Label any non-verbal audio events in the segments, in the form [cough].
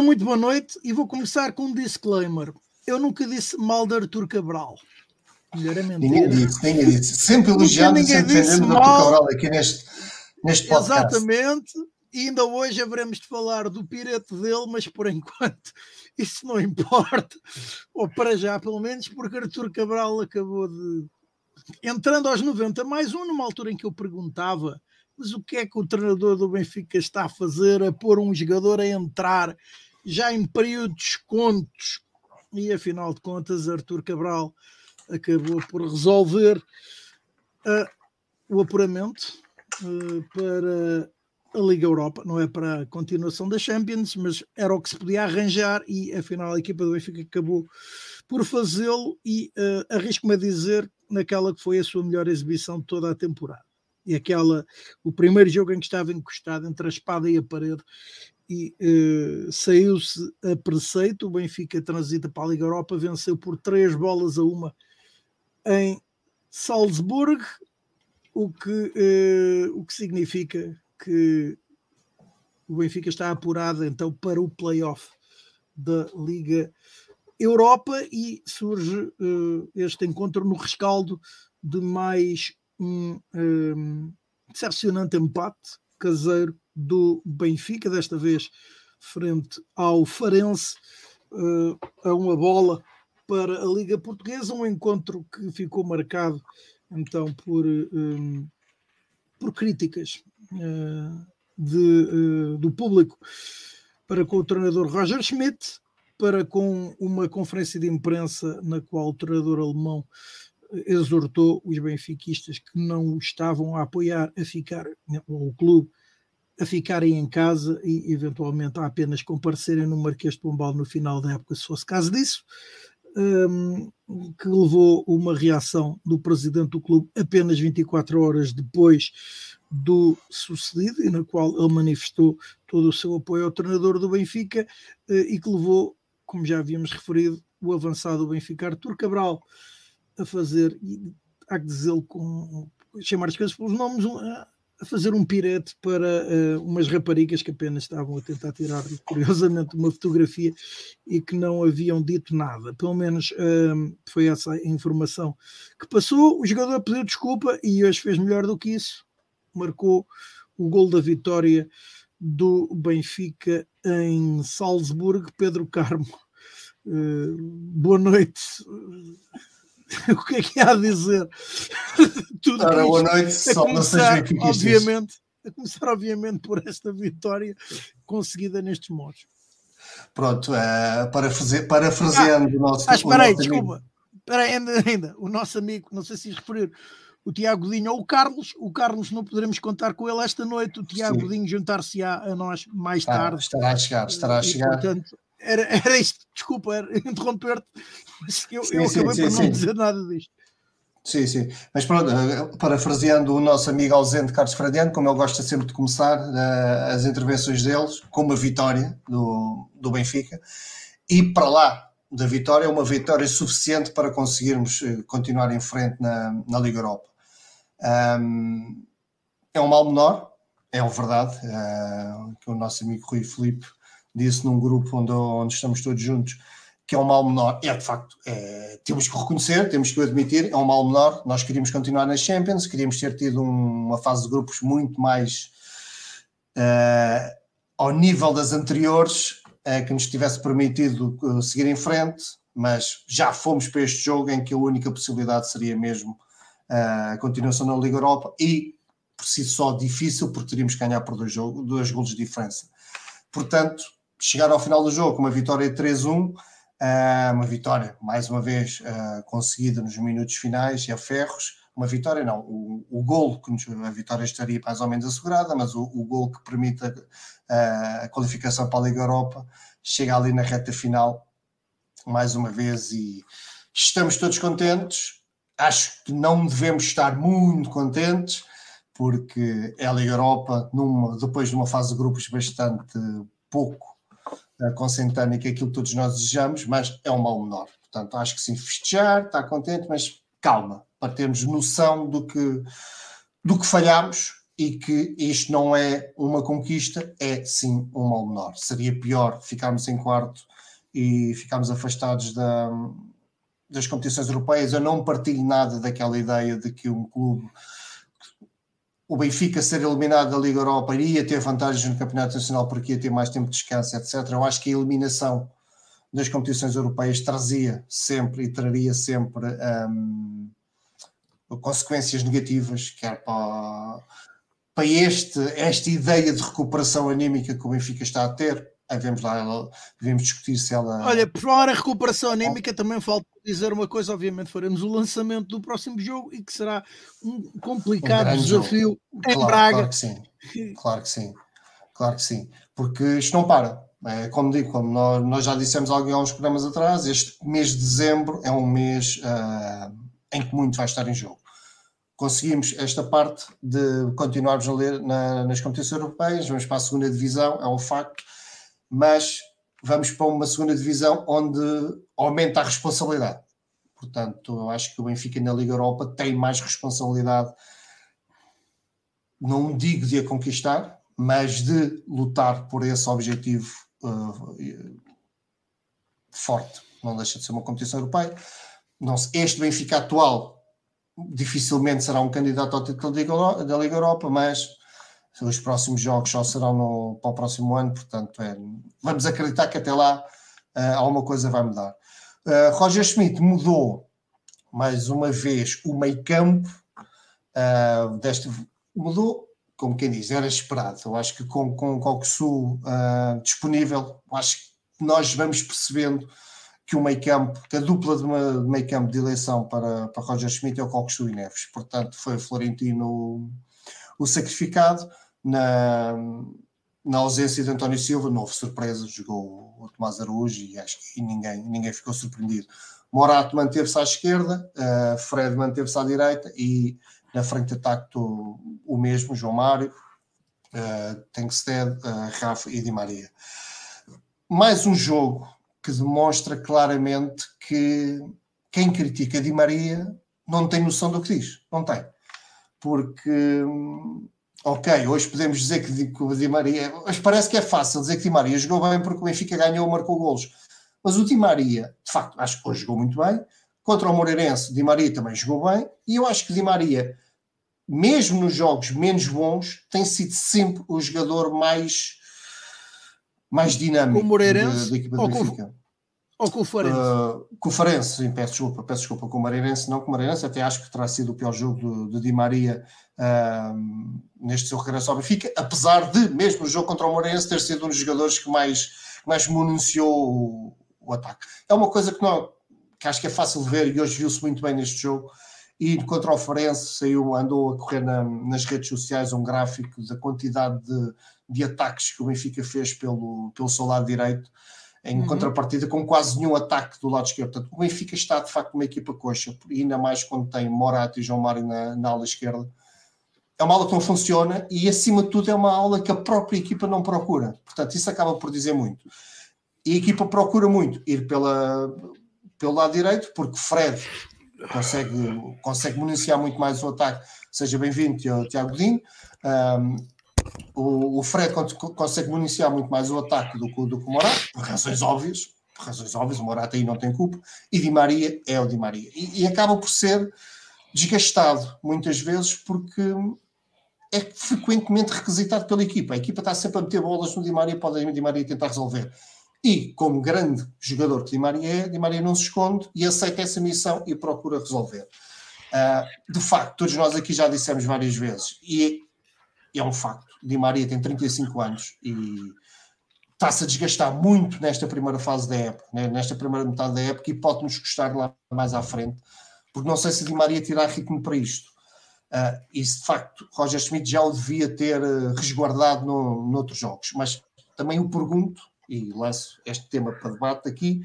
Ora, muito boa noite e vou começar com um disclaimer. Eu nunca disse mal de Artur Cabral. Melhor é Ninguém disse, ninguém disse. Sempre elogiando e sempre defendendo Artur Cabral aqui neste, neste podcast. Exatamente. E ainda hoje haveremos de falar do pirete dele, mas por [laughs] enquanto isso não importa. Ou para já, pelo menos, porque Artur Cabral acabou de. Entrando aos 90 mais um, numa altura em que eu perguntava mas o que é que o treinador do Benfica está a fazer a pôr um jogador a entrar já em período de descontos? E afinal de contas, Artur Cabral acabou por resolver uh, o apuramento uh, para a Liga Europa, não é para a continuação da Champions, mas era o que se podia arranjar e afinal a equipa do Benfica acabou por fazê-lo e uh, arrisco-me a dizer naquela que foi a sua melhor exibição de toda a temporada e aquela, o primeiro jogo em que estava encostado entre a espada e a parede e uh, saiu-se a preceito, o Benfica transita para a Liga Europa, venceu por três bolas a uma em Salzburg, o que, uh, o que significa que o Benfica está apurado então para o playoff da Liga Europa e surge uh, este encontro no rescaldo de mais um, um decepcionante empate caseiro do Benfica, desta vez frente ao Farense, uh, a uma bola para a Liga Portuguesa, um encontro que ficou marcado então por, um, por críticas uh, de, uh, do público para com o treinador Roger Schmidt, para com uma conferência de imprensa na qual o treinador alemão exortou os benfiquistas que não o estavam a apoiar a ficar, o clube, a ficarem em casa e eventualmente a apenas comparecerem no Marquês de Pombal no final da época, se fosse caso disso, um, que levou uma reação do presidente do clube apenas 24 horas depois do sucedido e na qual ele manifestou todo o seu apoio ao treinador do Benfica uh, e que levou, como já havíamos referido, o avançado do Benfica Artur Cabral a fazer, e há que dizê-lo com chamar as coisas pelos nomes, a fazer um pirete para uh, umas raparigas que apenas estavam a tentar tirar, [laughs] curiosamente, uma fotografia e que não haviam dito nada. Pelo menos uh, foi essa a informação que passou. O jogador pediu desculpa e hoje fez melhor do que isso. Marcou o gol da vitória do Benfica em Salzburgo. Pedro Carmo, uh, boa noite [laughs] o que é que há a dizer? [laughs] Tudo Ora, boa noite, a começar, obviamente, a começar, obviamente, por esta vitória conseguida nestes modos. Pronto, uh, para fazer, parafraseando ah, o nosso. Ah, espera aí, desculpa. Espera ainda, ainda, o nosso amigo, não sei se referir, o Tiago Godinho ou o Carlos. O Carlos não poderemos contar com ele esta noite. O Tiago Sim. Godinho juntar-se-á a nós mais ah, tarde. Estará a chegar, estará a chegar. E, portanto, era, [laughs] era isto, desculpa, era interromper-te, mas eu, sim, eu sim, acabei sim, por não dizer nada disto. Sim, sim. Mas pronto, eh, parafraseando o nosso amigo ausente Carlos Fradiano, como ele gosta sempre de começar uh, as intervenções deles, com uma vitória do, do Benfica, e para lá da vitória, uma vitória suficiente para conseguirmos uh, continuar em frente na, na Liga Europa. Um, é um mal menor, é verdade, uh, que o nosso amigo Rui Filipe disse num grupo onde, onde estamos todos juntos, que é um mal menor. É, de facto, é, temos que reconhecer, temos que admitir, é um mal menor. Nós queríamos continuar nas Champions, queríamos ter tido um, uma fase de grupos muito mais uh, ao nível das anteriores, uh, que nos tivesse permitido uh, seguir em frente, mas já fomos para este jogo em que a única possibilidade seria mesmo a continuação na Liga Europa e, por si só, difícil, porque teríamos que ganhar por dois, jogos, dois golos de diferença. Portanto, chegar ao final do jogo com uma vitória 3-1, uh, ah, uma vitória, mais uma vez, uh, conseguida nos minutos finais e a ferros. Uma vitória, não, o, o gol, que a vitória estaria mais ou menos assegurada, mas o, o gol que permite a, a qualificação para a Liga Europa chega ali na reta final, mais uma vez, e estamos todos contentes. Acho que não devemos estar muito contentes, porque é a Liga Europa, numa, depois de uma fase de grupos bastante pouco consentânea que é aquilo que todos nós desejamos, mas é um mal menor. Portanto, acho que sim, festejar, estar contente, mas calma, para termos noção do que, do que falhámos e que isto não é uma conquista, é sim um mal menor. Seria pior ficarmos em quarto e ficarmos afastados da, das competições europeias. Eu não partilho nada daquela ideia de que um clube, o Benfica ser eliminado da Liga Europa, iria ter vantagens no Campeonato Nacional porque ia ter mais tempo de descanso, etc. Eu acho que a eliminação das competições europeias trazia sempre e traria sempre um, consequências negativas, quer para, para este, esta ideia de recuperação anímica que o Benfica está a ter. Devemos, lá, devemos discutir se ela. Olha, por falar em recuperação anímica, também falta dizer uma coisa: obviamente, faremos o lançamento do próximo jogo e que será um complicado um desafio jogo. em claro, Braga. Claro que sim, claro que sim, claro que sim, porque isto não para. É, como digo, como nós, nós já dissemos há alguns programas atrás, este mês de dezembro é um mês uh, em que muito vai estar em jogo. Conseguimos esta parte de continuarmos a ler na, nas competições europeias, vamos para a segunda divisão, é um facto, mas vamos para uma segunda divisão onde aumenta a responsabilidade. Portanto, eu acho que o Benfica na Liga Europa tem mais responsabilidade, não digo de a conquistar, mas de lutar por esse objetivo uh, forte. Não deixa de ser uma competição europeia. Não, este Benfica atual dificilmente será um candidato ao título da Liga Europa, mas os próximos jogos só serão no, para o próximo ano, portanto, é, vamos acreditar que até lá uh, alguma coisa vai mudar. Uh, Roger Schmidt mudou mais uma vez o meio campo, uh, deste, mudou como quem diz, era esperado. Eu acho que com, com o Coxu uh, disponível, acho que nós vamos percebendo que o meio campo, que a dupla de, meio campo de eleição para, para Roger Schmidt é o Coxu e Neves. Portanto, foi o Florentino o sacrificado. Na, na ausência de António Silva, não houve surpresa, jogou o Tomás Araújo e acho que ninguém, ninguém ficou surpreendido. Morato manteve-se à esquerda, uh, Fred manteve-se à direita e na frente de ataque o mesmo, João Mário, uh, Tengsted, uh, Rafa e Di Maria. Mais um jogo que demonstra claramente que quem critica Di Maria não tem noção do que diz, não tem. Porque, ok, hoje podemos dizer que o Di Maria, mas parece que é fácil dizer que Di Maria jogou bem porque o Benfica ganhou ou marcou golos. Mas o Di Maria, de facto, acho que hoje jogou muito bem, Contra o Moreirense, Di Maria também jogou bem, e eu acho que Di Maria, mesmo nos jogos menos bons, tem sido sempre o jogador mais, mais dinâmico com o Moreirense, da equipa do Benfica. Ou com o Farense? Uh, com o Farense, sim, peço desculpa, peço desculpa, com o Mareirense, não com o Mareirense, até acho que terá sido o pior jogo de, Di Maria uh, neste seu regresso ao Benfica, apesar de, mesmo o jogo contra o Mareirense, ter sido um dos jogadores que mais, mais mununciou o, o ataque. É uma coisa que não, que acho que é fácil de ver e hoje viu-se muito bem neste jogo. E contra o Farense saiu, andou a correr na, nas redes sociais um gráfico da quantidade de, de ataques que o Benfica fez pelo, pelo seu lado direito, em uhum. contrapartida com quase nenhum ataque do lado esquerdo. Portanto, o Benfica está de facto uma equipa coxa, ainda mais quando tem Morato e João Mário na, na ala esquerda. É uma aula que não funciona e, acima de tudo, é uma aula que a própria equipa não procura. Portanto, isso acaba por dizer muito. E a equipa procura muito ir pela, pelo lado direito, porque Fred consegue, consegue municiar muito mais o ataque. Seja bem-vindo, Tiago Godinho. Um, o, o, Fred consegue municiar muito mais o ataque do, do que o Morata, por razões óbvias. Por razões óbvias, o Morata aí não tem culpa. E Di Maria é o Di Maria. E, e acaba por ser desgastado, muitas vezes, porque é frequentemente requisitado pela equipa. A equipa está sempre a meter bolas no Di Maria, pode o Di Maria tentar resolver. E, como grande jogador que Di Maria é, Di Maria não se esconde e aceita essa missão e procura resolver. Uh, de facto, todos nós aqui já dissemos várias vezes, e é, é um facto: Di Maria tem 35 anos e está-se a desgastar muito nesta primeira fase da época, né? nesta primeira metade da época, e pode-nos custar lá mais à frente, porque não sei se Di Maria tirar ritmo para isto. Uh, e de facto, Roger Schmidt já o devia ter uh, resguardado no, noutros jogos, mas também o pergunto e lanço este tema para debate aqui.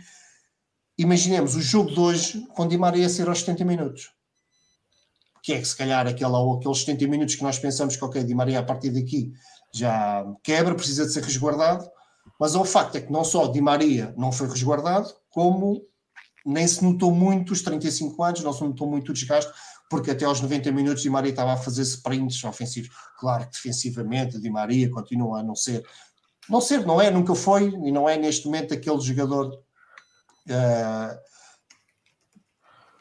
Imaginemos o jogo de hoje com Di Maria a ser aos 70 minutos. Que é que se calhar aquela, ou aqueles 70 minutos que nós pensamos que ok, Di Maria a partir daqui já quebra, precisa de ser resguardado, mas o facto é que não só Di Maria não foi resguardado, como nem se notou muito os 35 anos, não se notou muito o desgaste, porque até aos 90 minutos Di Maria estava a fazer sprints ofensivos. Claro que defensivamente Di Maria continua a não ser, não ser, não é, nunca foi e não é neste momento aquele jogador uh,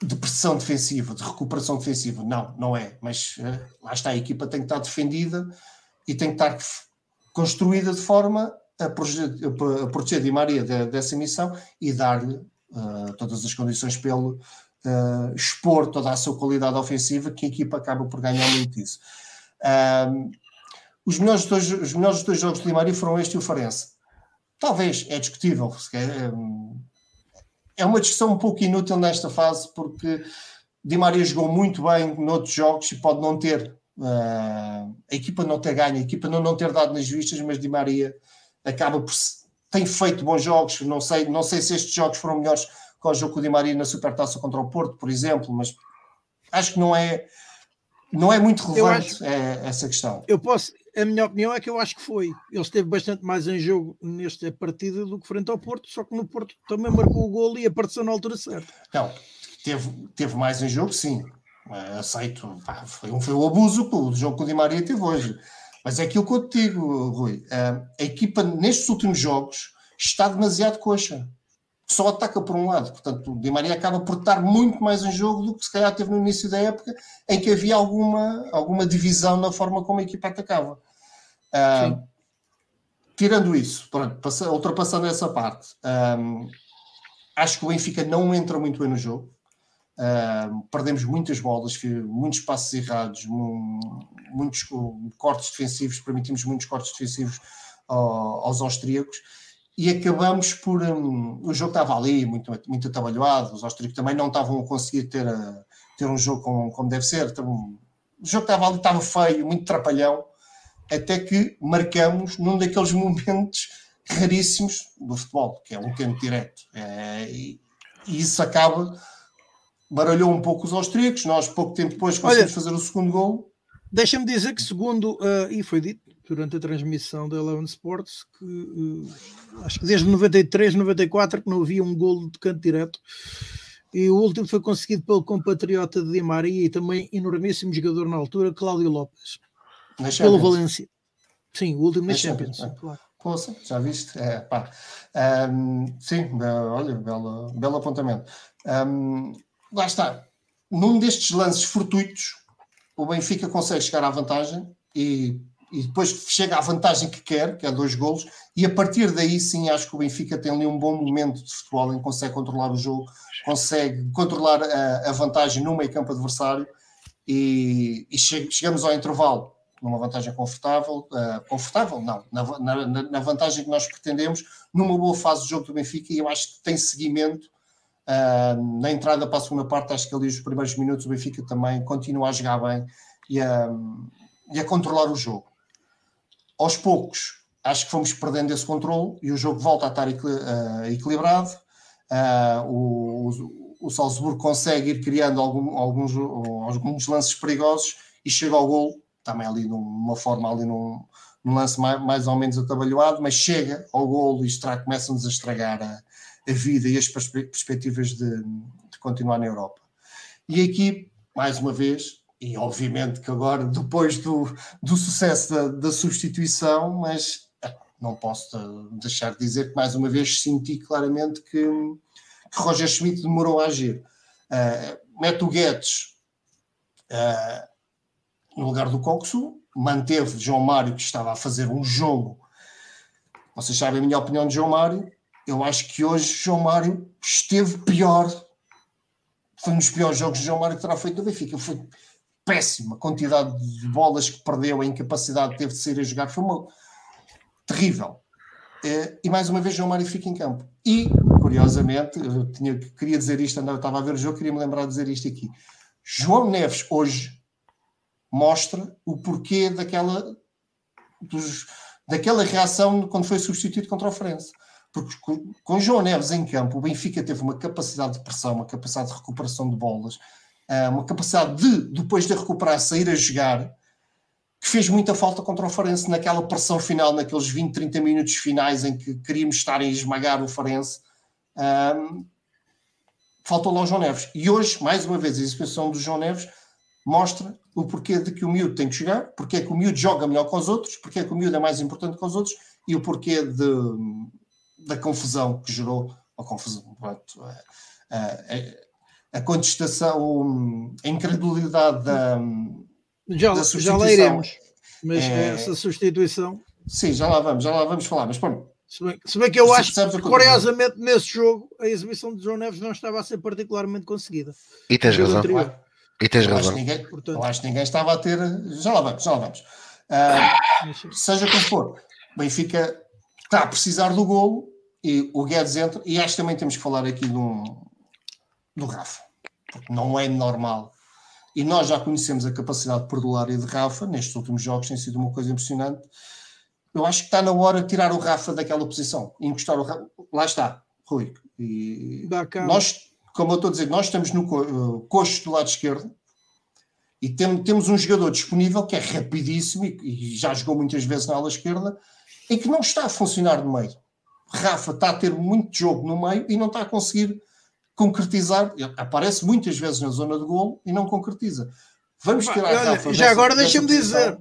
de pressão defensiva, de recuperação defensiva. Não, não é. Mas uh, lá está, a equipa tem que estar defendida e tem que estar construída de forma a proteger, a proteger Di Maria de, dessa missão e dar-lhe uh, todas as condições ele uh, expor toda a sua qualidade ofensiva, que a equipa acaba por ganhar muito isso. os, melhores dois, os melhores dois jogos de Di Maria foram este e o Farense. Talvez, é discutível. É uma discussão um pouco inútil nesta fase, porque Di Maria jogou muito bem noutros jogos e pode não ter uh, a equipa não ter ganho, a equipa não, não ter dado nas vistas, mas Di Maria acaba por tem feito bons jogos. Não sei, não sei se estes jogos foram melhores com o jogo com o Di Maria na Supertaça contra o Porto, por exemplo, mas acho que não é não é muito relevante acho, é, essa questão. Eu posso, a minha opinião é que eu acho que foi. Ele esteve bastante mais em jogo nesta partida do que frente ao Porto, só que no Porto também marcou o gol e apareceu na altura certa. Não, teve, teve mais em jogo, sim. Uh, aceito. foi, um, foi um abuso o jogo que o Di Maria teve hoje. Mas é aquilo que eu te digo, Rui. Uh, a equipa, nestes últimos jogos, está demasiado coxa. Só ataca por um lado. Portanto, o Di Maria acaba por estar muito mais em jogo do que se calhar teve no início da época, em que havia alguma, alguma divisão na forma como a equipa atacava. Uh, tirando isso, pronto, passa, ultrapassando essa parte, um, acho que o Benfica não entra muito bem no jogo. Perdemos muitas bolas, muitos passos errados, muitos cortes defensivos, permitimos muitos cortes defensivos aos austríacos e acabamos por. Um, o jogo estava ali, muito, muito atabalhoado, os austríacos também não estavam a conseguir ter, a, ter um jogo como, como deve ser. Então, o jogo estava ali, estava feio, muito trapalhão, até que marcamos num daqueles momentos raríssimos do futebol, que é um tempo direto. É, e, e, isso acaba, baralhou um pouco os austríacos. Nós, pouco tempo depois, conseguimos Olha, fazer o segundo gol. Deixa-me dizer que, segundo, uh, e foi dito, durante a transmissão da Eleven Sports que uh, acho que desde 93, 94 que não havia um golo de canto direto e o último foi conseguido pelo compatriota de Di Maria e também enormíssimo jogador na altura, Cláudio Lopes pelo Valência sim, o último na Champions, Champions é. claro. Poxa, já viste? É, pá. Um, sim, olha, belo, belo apontamento. Um, lá está. Num destes lances fortuitos, o Benfica consegue chegar à vantagem e e depois chega à vantagem que quer, que é dois golos, e a partir daí sim acho que o Benfica tem ali um bom momento de futebol em que consegue controlar o jogo, consegue controlar a, a vantagem no meio campo adversário e, e che chegamos ao intervalo numa vantagem confortável, uh, confortável não, na, na, na, vantagem que nós pretendemos, numa boa fase do jogo do Benfica e eu acho que tem seguimento uh, na entrada para a segunda parte, acho que ali os primeiros minutos o Benfica também continua a jogar bem e a, e a controlar o jogo aos poucos, acho que fomos perdendo esse controle e o jogo volta a estar uh, equilibrado. Uh, o, o, Salzburgo consegue ir criando algum, alguns, alguns lances perigosos e chega ao gol, também ali numa forma, ali num, num lance mais, mais, ou menos atabalhoado, mas chega ao gol e começa-nos a estragar a, a, vida e as perspectivas de, de continuar na Europa. E aqui, mais uma vez, e obviamente que agora, depois do, do sucesso da, da substituição, mas é, não posso deixar de dizer que mais uma vez senti claramente que, que Roger Schmidt demorou a agir. Uh, mete o Guedes uh, no lugar do Coxo, manteve João Mário, que estava a fazer um jogo. Vocês sabem a minha opinião de João Mário? Eu acho que hoje João Mário esteve pior. Foi um dos piores jogos de João Mário que terá feito no Benfica. Foi péssima quantidade de bolas que perdeu, a incapacidade que teve de sair a jogar, foi uma terrível. Eh, e mais uma vez João Mário fica em campo. E, curiosamente, eu tinha, queria dizer isto, eu estava a ver o jogo, queria me lembrar de dizer isto aqui. João Neves hoje mostra o porquê daquela, dos, daquela reação quando foi substituído contra o Farense. Porque com João Neves em campo, o Benfica teve uma capacidade de pressão, uma capacidade de recuperação de bolas, ah, uma capacidade de, depois de recuperar, sair a jogar, que fez muita falta contra o Farense naquela pressão final, naqueles 20, 30 minutos finais em que queríamos estar a esmagar o Farense. Um, faltou lá o João Neves. E hoje, mais uma vez, a exibição do João Neves mostra o porquê de que o miúdo tem que jogar, porque é que o miúdo joga melhor que os outros, porque é que o miúdo é mais importante que os outros e o porquê de, da confusão que gerou a confusão, pronto, a, a, a, contestação, a incredulidade da, já, da já lá iremos, mas é, essa substituição. Sim, já lá vamos, já lá vamos falar, mas pronto. Se bem, se bem que eu acho que, curiosamente, nesse jogo, a exibição de João Neves não estava a ser particularmente conseguida. E tens razão. Anterior. E tens razão. Acho ninguém, Portanto... Eu acho que ninguém estava a ter. Já lá vamos, já lá vamos. Uh, seja como for, Benfica está a precisar do golo e o Guedes entra. E acho que também temos que falar aqui do, do Rafa, porque não é normal. E nós já conhecemos a capacidade perdulária de Rafa, nestes últimos jogos tem sido uma coisa impressionante. Eu acho que está na hora de tirar o Rafa daquela posição, encostar o Rafa. Lá está, Rui. E nós, como eu estou a dizer, nós estamos no uh, coxo do lado esquerdo e tem, temos um jogador disponível que é rapidíssimo e, e, já jogou muitas vezes na ala esquerda e que não está a funcionar no meio. Rafa está a ter muito jogo no meio e não está a conseguir concretizar. Ele aparece muitas vezes na zona de golo e não concretiza. Vamos tirar Olha, Rafa. Já dessa, agora deixa-me dizer,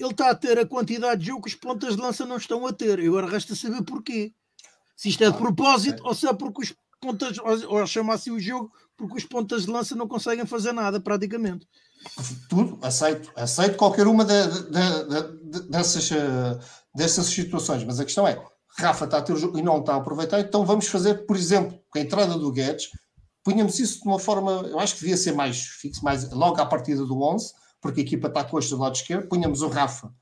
ele está a ter a quantidade de jogo que os pontas de lança não estão a ter. E agora resta saber porquê. Se isto é de propósito ou se é porque os pontas, ou chama-se o jogo, porque os pontas de lança não conseguem fazer nada praticamente. Tudo, aceito, aceito qualquer uma de, de, de, dessas, uh, dessas situações, mas a questão é: Rafa está a ter o jogo e não está a aproveitar, então vamos fazer, por exemplo, com a entrada do Guedes, punhamos isso de uma forma, eu acho que devia ser mais fixo, mais logo à partida do 11, porque a equipa está costa do lado esquerdo, punhamos o Rafa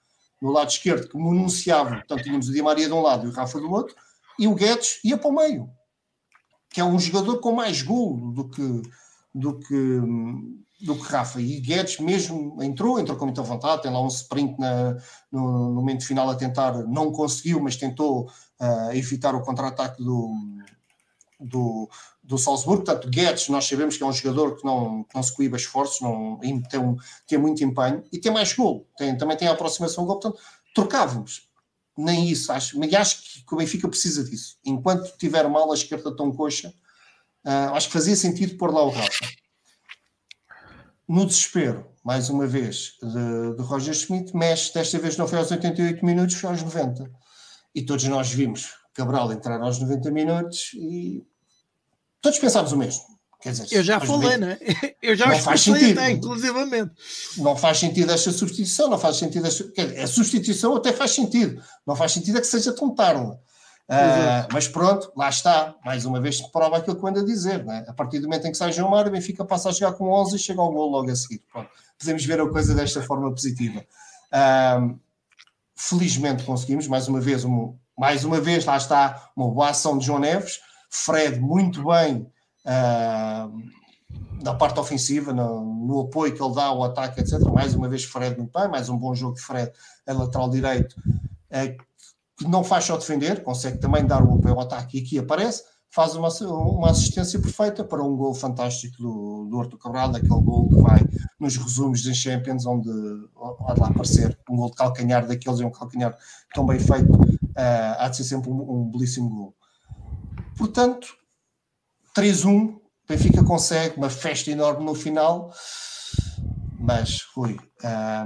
no lado esquerdo, que anunciava, portanto tínhamos o Di Maria de um lado e o Rafa do outro, e o Guedes ia para o meio, que é um jogador com mais gol do que, do que, do que Rafa. E Guedes mesmo entrou, entrou com muita vontade, tem lá um sprint na, no, no momento final a tentar, não conseguiu, mas tentou uh, evitar o contra-ataque do, do, do Salzburgo. Portanto, Guedes, nós sabemos que é um jogador que não, que não se coíba esforços, não, tem, um, tem muito empenho e tem mais gol, tem, também tem a aproximação ao gol, portanto, trocávamos. Nem isso, acho, mas acho que o Benfica precisa disso. Enquanto tiver mal a esquerda tão coxa, uh, acho que fazia sentido pôr lá o Rafa. No desespero, mais uma vez, de, de Roger Schmidt, mexe, desta vez não foi aos 88 minutos, foi aos 90. E todos nós vimos Cabral entrar aos 90 minutos e todos pensámos o mesmo. Quer dizer, eu já falei, né? [laughs] Eu já não faz sentido. Até, inclusivamente. Não faz sentido esta substituição, não faz sentido esta. Dizer, a substituição até faz sentido, não faz sentido é que seja tão tarde. Uh, mas pronto, lá está, mais uma vez prova aquilo que eu ando a dizer. Né? A partir do momento em que sai João Mário, o Benfica passa a jogar com 11 e chega ao gol logo a seguir. Pronto, podemos ver a coisa desta forma positiva. Uh, felizmente conseguimos, mais uma vez, um, mais uma vez, lá está uma boa ação de João Neves, Fred muito bem uh, na parte ofensiva, no, no, apoio que ele dá ao ataque, etc. Mais uma vez, Fred muito bem, mais um bom jogo de Fred a lateral direito, uh, que não faz só defender, consegue também dar o apoio ao ataque e aqui aparece, faz uma, uma assistência perfeita para um gol fantástico do, do Horto Cabral, aquele gol que vai nos resumos da Champions, onde há de lá aparecer um gol de calcanhar daqueles, é um calcanhar tão bem feito, uh, há de ser sempre um, um belíssimo gol. Portanto, 3-1, Benfica consegue uma festa enorme no final, mas Rui,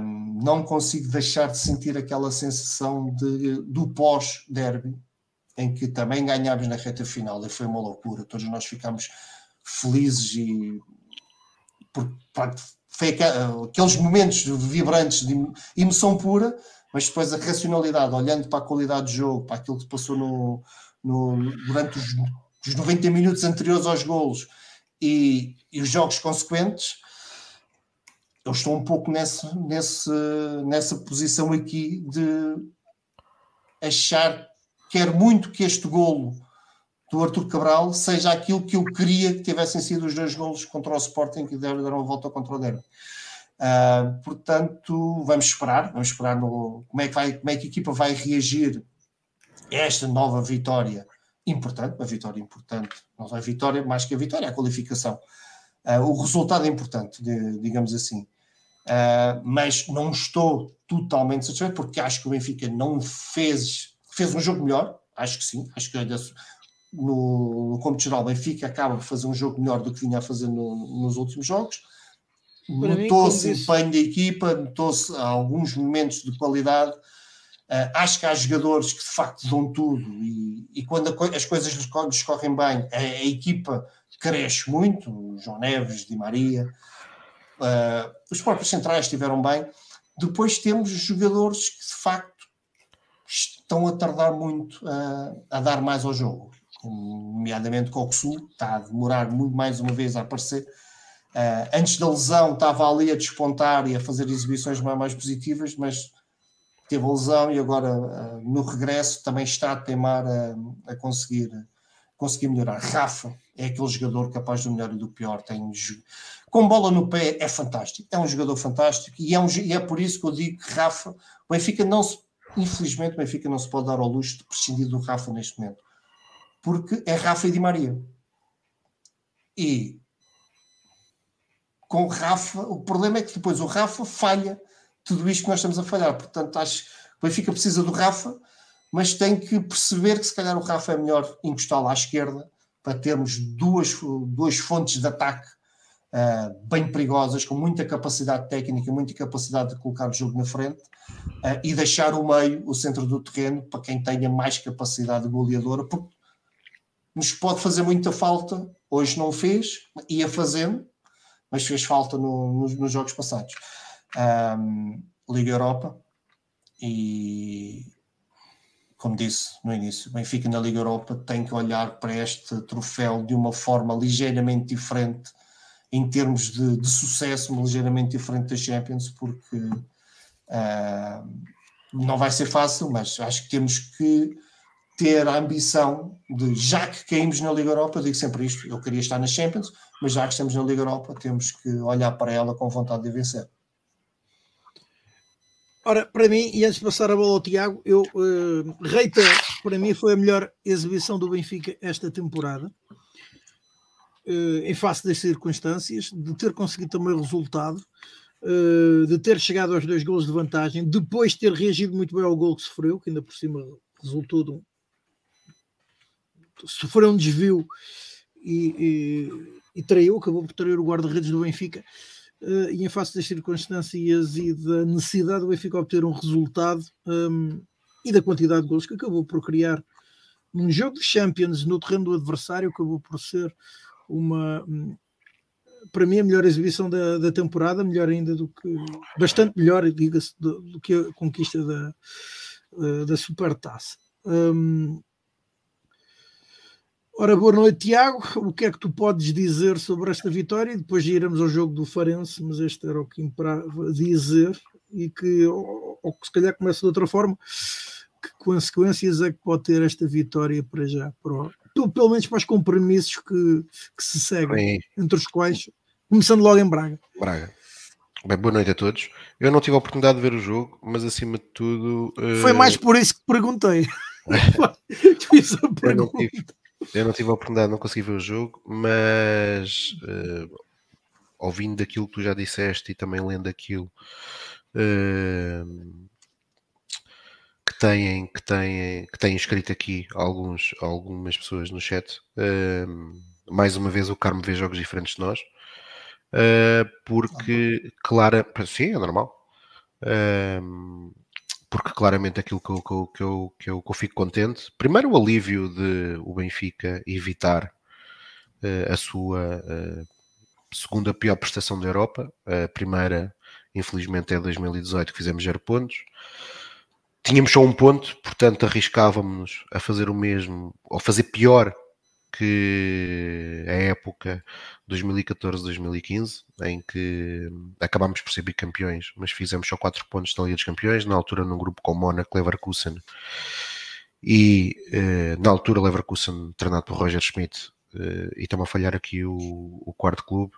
um, não consigo deixar de sentir aquela sensação de, do pós-derby, em que também ganhámos na reta final, e foi uma loucura, todos nós ficámos felizes e por, foi aqueles momentos vibrantes de emoção pura, mas depois a racionalidade, olhando para a qualidade de jogo, para aquilo que passou no, no durante os, os 90 minutos anteriores aos golos e, e, os jogos consequentes, eu estou um pouco nesse, nesse, nessa posição aqui de achar quero muito que este golo do Arthur Cabral seja aquilo que eu queria que tivessem sido os dois golos contra o Sporting que deram a volta contra o Derby. Uh, portanto, vamos esperar, vamos esperar no, como, é que vai, como é que a equipa vai reagir a esta nova vitória importante, uma vitória importante, não é vitória, mais que a vitória, é a qualificação. Uh, o resultado é importante, de, digamos assim. Uh, mas não estou totalmente satisfeito porque acho que o Benfica não fez, fez um jogo melhor, acho que sim, acho que no, no cômputo geral, o Benfica acaba por fazer um jogo melhor do que vinha a fazer no, nos últimos jogos. notou-se empenho da equipa, notou-se alguns momentos de qualidade. Uh, acho que há jogadores que de facto dão tudo e, e quando as coisas lhes, correm bem, a, a, equipa cresce muito. João Neves, Di Maria, uh, os próprios centrais estiveram bem. Depois temos jogadores que de facto estão a tardar muito a, a dar mais ao jogo, nomeadamente Coxu, está a demorar muito mais uma vez a aparecer. Uh, antes da lesão estava ali a despontar e a fazer exibições mais, mais positivas, mas teve a lesão e agora uh, no regresso também está a teimar a, a, conseguir, conseguir melhorar. Rafa é aquele jogador capaz do melhor e do pior. Tem, com bola no pé é fantástico, é um jogador fantástico e é, um, e é por isso que eu digo que Rafa, o Benfica não se, infelizmente, o Benfica não se pode dar ao luxo de prescindir do Rafa neste momento, porque é Rafa e Di Maria. E com o Rafa, o problema é que depois o Rafa falha tudo isto que nós estamos a falhar. Portanto, acho que o Benfica precisa do Rafa, mas tem que perceber que se calhar o Rafa é melhor encostá-lo à esquerda para termos duas, duas fontes de ataque uh, bem perigosas, com muita capacidade técnica, muita capacidade de colocar o jogo na frente uh, e deixar o meio, o centro do terreno, para quem tenha mais capacidade goleadora, porque nos pode fazer muita falta. Hoje não fez, ia fazendo, mas fez falta no, nos, nos, jogos passados. Um, Liga Europa e como disse no início, Benfica na Liga Europa tem que olhar para este troféu de uma forma ligeiramente diferente em termos de, de sucesso, ligeiramente diferente da Champions, porque uh, não vai ser fácil, mas acho que temos que ter a ambição de, já que caímos na Liga Europa, eu digo sempre isto, eu queria estar na Champions, mas já que estamos na Liga Europa, temos que olhar para ela com vontade de vencer. Ora, para mim, e antes de passar a bola ao Tiago, eu uh, reitero, para mim foi a melhor exibição do Benfica esta temporada, uh, em face das circunstâncias, de ter conseguido também o resultado, uh, de ter chegado aos dois gols de vantagem, depois de ter reagido muito bem ao gol que sofreu, que ainda por cima resultou de um. sofreu um desvio e, e, e traiu, acabou por trair o guarda-redes do Benfica uh, e em face das circunstâncias e da necessidade do Benfica obter um resultado um, e da quantidade de gols que acabou por criar num jogo de Champions no terreno do adversário, acabou por ser uma hum, para mim a melhor exibição da, da temporada, melhor ainda do que bastante melhor, diga-se, do, do, que a conquista da, uh, da Supertaça. Um, Ora, boa noite, Tiago. O que é que tu podes dizer sobre esta vitória? E depois iremos ao jogo do Farense, mas este era o que imperava dizer e que, ou, ou que se calhar começa de outra forma, que consequências é que pode ter esta vitória para já, para, pelo, pelo menos para os compromissos que, que se seguem, Sim. entre os quais, começando logo em Braga. Braga. Bem, boa noite a todos. Eu não tive a oportunidade de ver o jogo, mas acima de tudo. Uh... Foi mais por isso que perguntei. [laughs] [laughs] Fiz a pergunta. Eu não tive a oportunidade, não consegui ver o jogo, mas uh, ouvindo daquilo que tu já disseste e também lendo aquilo uh, que têm, que têm, que têm escrito aqui alguns, algumas pessoas no chat, uh, mais uma vez o Carmo vê jogos diferentes de nós, porque, clara, sim, é normal porque claramente aquilo que eu, que, eu, que, eu, que, eu, que eu fico contente, primeiro o alívio de o Benfica evitar uh, a sua uh, segunda pior prestação da Europa, a primeira infelizmente é 2018 que fizemos 0 pontos, tínhamos só um ponto, portanto arriscávamos a fazer o mesmo, ou fazer pior que a época 2014-2015, em que acabámos por ser bicampeões, mas fizemos só 4 pontos na Liga dos Campeões, na altura num grupo com Mónaco, Leverkusen e eh, na altura Leverkusen treinado por Roger Schmidt eh, e estão a falhar aqui o, o, quarto clube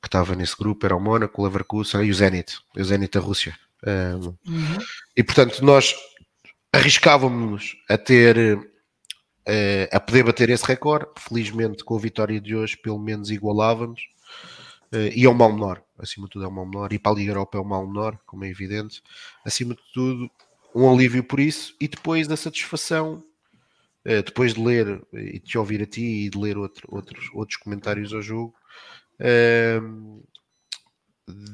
que estava nesse grupo, era o Mónaco, o Leverkusen e o Zenit, o Zenit da Rússia. Um, uhum. E portanto nós arriscávamos a ter uh, a poder bater esse recorde. Felizmente, com a vitória de hoje, pelo menos igualávamos. Uh, e é um mal menor, acima de tudo é um mal menor. E para a Liga Europa é um mal menor, como é evidente. Acima de tudo, um alívio por isso. E depois da satisfação, uh, depois de ler e de te ouvir a ti e de ler outro, outros, outros comentários ao jogo,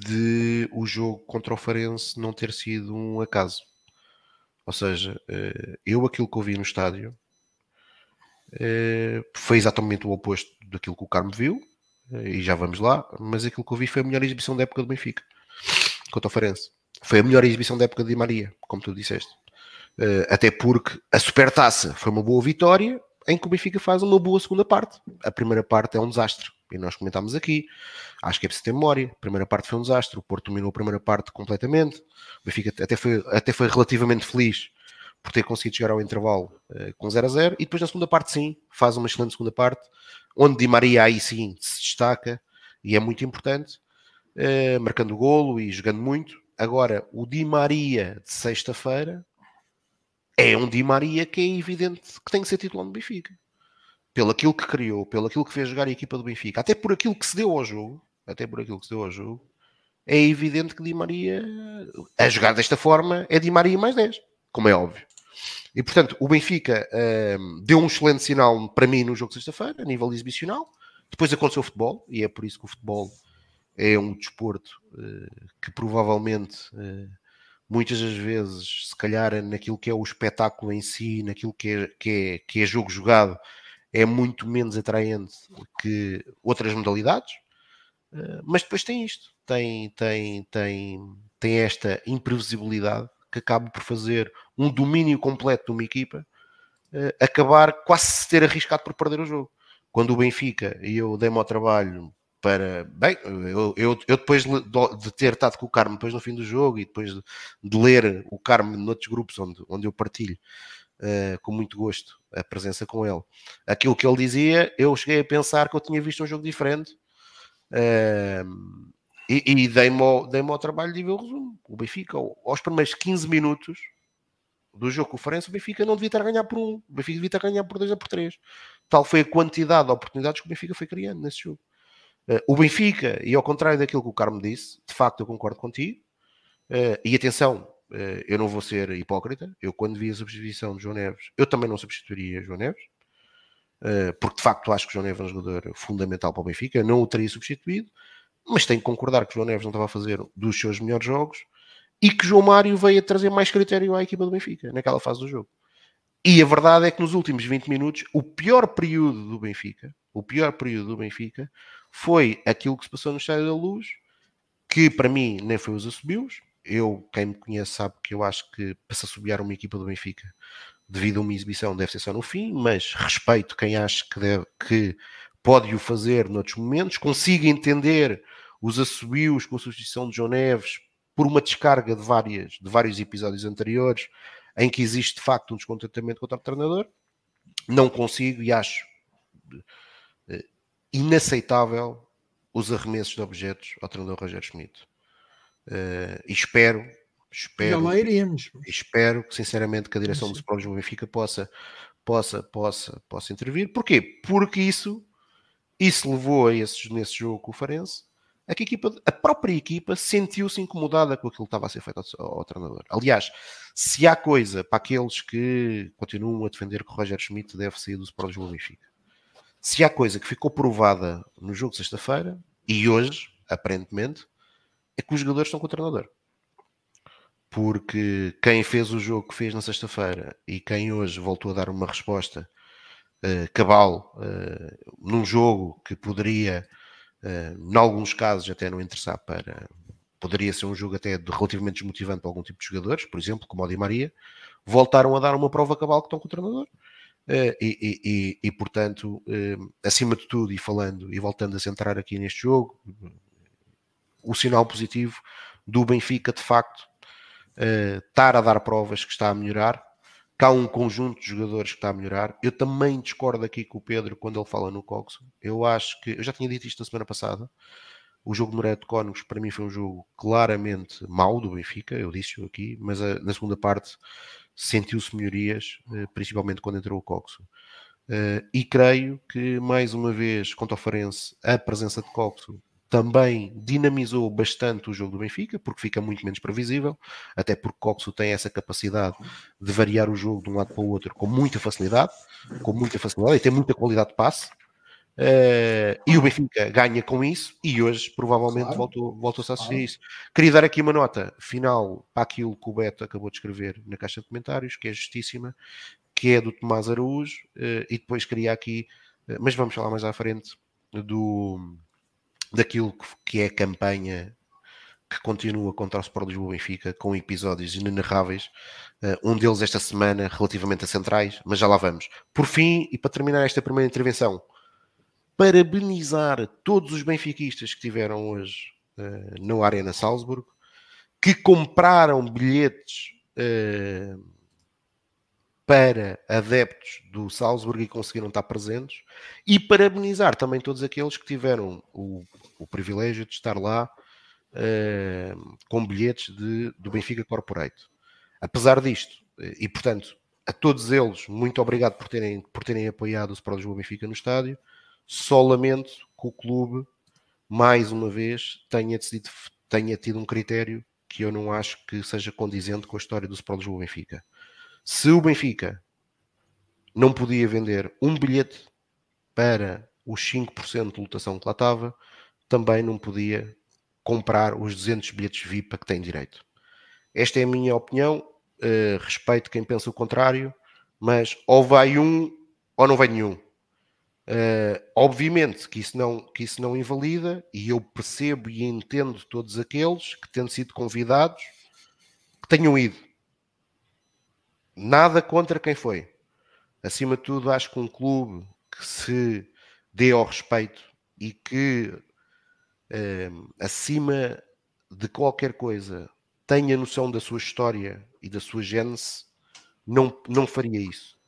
de o jogo contra o Farense não ter sido um acaso. Ou seja, eu aquilo que ouvi no estádio foi exatamente o oposto daquilo que o Carmo viu, eh, e já vamos lá, mas aquilo que eu vi foi a melhor exibição da época do Benfica contra o Farense. Foi a melhor exibição da época de Di Maria, como tu disseste. Até porque a supertaça foi uma boa vitória, em que o Benfica faz uma boa segunda parte. A primeira parte é um desastre, e nós comentámos aqui. Acho que é preciso ter memória. A primeira parte foi um desastre, o Porto dominou a primeira parte completamente. O Benfica até foi, até foi relativamente feliz por ter conseguido chegar ao intervalo uh, com 0 a 0 e depois na segunda parte sim, faz uma excelente segunda parte, onde Di Maria aí sim se destaca e é muito importante, uh, marcando o golo e jogando muito. Agora, o Di Maria de sexta-feira é um Di Maria que é evidente que tem que ser titular no Benfica. Pelo aquilo que criou, pelo aquilo que fez jogar a equipa do Benfica, até por aquilo que se deu ao jogo, até por aquilo que se deu ao jogo, é evidente que Di Maria, a jogar desta forma, é Di Maria mais 10, como é óbvio. E portanto, o Benfica uh, deu um excelente sinal para mim no jogo de sexta-feira, a nível exibicional. Depois aconteceu o futebol, e é por isso que o futebol é um desporto uh, que provavelmente uh, muitas das vezes, se calhar, naquilo que é o espetáculo em si, naquilo que é, que é, que é jogo jogado, é muito menos atraente que outras modalidades. Uh, mas depois tem isto, tem, tem, tem, tem esta imprevisibilidade que acaba por fazer um domínio completo de uma equipa, uh, acabar quase se ter arriscado por perder o jogo. Quando o Benfica, e eu dei-me ao trabalho para. Bem, eu, eu, eu, depois de ter estado com o Carmo depois no fim do jogo e depois de, de ler o Carmo noutros grupos onde, onde eu partilho uh, com muito gosto a presença com ele, aquilo que ele dizia, eu cheguei a pensar que eu tinha visto um jogo diferente. Uh, e, e dei-me ao, dei ao trabalho de ver o resumo. O Benfica, aos primeiros 15 minutos do jogo com o Farense, o Benfica não devia estar a ganhar por um, o Benfica devia estar a ganhar por dois ou por três. Tal foi a quantidade de oportunidades que o Benfica foi criando nesse jogo. Uh, o Benfica, e ao contrário daquilo que o Carmo disse, de facto eu concordo contigo, uh, e atenção, uh, eu não vou ser hipócrita, eu quando vi a substituição de João Neves, eu também não substituiria João Neves, porque de facto acho que João Neves é um jogador fundamental para o Benfica, não o teria substituído, mas tenho que concordar que João Neves não estava a fazer dos seus melhores jogos e que João Mário veio a trazer mais critério à equipa do Benfica naquela fase do jogo. E a verdade é que nos últimos 20 minutos, o pior período do Benfica, o pior período do Benfica, foi aquilo que se passou no Estádio da Luz, que para mim nem foi os assobios. Eu, quem me conhece, sabe que eu acho que para se assobiar uma equipa do Benfica devido a uma exibição deve ser só no fim, mas respeito quem acha que, deve, que pode o fazer noutros momentos, consigo entender os assobios com a substituição de João Neves por uma descarga de, várias, de vários episódios anteriores em que existe de facto um descontentamento contra o treinador. Não consigo e acho uh, inaceitável os arremessos de objetos ao treinador Rogério Schmidt. Uh, e espero, espero, iríamos. espero que sinceramente que a direção dos Sporting Benfica possa, possa, possa, possa intervir. Porquê? Porque isso, isso levou a esses, nesse jogo com o Farense é que a, equipa, a própria equipa sentiu-se incomodada com aquilo que estava a ser feito ao, ao, treinador. Aliás, se há coisa para aqueles que continuam a defender que Roger Schmidt deve sair dos Sporting do Benfica, se há coisa que ficou provada no jogo de sexta-feira e hoje, aparentemente, é que os jogadores estão com o treinador. Porque quem fez o jogo que fez na sexta-feira e quem hoje voltou a dar uma resposta uh, cabal uh, num jogo que poderia em alguns casos até não interessar para poderia ser um jogo até relativamente desmotivante para algum tipo de jogadores, por exemplo, como o Di Maria, voltaram a dar uma prova cabal que estão com o treinador. Uh, e, e, e, e, portanto, uh, acima de tudo, e falando e voltando a centrar aqui neste jogo, o sinal positivo do Benfica, de facto, uh, estar a dar provas que está a melhorar, que há um conjunto de jogadores que está a melhorar. Eu também discordo aqui com o Pedro quando ele fala no Coxo. Eu acho que, eu já tinha dito isto na semana passada, o jogo de de Cónigos para mim foi um jogo claramente mau do Benfica, eu disse-o aqui, mas a, na segunda parte sentiu-se melhorias, eh, principalmente quando entrou o Coxo. Uh, e creio que, mais uma vez, quanto ao Farense, a presença de Coxo também dinamizou bastante o jogo do Benfica, porque fica muito menos previsível, até porque Coxo tem essa capacidade de variar o jogo de um lado para o outro com muita facilidade, com muita facilidade, e tem muita qualidade de passe, Uh, e o Benfica ganha com isso e hoje provavelmente claro. voltou, voltou-se a assistir claro. isso. Queria dar aqui uma nota final para aquilo que o Beto acabou de escrever na caixa de comentários, que é justíssima, que é do Tomás Araújo, uh, e depois queria aqui, uh, mas vamos falar mais à frente, do, daquilo que é a campanha que continua contra o Sport Lisboa Benfica, com episódios inenarráveis, um deles esta semana relativamente a centrais, mas já lá vamos. Por fim, e para terminar esta primeira intervenção, parabenizar todos os benfiquistas que tiveram hoje uh, no Arena Salzburgo, que compraram bilhetes uh, para adeptos do Salzburgo e conseguiram estar presentes, e parabenizar também todos aqueles que tiveram o, o privilégio de estar lá uh, com bilhetes de, do Benfica Corporate. Apesar disto, e portanto, a todos eles, muito obrigado por terem, por terem apoiado o Sport Lisboa Benfica no estádio. Só lamento que o clube, mais uma vez, tenha, decidido, tenha tido um critério que eu não acho que seja condizente com a história do Sport Lisboa Benfica. Se o Benfica não podia vender um bilhete para os 5% de lotação que lá estava, também não podia comprar os 200 bilhetes VIP a que tem direito. Esta é a minha opinião. Uh, respeito quem pensa o contrário, mas ou vai um ou não vai nenhum. Uh, obviamente que isso, não, que isso não invalida, e eu percebo e entendo todos aqueles que, tendo sido convidados, que tenham ido. Nada contra quem foi. Acima de tudo, acho que um clube que se dê ao respeito e que, uh, acima de qualquer coisa, tenha noção da sua história e da sua gênese, não, não faria isso.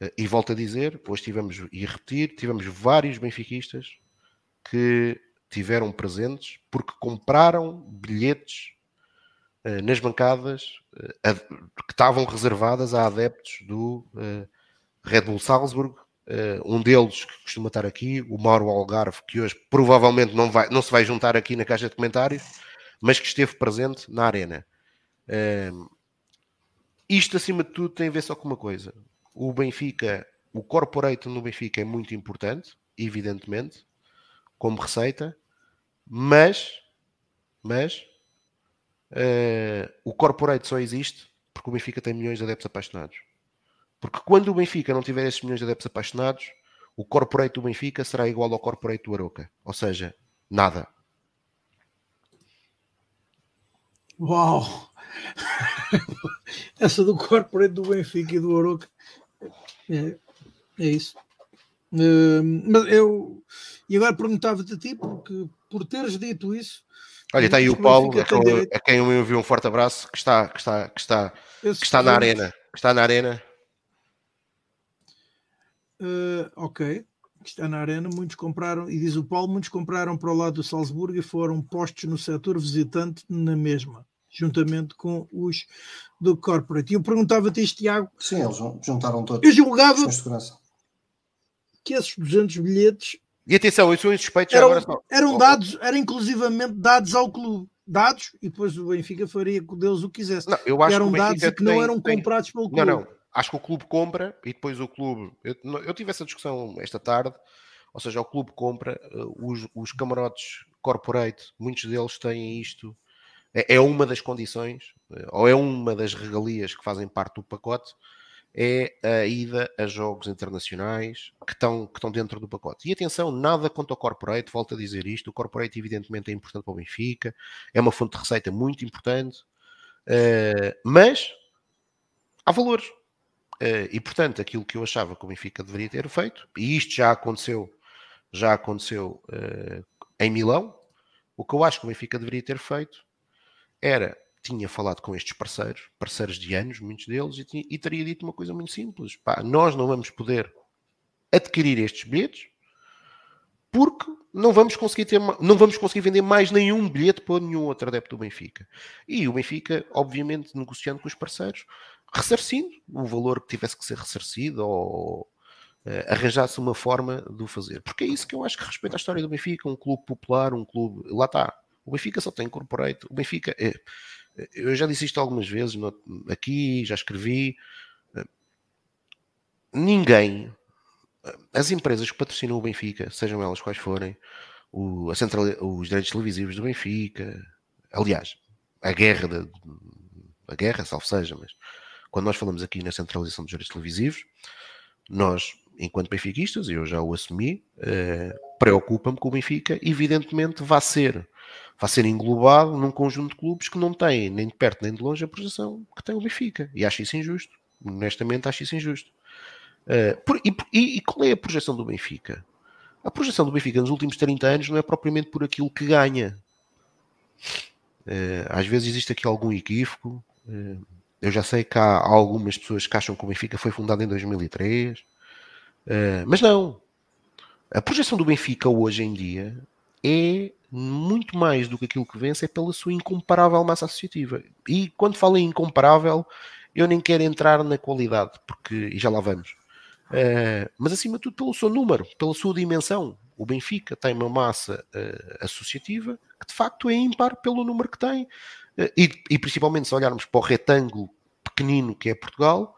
Eh, e volto a dizer, hoje tivemos, e repetir, tivemos vários benfiquistas que tiveram presentes porque compraram bilhetes nas bancadas uh, que estavam reservadas a adeptos do uh, Red Bull Salzburg. um deles que costuma estar aqui, o Mauro Algarve, que hoje provavelmente não, vai, não se vai juntar aqui na caixa de comentários, mas que esteve presente na arena. isto, acima de tudo, tem a ver só com uma coisa o Benfica, o corporate no Benfica é muito importante, evidentemente, como receita, mas, mas uh, o corporate só existe porque o Benfica tem milhões de adeptos apaixonados. Porque quando o Benfica não tiver esses milhões de adeptos apaixonados, o corporate do Benfica será igual ao corporate do Aroca. Ou seja, nada. Uau! [laughs] Essa do corporate do Benfica e do Aroca é, é isso. Uh, mas eu e agora perguntava-te a ti, porque por teres dito isso. Olha, está aí o Paulo, a quem, a quem eu envio um forte abraço, que está, que está, que está, que está na arena. Que está na arena. Uh, ok, está na arena. Muitos compraram, e diz o Paulo, muitos compraram para o lado do Salzburgo e foram postos no setor visitante na mesma juntamente com os do corporate. E eu perguntava-te isto, Tiago. Sim, eles juntaram todos. Eu julgava que esses 200 bilhetes. E atenção, eu sou insuspeito eram, agora Eram dados, eram inclusivamente dados ao clube. Dados, e depois o Benfica faria com Deus o que quisesse. Não, eu acho eram que dados que não eram tem, comprados pelo clube. Não, não. Acho que o clube compra e depois o clube. Eu, eu tive essa discussão esta tarde. Ou seja, o clube compra, uh, os, os camarotes corporate, muitos deles têm isto é, é uma das condições, eh, ou é uma das regalias que fazem parte do pacote, é a ida a jogos internacionais que estão, que estão dentro do pacote. E atenção, nada quanto ao corporate, volto a dizer isto, o corporate evidentemente é importante para o Benfica, é uma fonte de receita muito importante, uh, mas há valores. Uh, e portanto, aquilo que eu achava que o Benfica deveria ter feito, e isto já aconteceu, já aconteceu uh, em Milão, o que eu acho que o Benfica deveria ter feito era tinha falado com estes parceiros, parceiros de anos, muitos deles, e, tinha, e teria dito uma coisa muito simples: pá, nós não vamos poder adquirir estes bilhetes porque não vamos conseguir ter, não vamos conseguir vender mais nenhum bilhete para nenhum outro adepto do Benfica. E o Benfica, obviamente, negociando com os parceiros, ressarcindo o valor que tivesse que ser ressarcido ou uh, arranjasse uma forma de o fazer. Porque é isso que eu acho que respeita a história do Benfica, um clube popular, um clube, lá está, o Benfica só tem corporate. O Benfica, é, eu já disse isto algumas vezes aqui, já escrevi. Ninguém as empresas que patrocinam o Benfica, sejam elas quais forem, o, central, os direitos televisivos do Benfica, aliás, a guerra, de, a guerra, salvo seja, mas quando nós falamos aqui na centralização dos direitos televisivos, nós, enquanto benfiquistas, e eu já o assumi, eh, preocupa-me que o Benfica, evidentemente, vá ser, vá ser englobado num conjunto de clubes que não têm, nem de perto nem de longe, a projeção que tem o Benfica. E acho isso injusto. Honestamente, acho isso injusto. Uh, por, e, e, qual é a projeção do Benfica? A projeção do Benfica nos últimos 30 anos não é propriamente por aquilo que ganha. Uh, às vezes existe aqui algum equívoco. Uh, eu já sei que há algumas pessoas que acham que o Benfica foi fundado em 2003, mas não. A projeção do Benfica hoje em dia é muito mais do que aquilo que vence, é pela sua incomparável massa associativa. E quando falo em incomparável, eu nem quero entrar na qualidade, porque e já lá vamos. Uh, mas acima de tudo pelo seu número, pela sua dimensão. O Benfica tem uma massa uh, associativa que de facto é ímpar pelo número que tem. Uh, e, e, principalmente se olharmos para o retângulo pequenino que é Portugal,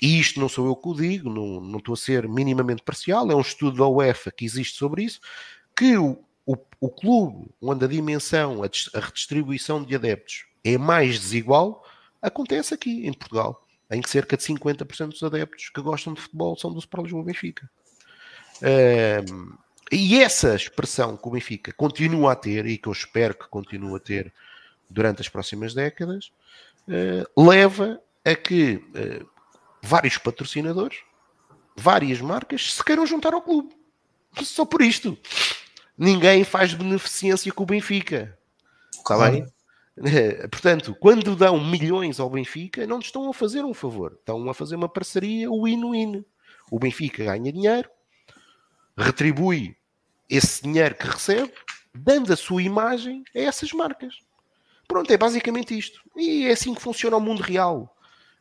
e isto não sou eu que o digo, não, não estou a ser minimamente parcial, é um estudo da UEFA que existe sobre isso, que o, o, o clube onde a dimensão, a, a redistribuição de adeptos é mais desigual, acontece aqui em Portugal em que cerca de 50% dos adeptos que gostam de futebol são do Sport Lisboa Benfica. Um, e essa expressão que o Benfica continua a ter, e que eu espero que continue a ter durante as próximas décadas, uh, leva a que uh, vários patrocinadores, várias marcas, se queiram juntar ao clube. Só por isto. Ninguém faz beneficência com o Benfica. Está claro. bem? Portanto, quando dão milhões ao Benfica, não estão a fazer um favor, estão a fazer uma parceria win-win. O Benfica ganha dinheiro, retribui esse dinheiro que recebe, dando a sua imagem a essas marcas. Pronto, é basicamente isto. E é assim que funciona o mundo real.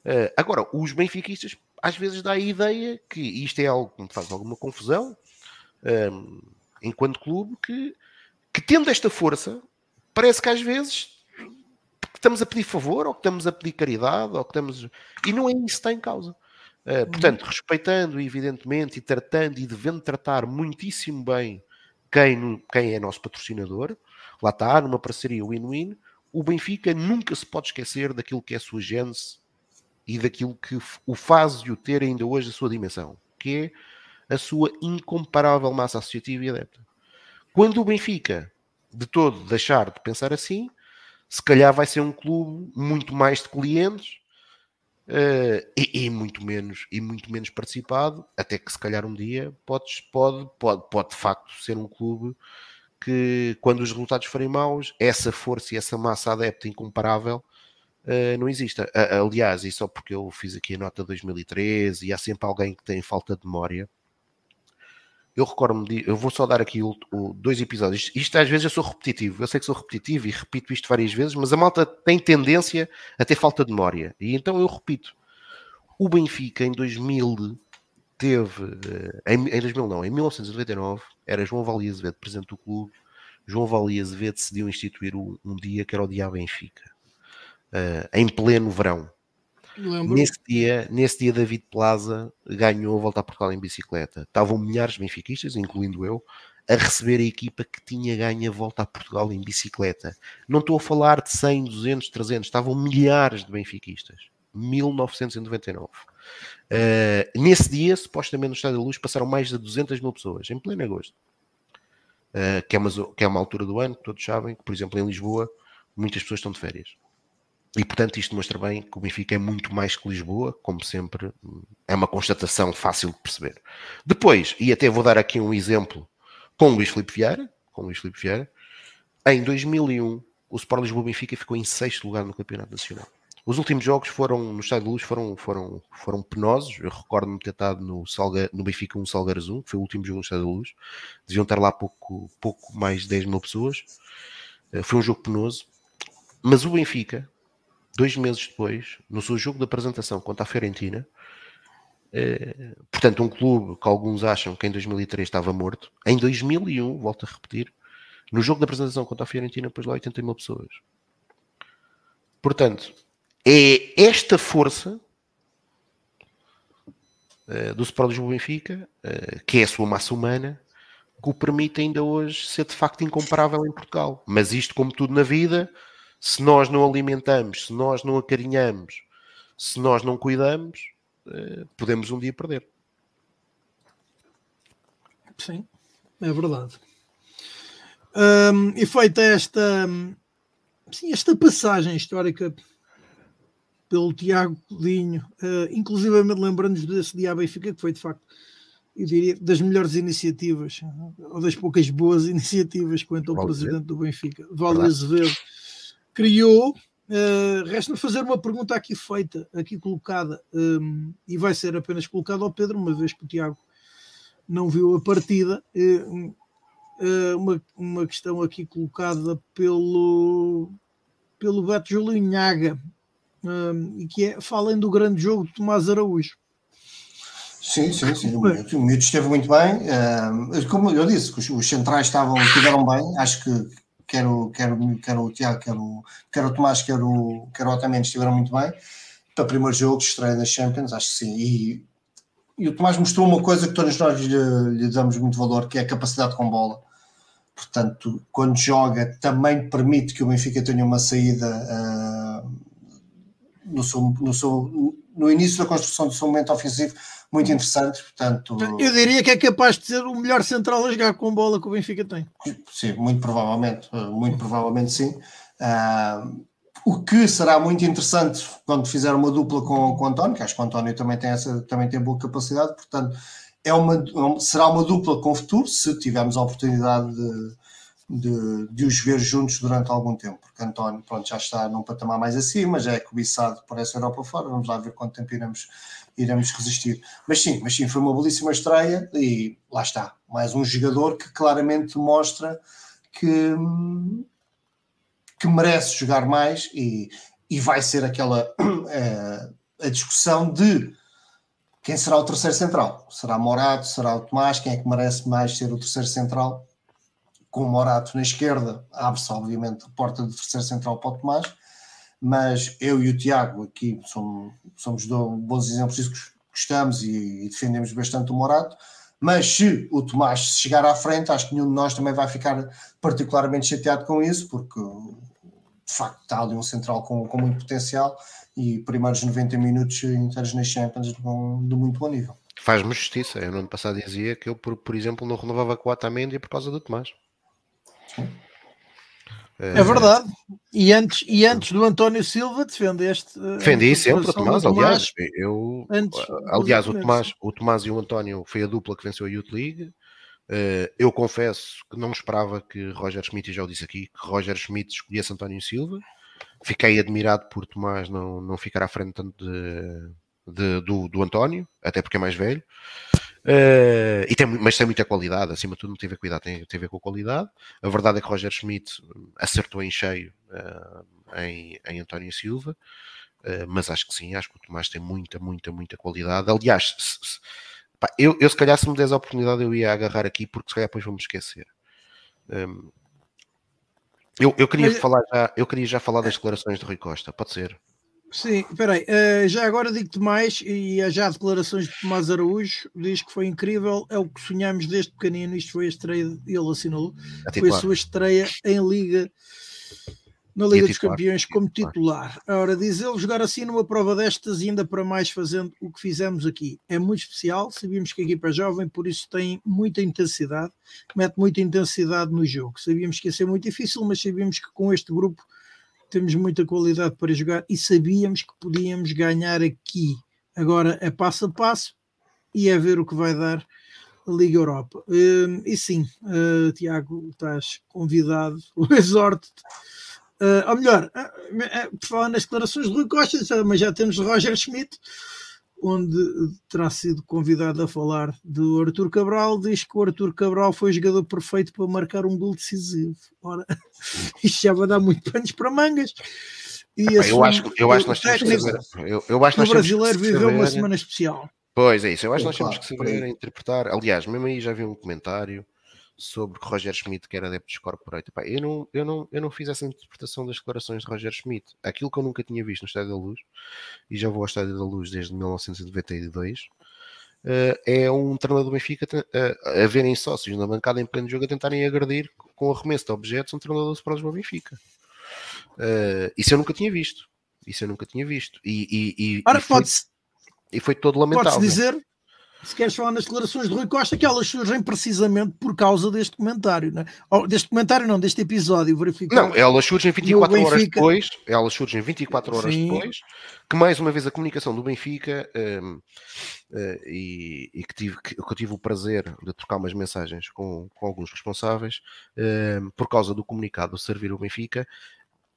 Uh, agora, os benfiquistas às vezes dá a ideia que isto é algo que me faz alguma confusão, um, enquanto clube, que, que tendo esta força, parece que às vezes estamos a pedir favor, ou que estamos a pedir caridade, ou que estamos. E não é isso que está em causa. Uh, portanto, respeitando, evidentemente, e tratando e devendo tratar muitíssimo bem quem, quem é nosso patrocinador, lá está, numa parceria win-win, o Benfica nunca se pode esquecer daquilo que é a sua gênese e daquilo que o faz e o ter ainda hoje a sua dimensão, que é a sua incomparável massa associativa e adepta. Quando o Benfica de todo deixar de pensar assim, se calhar vai ser um clube muito mais de clientes uh, e, e, muito menos e muito menos participado, até que se calhar um dia pode, pode, pode, pode de facto ser um clube que quando os resultados forem maus, essa força e essa massa adepta incomparável uh, não exista. Aliás, e só porque eu fiz aqui a nota 2013 e há sempre alguém que tem falta de memória, eu recordo-me eu vou só dar aqui o, o, dois episódios. Isto às vezes eu sou repetitivo, eu sei que sou repetitivo e repito isto várias vezes, mas a malta tem tendência a ter falta de memória. E então eu repito. O Benfica em 2000 teve, eh, em, em 2000 não, em 1999, era João Valia Azevedo, presidente do clube. João Valia Azevedo decidiu instituir um, um dia que era o dia Benfica, uh, em pleno verão. Nesse dia, nesse dia, David Plaza ganhou a volta a Portugal em bicicleta. Estavam milhares de benfiquistas, incluindo eu, a receber a equipa que tinha ganho a volta a Portugal em bicicleta. Não estou a falar de 100, 200, 300, estavam milhares de benfiquistas. 1999. Uh, nesse dia, supostamente no Estádio da Luz, passaram mais de 200 mil pessoas, em pleno agosto. Uh, que, é uma, que é uma altura do ano, todos sabem que, por exemplo, em Lisboa, muitas pessoas estão de férias. E portanto, isto mostra bem que o Benfica é muito mais que Lisboa, como sempre, é uma constatação fácil de perceber. Depois, e até vou dar aqui um exemplo com o Luís Filipe Vieira, com Luís Filipe Vieira, em 2001, o Sport Lisboa Benfica ficou em sexto lugar no Campeonato Nacional. Os últimos jogos foram no Estádio de Luz foram, foram, foram penosos. Eu recordo-me ter estado no, Salga, no Benfica 1 Salgares 1, que foi o último jogo no Estádio de Luz. Deviam estar lá pouco, pouco mais de 10 mil pessoas. Eh, foi um jogo penoso. Mas o Benfica, dois meses depois, no seu jogo de apresentação contra a Fiorentina, eh, portanto, um clube que alguns acham que em 2003 estava morto, em 2001, volto a repetir, no jogo de apresentação contra a Fiorentina, pôs lá 80 mil pessoas. Portanto, é esta força uh, do Sport Lisboa Benfica, uh, que é a sua massa humana, que o permite ainda hoje ser de facto incomparável em Portugal. Mas isto, como tudo na vida, se nós não alimentamos, se nós não acarinhamos, se nós não cuidamos, uh, podemos um dia perder. Sim, é verdade. Um, e feita esta, sim, esta passagem histórica pelo Tiago Codinho, uh, inclusivamente lembrando-nos desse dia à Benfica, que foi de facto, eu diria, das melhores iniciativas, ou das poucas boas [laughs] iniciativas quanto ao presidente do Benfica, Valdir Azevedo, criou. Uh, Resta-me fazer uma pergunta aqui feita, aqui colocada, um, e vai ser apenas colocada ao Pedro, uma vez que o Tiago não viu a partida. Uh, uh, uma, uma questão aqui colocada pelo, pelo Beto Júlio Nhaga, um, e que é, falem do grande jogo de Tomás Araújo. Sim, sim, sim. O Miúdo, esteve muito bem. Como eu disse, os, os centrais estavam, estiveram bem. Acho que quer o, quer, o, Tiago, quer o, o Tomás, quer o, quer o Otamendi estiveram muito bem. Para o primeiro jogo, estreia das Champions, acho que sim. E, e o Tomás mostrou uma coisa que todos nós lhe, lhe damos muito valor, que é a capacidade com bola. Portanto, quando joga, também permite que o Benfica tenha uma saída uh, no, seu, no, seu, no início da construção do seu momento ofensivo muito interessante. Portanto, eu diria que é capaz de ser o melhor central a jogar com bola que o Benfica tem. Sim, muito provavelmente, muito provavelmente sim. Uh, o que será muito interessante quando fizer uma dupla com, com o António, que acho que o António também tem, essa, também tem boa capacidade, portanto, é uma, será uma dupla com futuro, se tivermos a oportunidade de, de, de, os ver juntos durante algum tempo, porque António pronto, já está num patamar mais acima, já é cobiçado por essa Europa fora, vamos lá ver quanto tempo iremos, iremos resistir. Mas sim, mas sim, foi uma belíssima estreia e lá está, mais um jogador que claramente mostra que, que merece jogar mais e, e vai ser aquela é, [clears throat] a discussão de quem será o terceiro central. Será Morato, será o Tomás, quem é que merece mais ser o terceiro central? com o Morato na esquerda, abre-se obviamente a porta do terceiro central para o Tomás, mas eu e o Tiago aqui somos, somos bons exemplos disso que gostamos e, e, defendemos bastante o Morato, mas se o Tomás chegar à frente, acho que nenhum de nós também vai ficar particularmente chateado com isso, porque de facto está ali um central com, com muito potencial e primeiros 90 minutos inteiros nas Champions de, de muito bom nível. Faz-me justiça. Eu no ano passado dizia que eu, por, por exemplo, não renovava com o Otamendi por causa do Tomás. É verdade. E antes, e antes do António Silva defendeste. Eh, Defendi sempre o Tomás, aliás. Eu, antes, aliás, o Tomás, o Tomás e o António foi a dupla que venceu a Youth League. Eh, eu confesso que não esperava que Roger Schmidt, e já o disse aqui, que Roger Schmidt escolhesse António Silva. Fiquei admirado por Tomás não, não ficar à frente tanto de, de, do, do António, até porque é mais velho. Uh, e tem, mas tem muita qualidade, acima de tudo não tem a ver, cuidado, tem, tem a ver com a qualidade. A verdade é que Roger Schmidt acertou em cheio uh, em, em António Silva, uh, mas acho que sim, acho que o Tomás tem muita, muita, muita qualidade. Aliás, se, se, pá, eu, eu se calhar se me des a oportunidade eu ia agarrar aqui, porque se calhar depois vou-me esquecer. Um, eu, eu, queria mas... falar já, eu queria já falar das declarações de Rui Costa, pode ser? Sim, peraí, uh, já agora digo-te mais, e já declarações de Tomás Araújo, diz que foi incrível, é o que sonhamos desde pequenino, isto foi a estreia, ele assinou, foi a sua estreia em Liga, na Liga dos Campeões como titular. Ora, diz ele, jogar assim numa prova destas e ainda para mais fazendo o que fizemos aqui. É muito especial, sabíamos que a equipa é jovem, por isso tem muita intensidade, mete muita intensidade no jogo. Sabíamos que ia ser muito difícil, mas sabíamos que com este grupo temos muita qualidade para jogar e sabíamos que podíamos ganhar aqui. Agora é passo a passo e é ver o que vai dar a Liga Europa. Uh, e sim, uh, Tiago, estás convidado, [laughs] exorto-te. Uh, ou melhor, uh, por falar nas declarações de Rui Costa, mas já temos Roger Schmidt, onde terá sido convidado a falar do Arthur Cabral, diz que o Arthur Cabral foi o jogador perfeito para marcar um gol decisivo. Ora, [laughs] isto já vai dar muito panos para mangas. E assim, eu acho, eu acho que nós temos que saber. Eu, eu acho que nós o brasileiro viveu uma semana especial. Pois é isso, eu acho que nós temos que saber interpretar. Aliás, mesmo aí já vi um comentário sobre que Roger Schmidt que era adepto de corporate. Epá, eu, não, eu, não, eu não fiz essa interpretação das declarações de Roger Schmidt. Aquilo que eu nunca tinha visto no Estádio da Luz, e já vou ao Estádio da Luz desde 1992, uh, é um treinador do Benfica uh, a verem sócios na bancada em pleno jogo a tentarem agredir com arremesso de objetos um treinador do do Benfica. Uh, isso eu nunca tinha visto. Isso eu nunca tinha visto. E, e, e, Ora, e foi, e foi todo lamentável. pode dizer, se queres falar nas declarações de Rui Costa, que elas surgem precisamente por causa deste comentário, é? Ou, deste comentário não, deste episódio verificado. Não, elas surgem 24 horas Benfica- depois, elas surgem 24 horas Sim. depois, que mais uma vez a comunicação do Benfica hum, eh, e, e que, tive, que, que eu tive o prazer de trocar umas mensagens com, com alguns responsáveis, hum, por causa do comunicado do servir o Benfica,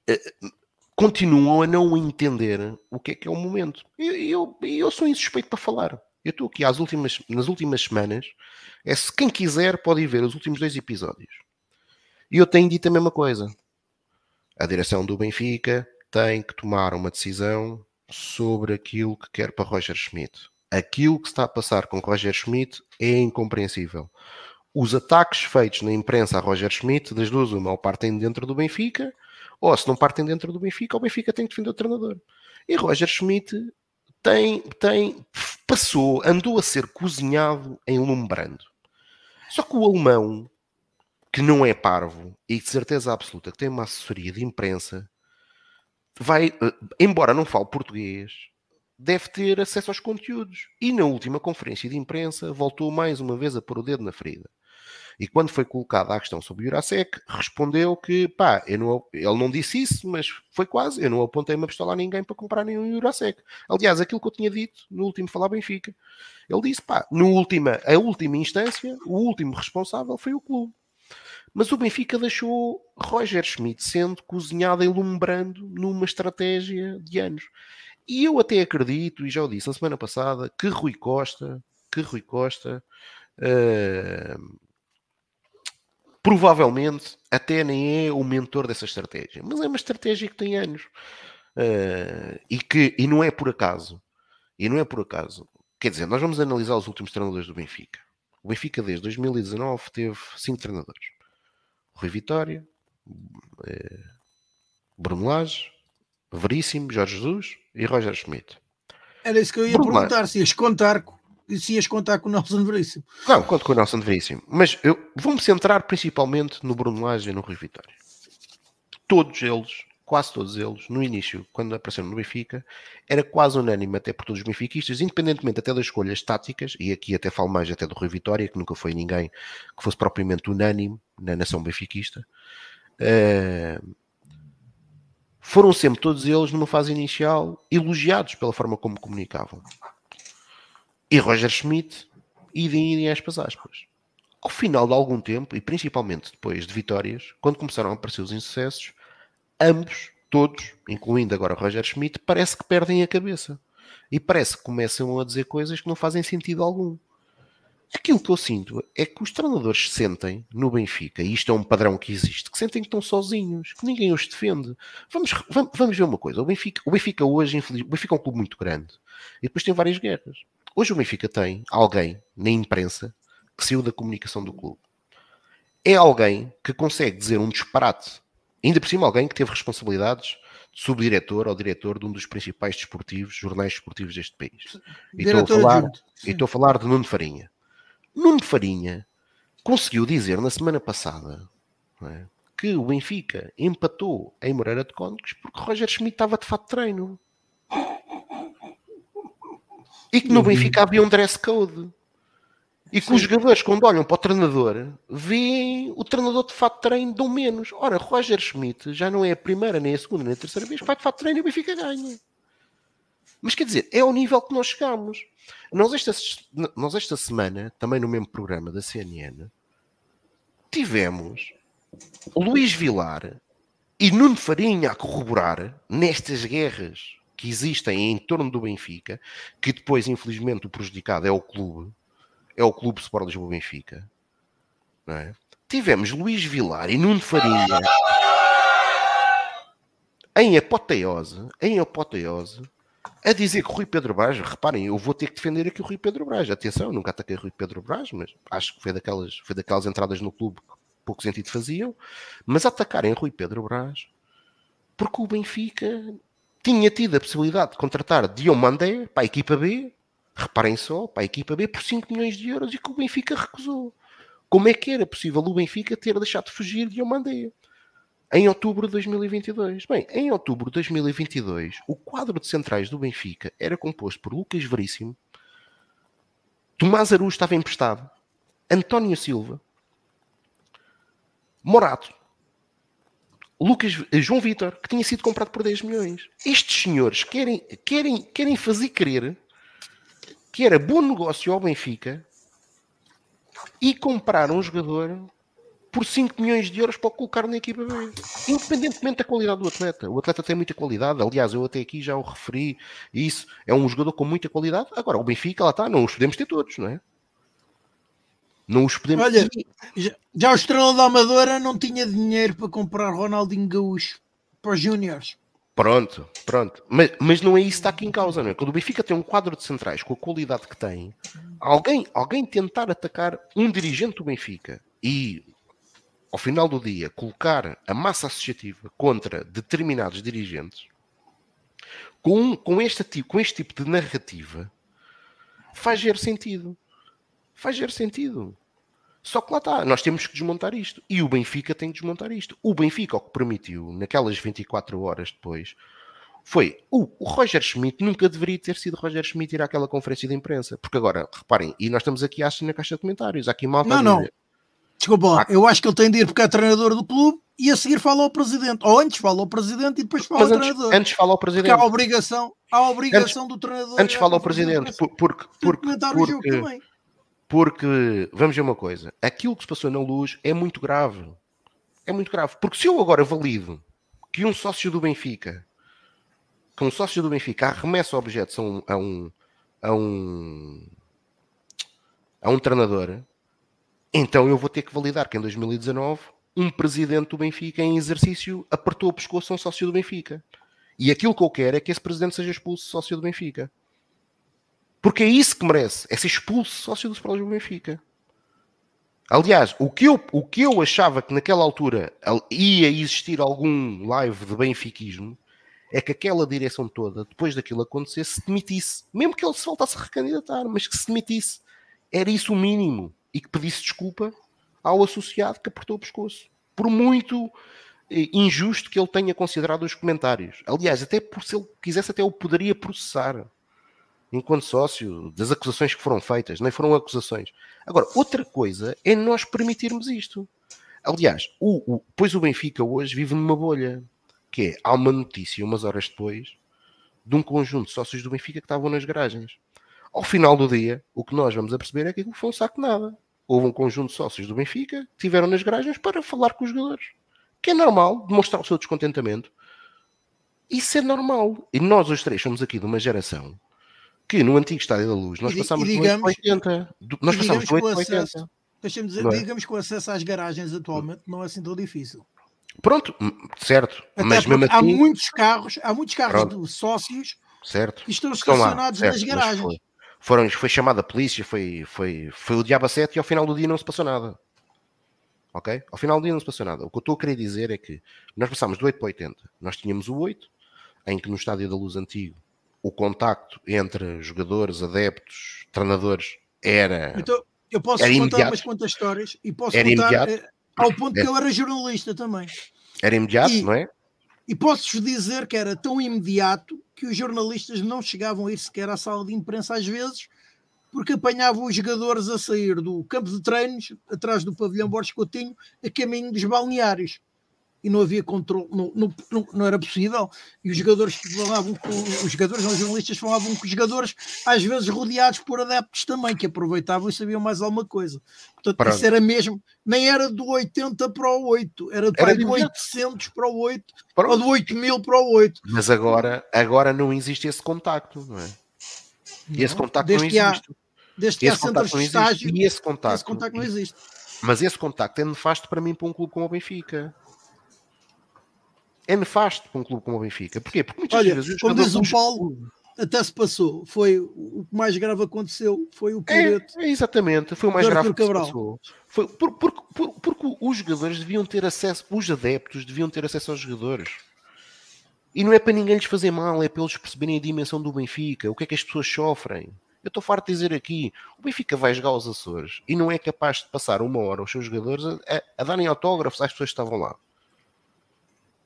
eh, continuam a não entender o que é que é o momento. E eu, eu, eu sou insuspeito para falar. Eu estou aqui últimas, nas últimas semanas. É se quem quiser pode ir ver os últimos dois episódios. E eu tenho dito a mesma coisa. A direção do Benfica tem que tomar uma decisão sobre aquilo que quer para Roger Schmidt. Aquilo que está a passar com Roger Schmidt é incompreensível. Os ataques feitos na imprensa a Roger Schmidt, das duas, uma, ou partem dentro do Benfica, ou se não partem dentro do Benfica, o Benfica tem que defender o treinador. E Roger Schmidt tem, tem, passou, andou a ser cozinhado em lumbrando. Só que o alemão, que não é parvo e de certeza absoluta que tem uma assessoria de imprensa, vai, eh, embora não fale português, deve ter acesso aos conteúdos. E na última conferência de imprensa voltou mais uma vez a pôr o dedo na ferida. E quando foi colocada a questão sobre o Jurasek, respondeu que, pá, não, ele não disse isso, mas foi quase, eu não apontei uma pistola a ninguém para comprar nenhum Jurasek. Aliás, aquilo que eu tinha dito no último Falar Benfica, ele disse, pá, no última, a última instância, o último responsável foi o clube. Mas o Benfica deixou Roger Schmidt sendo cozinhado e lumbrando numa estratégia de anos. E eu até acredito, e já o disse na semana passada, que Rui Costa, que Rui Costa, eh, provavelmente até nem é o mentor dessa estratégia, mas é uma estratégia que tem anos Eh, e que e não é por acaso. E não é por acaso. Quer dizer, nós vamos analisar os últimos treinadores do Benfica. O Benfica desde 2019 teve cinco treinadores: Rui Vitória, eh, Bruno Lage, Veríssimo, Jorge Jesus e Roger Schmidt. Era isso que eu ia Bruno perguntar, se ias contar, co- se ias contar com o Nelson Veríssimo. Não, conto com o Nelson Veríssimo. Mas eu vou-me centrar principalmente no Bruno Lage e no Rui Vitória. Todos eles, quase todos eles, no início, quando apareceram no Benfica, era quase unânime até por todos os benfiquistas, independentemente até das escolhas táticas, e aqui até falo mais até do Rui Vitória, que nunca foi ninguém que fosse propriamente unânime na nação benfiquista. eh, foram sempre todos eles, numa fase inicial, elogiados pela forma como comunicavam. E Roger Schmidt, idem, idem aspas, aspas. Ao final de algum tempo, e principalmente depois de vitórias, quando começaram a aparecer os insucessos, ambos, todos, incluindo agora Roger Schmidt, parece que perdem a cabeça. E parece que começam a dizer coisas que não fazem sentido algum. Aquilo que eu sinto é que os treinadores sentem no Benfica, e isto é um padrão que existe, que sentem que estão sozinhos, que ninguém os defende. Vamos, vamos, vamos ver uma coisa: o Benfica, o Benfica hoje, o Benfica é um clube muito grande e depois tem várias guerras. Hoje o Benfica tem alguém na imprensa que saiu da comunicação do clube. É alguém que consegue dizer um disparate, ainda por cima, alguém que teve responsabilidades de subdiretor ou diretor de um dos principais desportivos, jornais desportivos deste país. E estou a falar, e estou a falar de Nuno Farinha. Nuno Farinha conseguiu dizer na semana passada é, que o Benfica empatou em Moreira de Cónicos porque Roger Schmidt estava de fato de treino. E que no Benfica havia um dress code. E que os jogadores, quando olham para o treinador, veem o treinador de fato de treino dão menos. Ora, Roger Schmidt já não é a primeira, nem a segunda, nem a terceira vez que vai de fato de treino e o Benfica ganha. Mas quer dizer, é ao nível que nós chegamos. Nós esta, nós esta semana, também no mesmo programa da CNN, tivemos Luís Vilar e Nuno Farinha a corroborar nestas guerras que existem em torno do Benfica, que depois, infelizmente, o prejudicado é o clube, é o Clube Sport Lisboa Benfica. É? Tivemos Luís Vilar e Nuno Farinha em apoteose, em apoteose, a dizer que o Rui Pedro Braz, reparem, eu vou ter que defender aqui o Rui Pedro Braz. Atenção, eu nunca ataquei o Rui Pedro Braz, mas acho que foi daquelas, foi daquelas entradas no clube que pouco sentido faziam. Mas atacarem Rui Pedro Braz porque o Benfica tinha tido a possibilidade de contratar Diomandé para a equipa B, reparem só, para a equipa B por 5 milhões de euros e que o Benfica recusou. Como é que era possível o Benfica ter deixado de fugir de Omandeia? Em outubro de 2022. Bem, em outubro de 2022, o quadro de centrais do Benfica era composto por Lucas Veríssimo, Tomás Aru estava emprestado, António Silva, Morato, Lucas, eh, João Vitor, que tinha sido comprado por 10 milhões. Estes senhores querem, querem, querem fazer crer que era bom negócio ao Benfica e comprar um jogador por 5 milhões de euros para colocar na equipa B. Independentemente da qualidade do atleta. O atleta tem muita qualidade. Aliás, eu até aqui já o referi. Isso é um jogador com muita qualidade. Agora, o Benfica, lá está, não os podemos ter todos, não é? Não os podemos Olha, já, já o Estrela da Amadora não tinha dinheiro para comprar Ronaldinho Gaúcho para os Júniores. Pronto, pronto. Mas, mas não é isso que está aqui em causa, não é? Quando o Benfica tem um quadro de centrais com a qualidade que tem, alguém, alguém tentar atacar um dirigente do Benfica e, ao final do dia, colocar a massa associativa contra determinados dirigentes, com, com, este, com este tipo de narrativa, faz ger sentido. Faz ger sentido. Só que lá está, nós temos que desmontar isto. E o Benfica tem que desmontar isto. O Benfica, o que permitiu, naquelas 24 horas depois, foi o, o Roger Schmidt nunca deveria ter sido Roger Schmidt ir àquela conferência de imprensa. Porque agora, reparem, e nós estamos aqui assim na caixa de comentários, há aqui malta. Não, não. Desculpa eu acho que ele tem de ir porque é treinador do clube e a seguir fala ao presidente. Ou antes fala ao presidente e depois fala Mas ao antes, treinador. antes fala ao presidente. Porque há a obrigação, há a obrigação do treinador. Antes fala ao presidente. Porque, porque, comentar o jogo porque, também. Porque, vamos ver uma coisa: aquilo que se passou na luz é muito grave. É muito grave. Porque se eu agora valido que um sócio do Benfica, que um sócio do Benfica arremessa objetos a um, a um, a um, a um treinador, então eu vou ter que validar que em 2019 um presidente do Benfica em exercício apertou o pescoço a um sócio do Benfica. E aquilo que eu quero é que esse presidente seja expulso sócio do Benfica. Porque é isso que merece, é ser expulso sócio do Sporting Benfica. Aliás, o que, eu, o que eu achava que naquela altura al- ia existir algum live de benfiquismo é que aquela direção toda, depois daquilo acontecer, se demitisse. Mesmo que ele se voltasse a recandidatar, mas que se demitisse. Era isso o mínimo. E que pedisse desculpa ao associado que apertou o pescoço. Por muito eh, injusto que ele tenha considerado os comentários. Aliás, até por se ele quisesse, até o poderia processar enquanto sócio das acusações que foram feitas, nem foram acusações. Agora, outra coisa é nós permitirmos isto. Aliás, o, o, pois o Benfica hoje vive numa bolha, que é, há uma notícia umas horas depois de um conjunto de sócios do Benfica que estavam nas garagens. Ao final do dia, o que nós vamos a perceber é que aquilo foi um saco de nada. Houve um conjunto de sócios do Benfica que estiveram nas garagens para falar com os jogadores. Que é normal, demonstrar o seu descontentamento. Isso é normal. E nós os três somos aqui de uma geração que no antigo Estádio da Luz nós E passámos e do 8 digamos- para 80. Do- Nós passámos do 8 que o para acesso- 80. Deixa-me dizer, é? digamos que o acesso às garagens atualmente não é assim tão difícil. Pronto, certo. Até mas mesmo porque há assim, muitos carros, há muitos carros Pronto. de sócios certo. que estão lá, estacionados certo, nas garagens. Foi, foram, foi chamada a polícia, foi, foi, foi o diabo a sete e ao final do dia não se passou nada. Ok? Ao final do dia não se passou nada. O que eu estou a querer dizer é que nós passámos do 8 para 80. Nós tínhamos o 8, em que no Estádio da Luz Antigo o contacto entre jogadores, adeptos, treinadores era. Então, eu posso contar imediato. umas quantas histórias e posso Era contar imediato. eh, ao ponto É. que eu era jornalista também. Era imediato, E- não é? E posso-vos dizer que era tão imediato que os jornalistas não chegavam a ir sequer à sala de imprensa às vezes, porque apanhavam os jogadores a sair do campo de treinos, atrás do pavilhão Borges Coutinho, a caminho dos balneários. E não havia controle, não, não, não, era possível. E os jogadores falavam com os jogadores, não, os jornalistas falavam com os jogadores, às vezes rodeados por adeptos também, que aproveitavam e sabiam mais alguma coisa. Portanto, Pronto. isso era mesmo, nem era do 80 para o 8, era, Era do imediato. 800 para o 8 Pronto. ou do 8 mil para o 8. Mas agora, agora não existe esse contacto, não é? E esse contacto desde não que há- existe. Desde que há Esse centros contacto não de existe. estágio, E esse contacto, esse contacto não existe. Mas esse contacto é nefasto para mim para um clube como o Benfica. É nefasto para um clube como o Benfica. Porquê? Porque muitas Olha, vezes os como diz o Paulo, até se passou. Foi o que mais grave aconteceu foi o Pireto. É, é exatamente, foi o mais grave que se passou. Foi por- por- por- porque os jogadores deviam ter acesso, os adeptos deviam ter acesso aos jogadores. E não é para ninguém lhes fazer mal, é para eles perceberem a dimensão do Benfica, o que é que as pessoas sofrem. Eu estou farto de dizer aqui, o Benfica vai jogar aos Açores e não é capaz de passar uma hora aos seus jogadores a, a, a darem autógrafos às pessoas que estavam lá.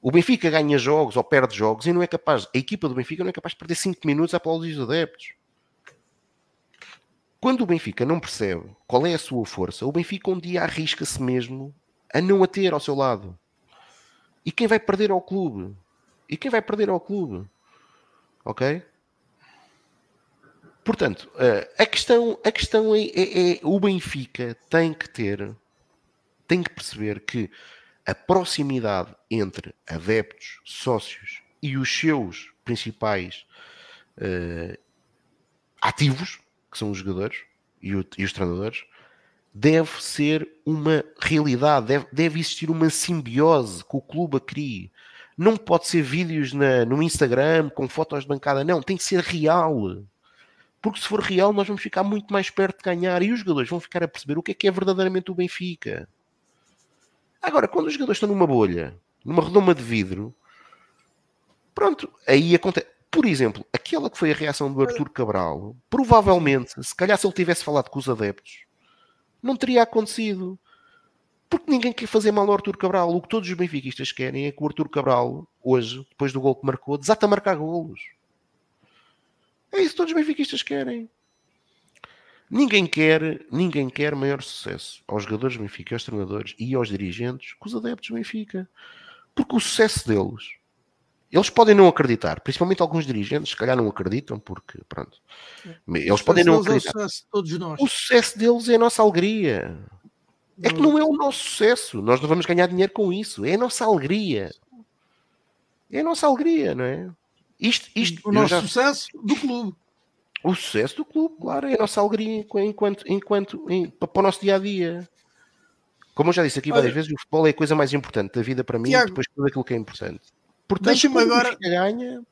O Benfica ganha jogos ou perde jogos e não é capaz, a equipa do Benfica não é capaz de perder 5 minutos a aplaudir os adeptos. Quando o Benfica não percebe qual é a sua força, o Benfica um dia arrisca-se mesmo a não a ter ao seu lado. E quem vai perder ao clube? E quem vai perder ao clube? Ok? Portanto, eh, a questão, a questão é, é, é, o Benfica tem que ter, tem que perceber que a proximidade entre adeptos, sócios e os seus principais uh, ativos, que são os jogadores e, o, e, os treinadores, deve ser uma realidade, deve, deve existir uma simbiose que o clube a crie. Não pode ser vídeos na, no Instagram com fotos de bancada, não, tem que ser real. Porque se for real, nós vamos ficar muito mais perto de ganhar e os jogadores vão ficar a perceber o que é que é verdadeiramente o Benfica. Agora, quando os jogadores estão numa bolha, numa redoma de vidro, pronto, aí acontece. Por exemplo, aquela que foi a reação do Arthur Cabral, provavelmente, se calhar se ele tivesse falado com os adeptos, não teria acontecido. Porque ninguém quer fazer mal ao Arthur Cabral. O que todos os benfiquistas querem é que o Arthur Cabral, hoje, depois do gol que marcou, desata a marcar golos. É isso que todos os benfiquistas querem. Ninguém quer, ninguém quer maior sucesso aos jogadores do Benfica, aos treinadores e aos dirigentes que os adeptos do Benfica. Porque o sucesso deles, eles podem não acreditar, principalmente alguns dirigentes, se calhar não acreditam, porque, pronto, eles podem não acreditar. É o, sucesso o sucesso deles é a nossa alegria. É que não é o nosso sucesso. Nós não vamos ganhar dinheiro com isso. É a nossa alegria. É a nossa alegria, não é? Isto, isto, o nosso já... sucesso do clube. O sucesso do clube, claro, é a nossa alegria enquanto, enquanto, em, para o nosso dia a dia. Como eu já disse aqui várias Olha, vezes, o futebol é a coisa mais importante da vida para mim, Tiago, depois de tudo aquilo que é importante. Portanto, deixa-me agora. Ganha,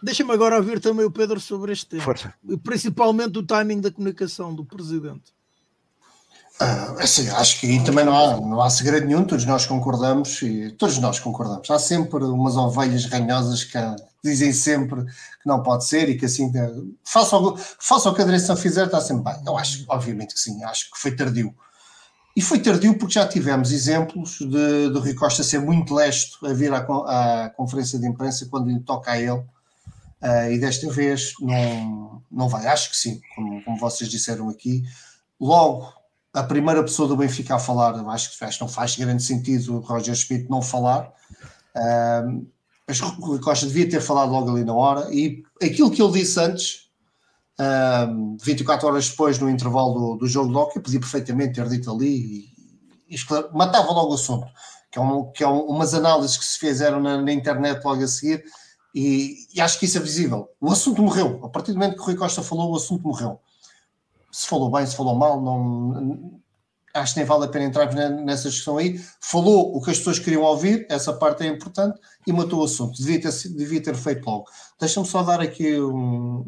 Deixa-me agora ouvir também o Pedro sobre este tema. Força. Principalmente o timing da comunicação do presidente. Ah, assim, acho que aí também não há, não há segredo nenhum, todos nós concordamos e todos nós concordamos. Há sempre umas ovelhas ranhosas que dizem sempre que não pode ser e que assim faça o, faça o que a direção fizer, está sempre bem. Eu acho, obviamente que sim, acho que foi tardio. E foi tardio porque já tivemos exemplos de, do Rui Costa ser muito lesto a vir à, à conferência de imprensa quando lhe toca a ele. Uh, e desta vez não, não vai. Acho que sim, como, como vocês disseram aqui. Logo a primeira pessoa do Benfica a falar, acho que, acho que não faz grande sentido o Roger Schmidt não falar. Uh, mas Rui Costa devia ter falado logo ali na hora. E aquilo que ele disse antes, uh, 24 horas depois, no intervalo do, do jogo de hockey, podia perfeitamente ter dito ali e, e matava logo o assunto. Que é, um, que é um, umas análises que se fizeram na, na internet logo a seguir. E, e, acho que isso é visível. O assunto morreu. A partir do momento que o Rui Costa falou, o assunto morreu se falou bem, se falou mal, não, acho que nem vale a pena entrar nessa discussão aí. Falou o que as pessoas queriam ouvir, essa parte é importante, e matou o assunto. Devia ter, devia ter feito logo. Deixa-me só dar aqui um,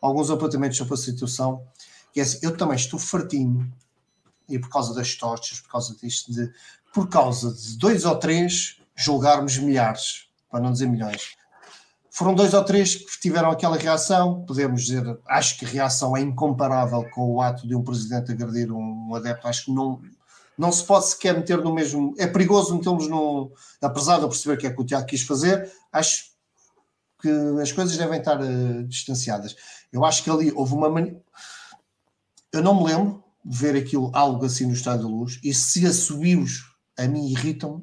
alguns apontamentos sobre a situação. É assim, eu também estou fartinho, e por causa das tochas, por causa disto, de, por causa de dois ou três julgarmos milhares, para não dizer milhões foram dois ou três que tiveram aquela reação. Podemos dizer, acho que a reação é incomparável com o ato de um presidente agredir um adepto. Acho que não, não se pode sequer meter no mesmo. É perigoso metermos no. Apesar de eu perceber que é que o Tiago quis fazer, acho que as coisas devem estar uh, distanciadas. Eu acho que ali houve uma. Man... Eu não me lembro de ver aquilo, algo assim no Estádio da Luz, e se assobios a mim irritam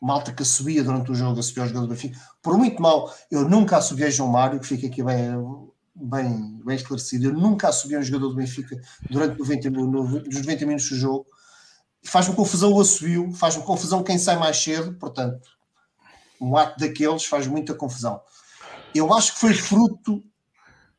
malta que subia durante o jogo, a subir ao jogador do Benfica. Por muito mal, eu nunca assobiei João Mário, que fica aqui bem, bem, bem esclarecido. Eu nunca assobiei um jogador do Benfica durante 90, no, nos 90 minutos do jogo. Faz-me confusão o assobio, faz-me confusão quem sai mais cedo, portanto, um ato daqueles faz muita confusão. Eu acho que foi fruto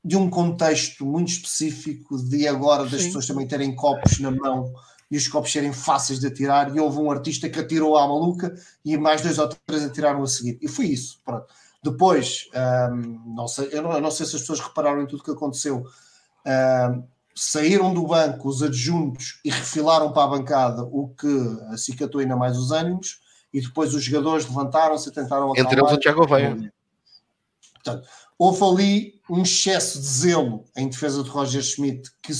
de um contexto muito específico de agora das Sim. pessoas também terem copos na mão e os copos serem fáceis de atirar, e houve um artista que atirou à maluca e mais dois ou três atiraram a seguir. E foi isso. Pronto. Depois, um, não sei, eu, não, eu não sei se as pessoas repararam em tudo que aconteceu. Um, saíram do banco os adjuntos e refilaram para a bancada, o que acicatou ainda mais os ânimos, e depois os jogadores levantaram-se e tentaram acalmar. Entre eles o Tiago Veia. Portanto, houve ali um excesso de zelo em defesa de Roger Schmidt que,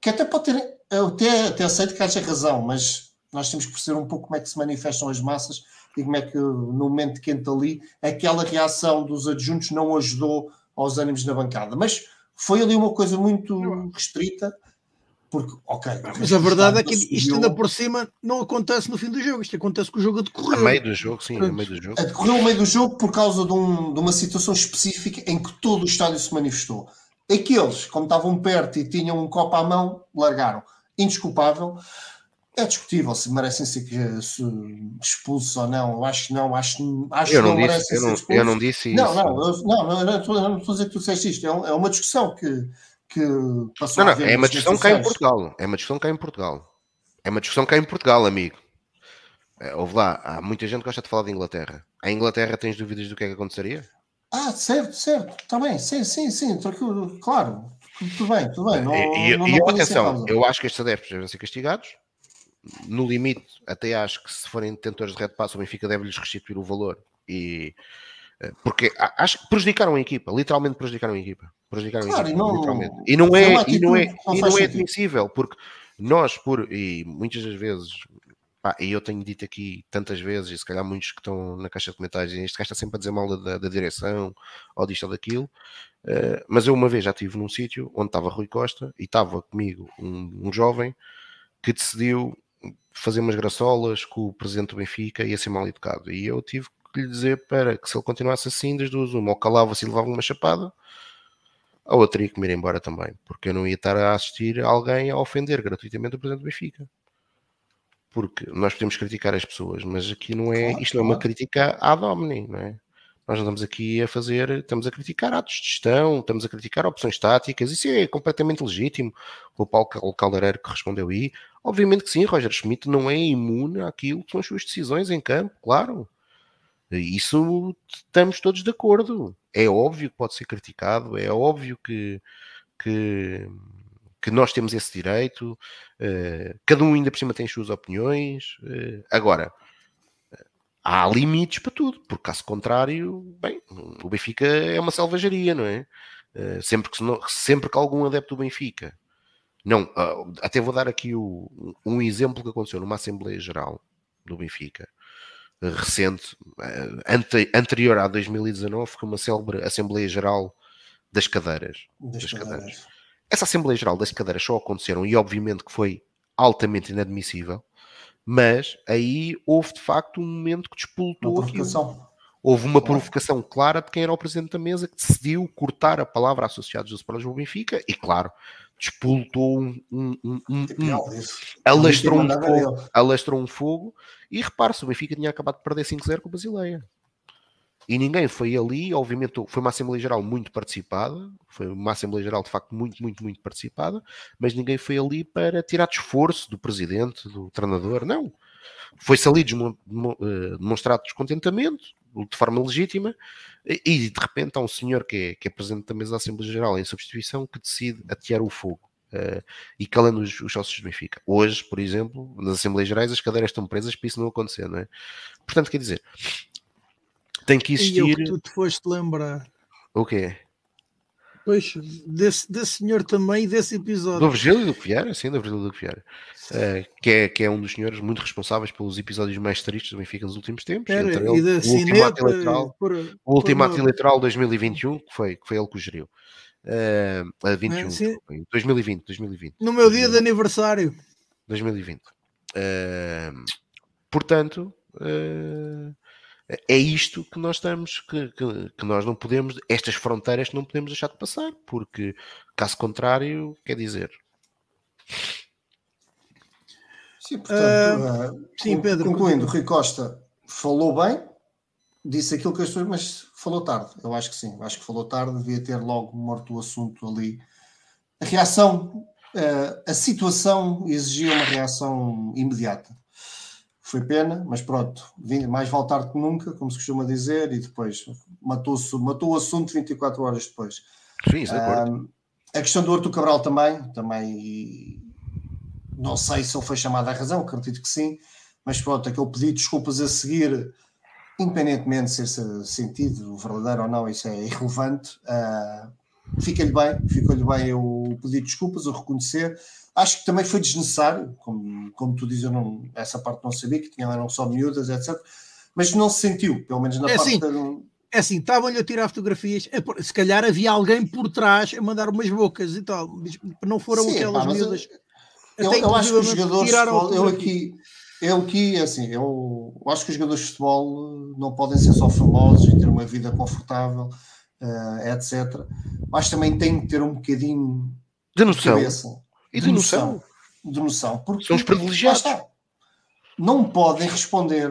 que até pode ter, eu até, até aceito que haja razão, mas nós temos que perceber um pouco como é que se manifestam as massas e como é que no momento quente ali aquela reação dos adjuntos não ajudou aos ânimos na bancada. Mas foi ali uma coisa muito restrita porque, ok. Mas a verdade é que isto ainda por cima não acontece no fim do jogo, isto acontece com o jogo a decorrer. A meio do jogo, sim, a meio do jogo. A decorrer ao meio do jogo por causa de, um, de, uma situação específica em que todo o estádio se manifestou. Aqueles, como estavam perto e tinham um copo à mão, largaram. Indesculpável. É discutível se merecem ser expulsos ou não. Eu acho que não. Acho, acho eu não que não disse, eu não, eu não disse isso. Não, não, não, não, não, estou, não estou a dizer que tu disseste isto. É, é uma discussão que que passou não, não, é uma discussão cá em Portugal. É uma discussão cá em Portugal. É uma discussão cá em Portugal, amigo. É, houve lá, há muita gente que gosta de falar de Inglaterra. A Inglaterra tens dúvidas do que é que aconteceria? Ah, certo, certo. Está bem, sim, sim, sim. Tranquilo, claro. Tudo bem, tudo bem. Não, e não, e não atenção, eu acho que estes adeptos devem ser castigados. No limite, até acho que se forem detentores de red pass, o Benfica deve-lhes restituir o valor. E porque acho que prejudicaram a equipa, literalmente prejudicaram a equipa. Prejudicaram claro, a equipa, não, literalmente. E não é, é e não é, e não é admissível, porque nós, por, e muitas das vezes, pá, e eu tenho dito aqui tantas vezes, e se calhar muitos que estão na caixa de comentários, este gajo está sempre a dizer mal da, da direção, ou disto ou daquilo, uh, mas eu uma vez já estive num sítio onde estava Rui Costa e estava comigo um, um jovem que decidiu fazer umas graçolas com o presidente do Benfica e ser mal educado. E eu tive que lhe dizer para que se ele continuasse assim, das duas, uma, ou calava-se e levava uma chapada, ou eu teria que me ir embora também, porque eu não ia estar a assistir alguém a ofender gratuitamente o Presidente do Benfica. Porque nós podemos criticar as pessoas, mas aqui não é, claro, isto não é uma crítica ad hominem, não é? Nós não estamos aqui a fazer, estamos a criticar atos de gestão, estamos a criticar opções táticas, isso é completamente legítimo. O Paulo Caldereiro que respondeu aí, obviamente que sim, Roger Schmidt não é imune àquilo que são as suas decisões em campo, claro. Isso estamos todos de acordo. É óbvio que pode ser criticado, é óbvio que, que, que nós temos esse direito, uh, cada um ainda por cima tem as suas opiniões. Uh, agora, há limites para tudo, porque caso contrário, bem, o Benfica é uma selvageria, não é? Uh, sempre, que, sempre que algum adepto do Benfica, não, até vou dar aqui o, um exemplo que aconteceu numa Assembleia Geral do Benfica recente, eh, ante, anterior a 2019, que uma célebre Assembleia Geral das Cadeiras. Das, das cadeiras. cadeiras. Essa Assembleia Geral das Cadeiras só aconteceram e obviamente que foi altamente inadmissível, mas aí houve de facto um momento que despoltou aquilo. Houve uma provocação clara de quem era o presidente da mesa que decidiu cortar a palavra associados dos Sporting do Benfica e, claro, despoltou um, um, um, um, um. alastrou, um fogo, alastrou um fogo e repare-se, o Benfica tinha acabado de perder 5-0 com o Basileia e ninguém foi ali, obviamente foi uma Assembleia Geral muito participada, foi uma Assembleia Geral de facto muito, muito, muito participada, mas ninguém foi ali para tirar de esforço do Presidente, do treinador, não. Foi-se ali eh, demonstrado descontentamento, de forma legítima, e de repente há um senhor que é, que é presidente da mesa da Assembleia Geral em substituição que decide atear o fogo. Uh, e calando os, os sócios do Benfica. Hoje, por exemplo, nas Assembleias Gerais as cadeiras estão presas para isso não acontecer, não é? Portanto, quer dizer, tem que existir. E o que tu te foste lembrar. O quê? Pois, desse, desse senhor também desse episódio. Do Virgílio do Vieira, sim, do Virgílio do Vieira. Uh, que, é, que é um dos senhores muito responsáveis pelos episódios mais tristes do Benfica nos últimos tempos. Era, entre ele, o último ato eleitoral, por, o último ato eleitoral 2021, que foi, que foi ele que o geriu. Uh, 21, é, 2020, 2020. No meu dia de aniversário. 2020. Uh, portanto, uh, é isto que nós estamos, que, que, que, nós não podemos, estas fronteiras que não podemos deixar de passar, porque caso contrário, quer dizer. Sim, portanto, uh, sim, Pedro, concluindo, Rui Costa falou bem, disse aquilo que as pessoas, mas falou tarde. Eu acho que sim, acho que falou tarde, devia ter logo morto o assunto ali. A reação, uh, a situação exigia uma reação imediata foi pena, mas pronto, mais vale tarde que nunca, como se costuma dizer, e depois matou, matou o assunto 24 horas depois. Sim, é um, A questão do Arthur Cabral também, também não sei se ele foi chamado à razão, acredito que sim, mas pronto, aquele pedido de desculpas a seguir independentemente de ser sentido verdadeiro ou não, isso é irrelevante. Uh, fica-lhe bem, ficou-lhe bem eu pedir desculpas, eu reconhecer. Acho que também foi desnecessário, como, como tu dizes, eu não, essa parte não sabia, que tinha, eram só miúdas, etc. Mas não se sentiu, pelo menos na é parte assim, É assim, estavam-lhe a tirar fotografias, é se calhar havia alguém por trás a mandar umas bocas e tal, mas não foram Sim, aquelas pá, miúdas. Eu, eu acho que os jogadores futebol, eu aqui, eu aqui, assim, eu acho que os jogadores de futebol não podem ser só famosos e ter uma vida confortável, eh, etc. Mas também têm que ter um bocadinho De de noção. cabeça, E de noção. de noção, porque São os privilegiados. não podem responder,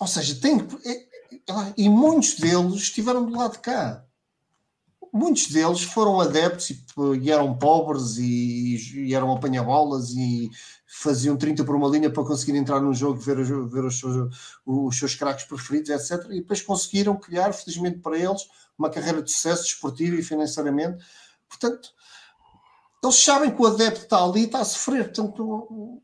ou seja, têm que, é- é- e muitos deles estiveram do lado de cá. Muitos deles foram adeptos e, e eram pobres e, e eram apanha-bolas e faziam 30 por uma linha para conseguir entrar num jogo, ver, ver os, seus, seus craques preferidos, etc. E depois conseguiram criar, felizmente para eles, uma carreira de sucesso desportivo e financeiramente. Portanto, eles sabem que o adepto está ali e está a sofrer. Portanto,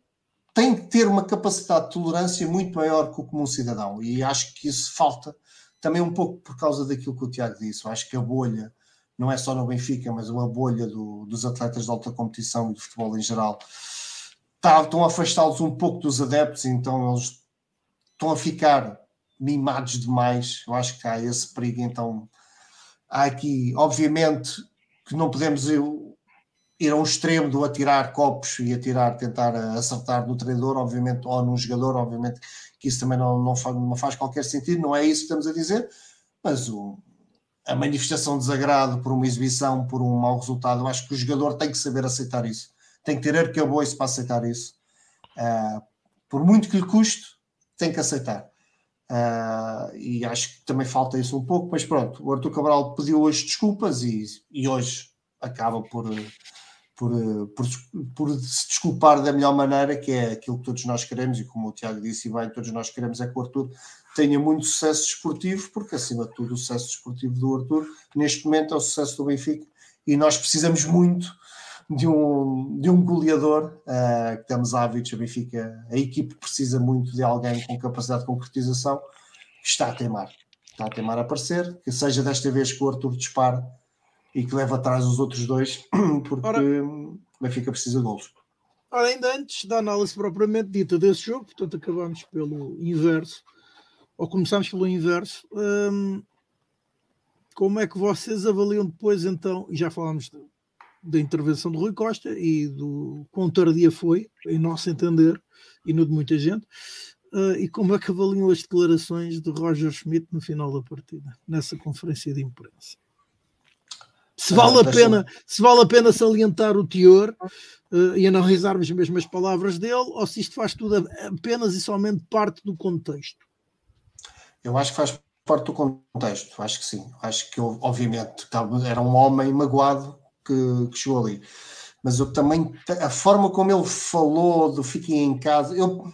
tem que ter uma capacidade de tolerância muito maior que o comum cidadão. E acho que isso falta também um pouco por causa daquilo que o Tiago disse. Eu acho que a bolha, não é só no Benfica, mas uma bolha do- dos atletas de alta competição e de futebol em geral, tá- estão a afastá-los um pouco dos adeptos, então eles estão a ficar mimados demais. Eu acho que há esse perigo. Então, há aqui, obviamente, que não podemos ir, ir a um extremo do atirar copos e atirar, tentar acertar no treinador, obviamente, ou num jogador, obviamente, que isso também não, não, faz, não faz qualquer sentido, não é isso que estamos a dizer, mas o, a manifestação de desagrado por uma exibição, por um mau resultado, eu acho que o jogador tem que saber aceitar isso, tem que ter arcabouço para aceitar isso. Ah, por muito que lhe custe, tem que aceitar. Ah, e acho que também falta isso um pouco, mas pronto, o Arthur Cabral pediu hoje desculpas e, e hoje acaba por, por, por, por se desculpar da melhor maneira, que é aquilo que todos nós queremos, e como o Tiago disse e bem, todos nós queremos é que o Arthur tenha muito sucesso desportivo, porque acima de tudo o sucesso desportivo do Arthur, neste momento é o sucesso do Benfica, e nós precisamos muito de um, de um goleador, uh, que estamos ávidos, a Benfica, a equipe precisa muito de alguém com capacidade de concretização, que está a teimar, está a teimar a aparecer, que seja desta vez que o Arthur dispara e que leva atrás os outros dois, [clears throat] porque Ora- o Benfica precisa de golos. Ora, ainda antes da análise propriamente dita desse jogo, portanto acabamos pelo inverso, ou começamos pelo inverso, hum, como é que vocês avaliam depois então, e já falámos de- da intervenção do Rui Costa e do quão tardia foi, em nosso entender, e no de muita gente, eh, e como é que avaliam as declarações de Roger Schmidt no final da partida, nessa conferência de imprensa? Se Ah, vale a deixa-me- pena, se vale a pena salientar o teor eh, e analisarmos mesmo as palavras dele, ou se isto faz tudo apenas e somente parte do contexto. Eu acho que faz parte do contexto, acho que sim. Acho que, obviamente, era um homem magoado que, que chegou ali. Mas eu também, a forma como ele falou do fiquem em casa, eu,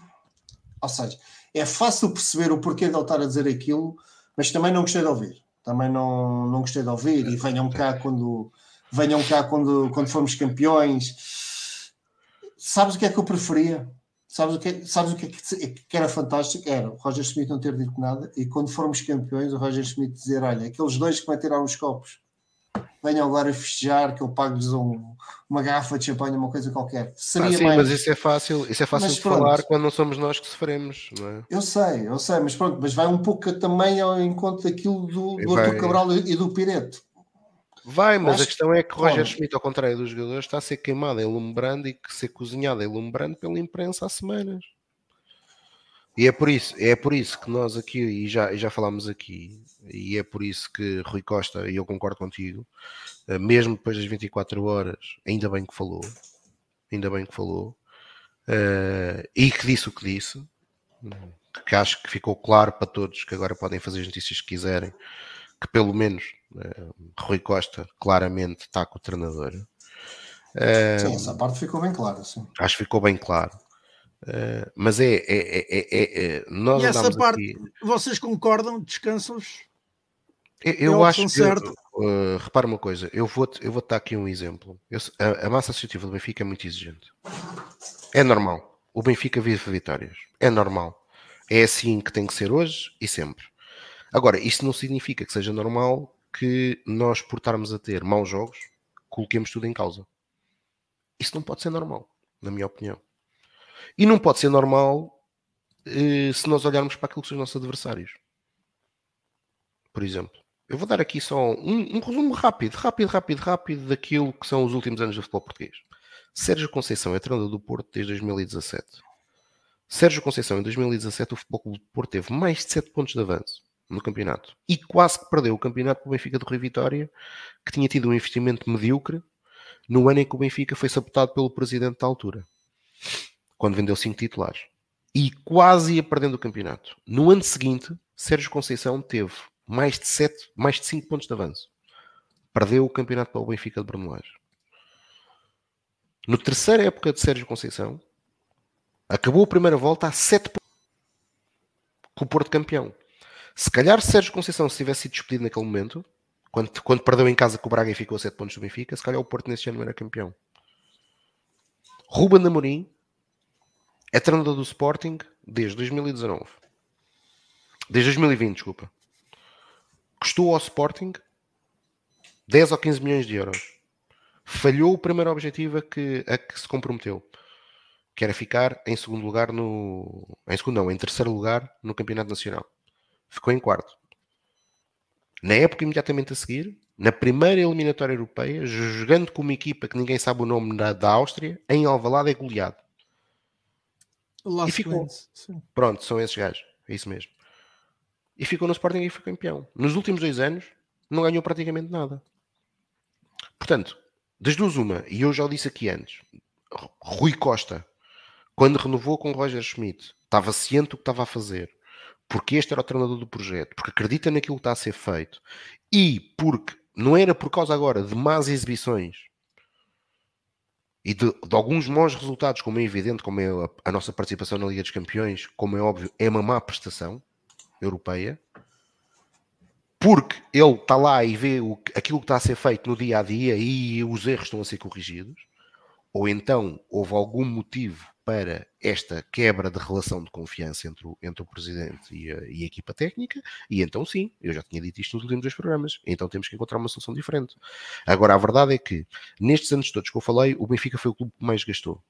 ou seja, é fácil perceber o porquê de ele estar a dizer aquilo, mas também não gostei de ouvir. Também não, não gostei de ouvir. E venham cá quando venham cá quando, quando formos campeões. Sabes o que é que eu preferia? Sabes o que, é- sabes o que, é que, era fantástico? Era o Roger Smith não ter dito nada e quando formos campeões, o Roger Smith dizer: Olha, aqueles dois que vai tirar os copos, venham agora festejar, que eu pago-lhes um- uma garrafa de champanhe, uma coisa qualquer. Ah, Seria sim, mais. mas isso é fácil, isso é fácil Mas de pronto. falar quando não somos nós que sofremos, não é? Eu sei, eu sei, mas pronto, mas vai um pouco também ao encontro daquilo do, do. Arthur Cabral e do Pireto. Vai, mas Acho a questão é que Roger. Schmidt, ao contrário dos jogadores, está a ser queimado em lume brando e que ser cozinhado em lume brando pela imprensa há semanas. E é por isso, é por isso que nós aqui, e já, e já falámos aqui, e é por isso que Rui Costa, e eu concordo contigo, eh, mesmo depois das 24 horas, ainda bem que falou, ainda bem que falou, eh, e que disse o que disse, que acho que ficou claro para todos que agora podem fazer as notícias que quiserem, que pelo menos eh, Rui Costa claramente está com o treinador. Eh, Sim, essa parte ficou bem clara. Sim. acho que ficou bem claro. Eh, mas é, é, é, é- é- nós E essa parte- aqui- Vocês concordam? Descansam-vos? Eu, É eu opção acho, certa. uh, repara uma coisa, eu vou, eu vou dar aqui um exemplo. Eu a, a massa associativa do Benfica é muito exigente. É normal. O Benfica vive vitórias. É normal. É assim que tem que ser hoje e sempre. Agora, isto não significa que seja normal que nós, por estarmos a ter maus jogos, coloquemos tudo em causa. Isso não pode ser normal, na minha opinião. E não pode ser normal eh, se nós olharmos para aquilo que são os nossos adversários. Por exemplo, eu vou dar aqui só um, um resumo rápido, rápido, rápido, rápido daquilo que são os últimos anos do futebol português. Sérgio Conceição é treinador do Porto desde 2017. Sérgio Conceição, em 2017, o Futebol Clube do Porto teve mais de 7 pontos de avanço no campeonato e quase que perdeu o campeonato para o Benfica do Rio Vitória, que tinha tido um investimento medíocre no ano em que o Benfica foi sabotado pelo presidente da altura, quando vendeu 5 titulares. E quase ia perdendo o campeonato. No ano seguinte, Sérgio Conceição teve mais de 7, mais de 5 pontos de avanço. Perdeu o campeonato para o Benfica de Bernoulage. No terceira época de Sérgio Conceição, acabou a primeira volta a 7 pontos com o Porto campeão. Se calhar Sérgio Conceição se tivesse sido despedido naquele momento, quando, quando perdeu em casa com o Braga e ficou a 7 pontos do Benfica, se calhar o Porto nesse ano era campeão. Ruben Amorim é treinador do Sporting desde 2019. Desde 2020, desculpa. Custou ao Sporting 10 ou 15 milhões de euros. Falhou o primeiro objetivo a que, a que se comprometeu, que era ficar em segundo lugar no. Em segundo, não, em terceiro lugar no Campeonato Nacional. Ficou em quarto. Na época imediatamente a seguir, na primeira eliminatória europeia, jogando com uma equipa que ninguém sabe o nome da, da Áustria, em Alvalade é goleado. Last E ficou. Pronto, são esses gajos. É isso mesmo. E ficou no Sporting e foi campeão. Nos últimos dois anos, não ganhou praticamente nada. Portanto, das duas uma, e eu já o disse aqui antes, Rui Costa, quando renovou com Roger Schmidt, estava ciente do que estava a fazer, porque este era o treinador do projeto, porque acredita naquilo que está a ser feito, e porque não era por causa agora de más exibições e de, de alguns maus resultados, como é evidente, como é a, a nossa participação na Liga dos Campeões, como é óbvio, é uma má prestação europeia, porque ele está lá e vê o, aquilo que está a ser feito no dia a dia e os erros estão a ser corrigidos, ou então houve algum motivo para esta quebra de relação de confiança entre o, entre o presidente e a, e a equipa técnica, e então sim, eu já tinha dito isto nos últimos dois programas, então temos que encontrar uma solução diferente. Agora, a verdade é que nestes anos todos que eu falei, o Benfica foi o clube que mais gastou.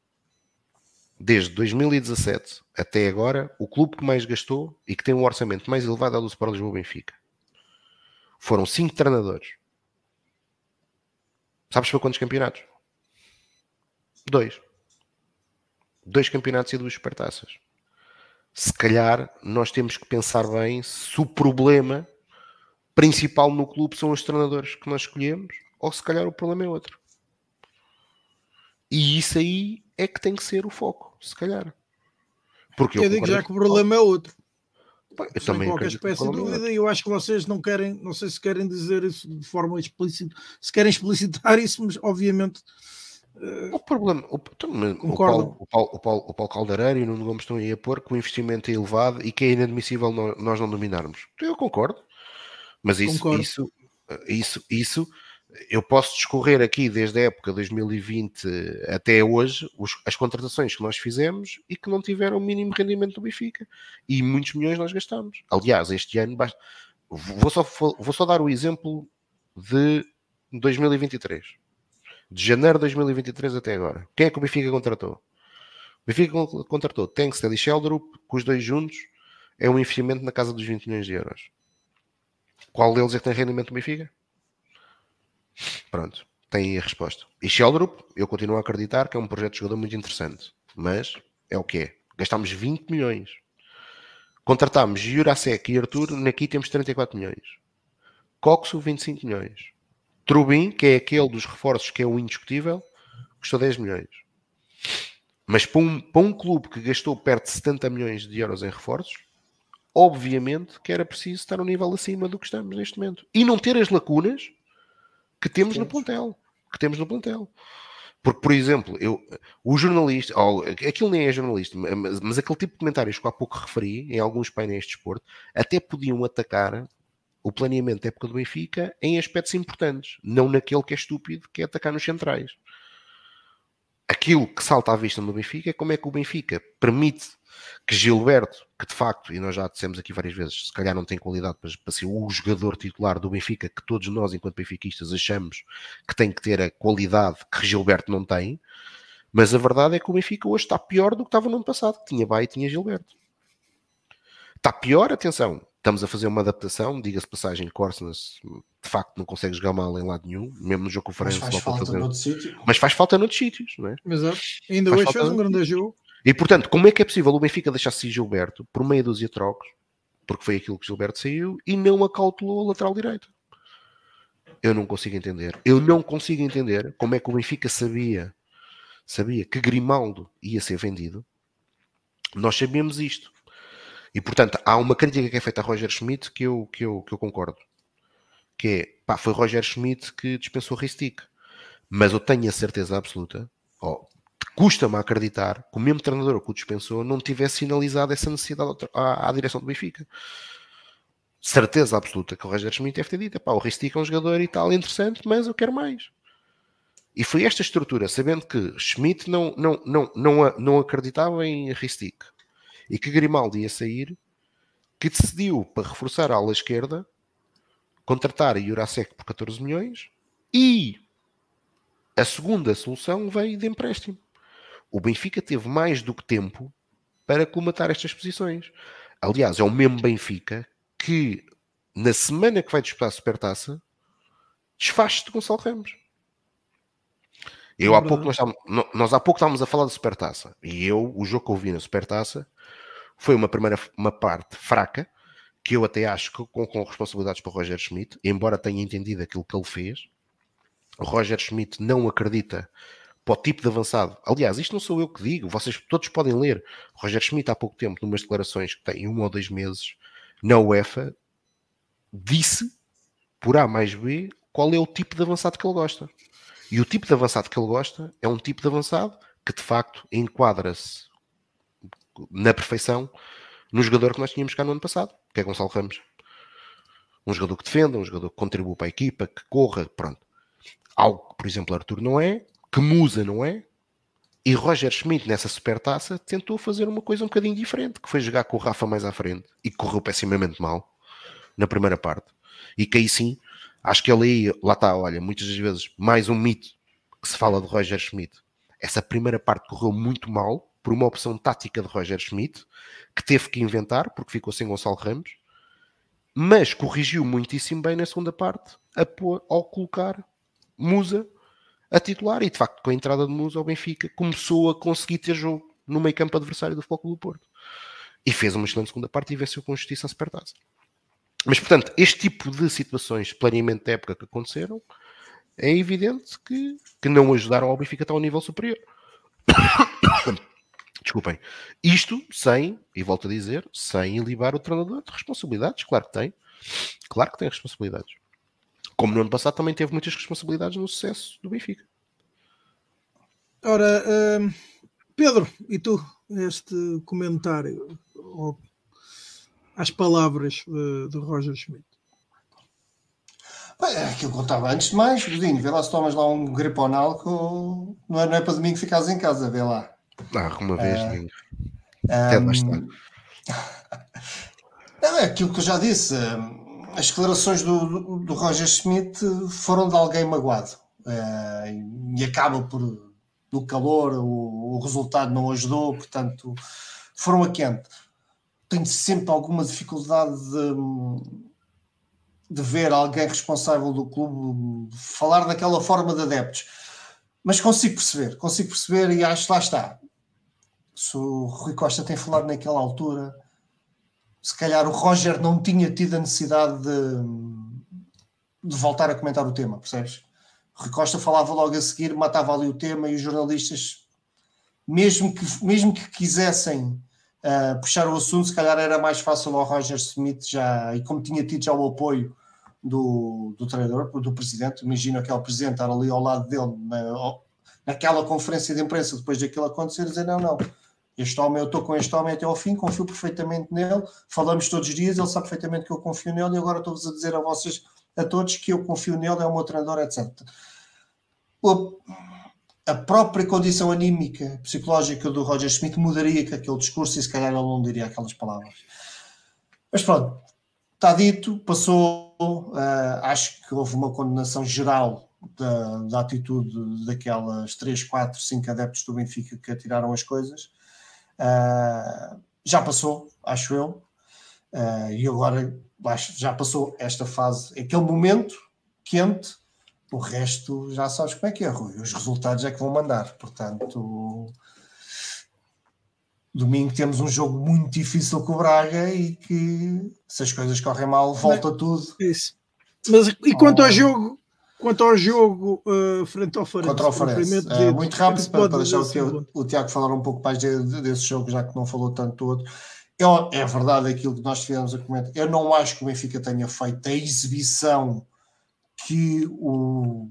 Desde 2017 até agora, o clube que mais gastou e que tem um orçamento mais elevado é o do Sport Lisboa Benfica. Foram cinco treinadores. Sabes para quantos campeonatos? Dois. Dois campeonatos e duas supertaças. Se calhar nós temos que pensar bem se o problema principal no clube são os treinadores que nós escolhemos ou se calhar o problema é outro. E isso aí é que tem que ser o foco, se calhar. Porque Eu digo já que o problema é outro. Eu Sem também qualquer espécie de é dúvida, e eu acho que vocês não querem, não sei se querem dizer isso de forma explícita, se querem explicitar isso, mas obviamente O problema, o, o? Paulo, o, Paulo, o, Paulo, o Paulo e o Nuno Gomes estão aí a pôr que o investimento é elevado e que é inadmissível nós não dominarmos. Eu concordo, mas isso, Concordo. isso, isso, isso, eu posso discorrer aqui desde a época 2020 até hoje os- as contratações que nós fizemos e que não tiveram o mínimo rendimento do Benfica e muitos milhões nós gastamos. Aliás, este ano basta- vou só, vou só dar o exemplo de 2023 de janeiro de 2023 até agora. Quem é que o Benfica contratou? O Benfica con- contratou Tankstead e Sheldrup, que os dois juntos é um investimento na casa dos 20 milhões de euros. Qual deles é que tem rendimento do Benfica? Pronto, tem aí a resposta. E Sheldrup, eu continuo a acreditar que é um projeto de jogador muito interessante, mas é o que é. Gastámos 20 milhões. Contratámos Jurasek e Arthur, aqui temos 34 milhões. Coxo, 25 milhões. Trubin, que é aquele dos reforços que é o indiscutível, custou 10 milhões. Mas para um, para um clube que gastou perto de 70 milhões de euros em reforços, obviamente que era preciso estar um nível acima do que estamos neste momento. E não ter as lacunas que temos no plantel. Que temos no plantel. Porque, por exemplo, eu, o jornalista, ou, aquilo nem é jornalista, mas, mas aquele tipo de comentários que há pouco referi em alguns painéis de desporto, até podiam atacar o planeamento da época do Benfica em aspectos importantes, não naquele que é estúpido, que é atacar nos centrais. Aquilo que salta à vista no Benfica é como é que o Benfica permite que Gilberto, que de facto, e nós já dissemos aqui várias vezes, se calhar não tem qualidade para, para ser o jogador titular do Benfica, que todos nós, enquanto benfiquistas, achamos que tem que ter a qualidade que Gilberto não tem, mas a verdade é que o Benfica hoje está pior do que estava no ano passado, que tinha Bahia e tinha Gilberto. Está pior, atenção, estamos a fazer uma adaptação, diga-se passagem, Corsnas de facto não consegue jogar mal em lado nenhum, mesmo no jogo conferência. Mas faz falta fazer... noutro sítio. Mas faz falta noutros sítios, não é? Exato. Ainda faz hoje fez um grande jogo. E portanto, como é que é possível o Benfica deixar-se Gilberto por meia dúzia de trocos, porque foi aquilo que Gilberto saiu, e não acautelou a lateral direito? Eu não consigo entender. Eu não consigo entender como é que o Benfica sabia, sabia que Grimaldo ia ser vendido. Nós sabíamos isto. E portanto, há uma crítica que é feita a Roger Schmidt que eu, que eu, que eu concordo. Que é, pá, foi Roger Schmidt que dispensou Ristic. Mas eu tenho a certeza absoluta, oh, custa-me acreditar que o mesmo treinador que o dispensou não tivesse sinalizado essa necessidade à, à direção do Benfica. Certeza absoluta que o Roger Schmidt deve ter dito: pá, o Ristic é um jogador e tal interessante, mas eu quero mais. E foi esta estrutura, sabendo que Schmidt não, não, não, não, não acreditava em Ristic e que Grimaldi ia sair, que decidiu, para reforçar a ala esquerda, contratar Jurasek por 14 milhões e a segunda solução veio de empréstimo o Benfica teve mais do que tempo para comatar estas posições. Aliás, é o mesmo Benfica que na semana que vai disputar a Supertaça desfaz-se de Gonçalo Ramos. Eu é há pouco nós, nós, há pouco estávamos a falar da Supertaça e eu, o jogo que eu vi na Supertaça foi uma primeira uma parte fraca que eu até acho que com, com responsabilidades para o Roger Schmidt, embora tenha entendido aquilo que ele fez, o Roger Schmidt não acredita para o tipo de avançado. Aliás, isto não sou eu que digo, vocês todos podem ler. Roger Schmidt, há pouco tempo, numas declarações que tem um ou dois meses, na UEFA, disse, por A mais B, qual é o tipo de avançado que ele gosta. E o tipo de avançado que ele gosta é um tipo de avançado que, de facto, enquadra-se na perfeição no jogador que nós tínhamos cá no ano passado, que é Gonçalo Ramos. Um jogador que defenda, um jogador que contribua para a equipa, que corra, pronto. Algo que, por exemplo, Arthur não é, que Musa não é. E Roger Schmidt, nessa supertaça, tentou fazer uma coisa um bocadinho diferente, que foi jogar com o Rafa mais à frente e correu pessimamente mal na primeira parte. E que aí sim, acho que aí, lá está, olha, muitas das vezes, mais um mito que se fala de Roger Schmidt. Essa primeira parte correu muito mal por uma opção tática de Roger Schmidt, que teve que inventar, porque ficou sem Gonçalo Ramos, mas corrigiu muitíssimo bem na segunda parte ao colocar Musa a titular e de facto com a entrada de Musa ao Benfica começou a conseguir ter jogo no meio campo adversário do Foco do Porto e fez uma excelente segunda parte e venceu com justiça a Supertaça. Mas portanto, este tipo de situações, planeamento da época que aconteceram, é evidente que, que não ajudaram ao Benfica a estar ao nível superior. [coughs] Desculpem. Isto sem, e volto a dizer, sem libar o treinador de responsabilidades. Claro que tem. Claro que tem responsabilidades. Como no ano passado também teve muitas responsabilidades no sucesso do Benfica. Ora, uh, Pedro, e tu, este comentário ou, às palavras uh, de Roger Schmidt? É aquilo que eu estava antes de mais, Godinho, vê lá se tomas lá um griponal que não é, não é para domingo ficares em casa, vê lá. Ah, uma vez, uh, domingo. Até um, [laughs] Não, é aquilo que eu já disse. Um, as declarações do, do, Roger Schmidt foram de alguém magoado uh, e acaba por do calor o, o, resultado não ajudou portanto foram a quente tenho sempre alguma dificuldade de, de ver alguém responsável do clube falar daquela forma de adeptos mas consigo perceber consigo perceber e acho que lá está se o Rui Costa tem falado naquela altura se calhar o Roger não tinha tido a necessidade de, de voltar a comentar o tema, percebes? O Rui Costa falava logo a seguir, matava ali o tema e os jornalistas, mesmo que, mesmo que quisessem uh, puxar o assunto, se calhar era mais fácil ao Roger Smith já, e como tinha tido já o apoio do, do treinador, do presidente, imagino aquele presidente estar ali ao lado dele na, naquela conferência de imprensa depois daquilo acontecer, dizer não, não, este homem, eu estou com este homem até ao fim, confio perfeitamente nele, falamos todos os dias, ele sabe perfeitamente que eu confio nele e agora estou-vos a dizer a vocês, a todos, que eu confio nele, é o meu treinador, etc. a própria condição anímica, psicológica do Roger Smith mudaria com aquele discurso e se calhar ele não diria aquelas palavras. Mas pronto, está dito, passou. Uh, acho que houve uma condenação geral da, da, atitude daquelas 3, 4, 5 adeptos do Benfica que atiraram as coisas. Uh, já passou, acho eu. Uh, e agora já passou esta fase, aquele momento quente o resto já sabes como é que é, Rui. Os resultados é que vão mandar. Portanto, domingo temos um jogo muito difícil com o Braga e que se as coisas correm mal, volta Mas, tudo. Isso. Mas e quanto oh. ao jogo, quanto ao jogo uh, frente ao Farense? Contra o Farense. É, muito rápido para, para deixar o, o, Tiago falar um pouco mais de, de, desse jogo, já que não falou tanto todo. Eu, é verdade aquilo que nós tivemos a comentar. Eu não acho que o Benfica tenha feito a exibição que o,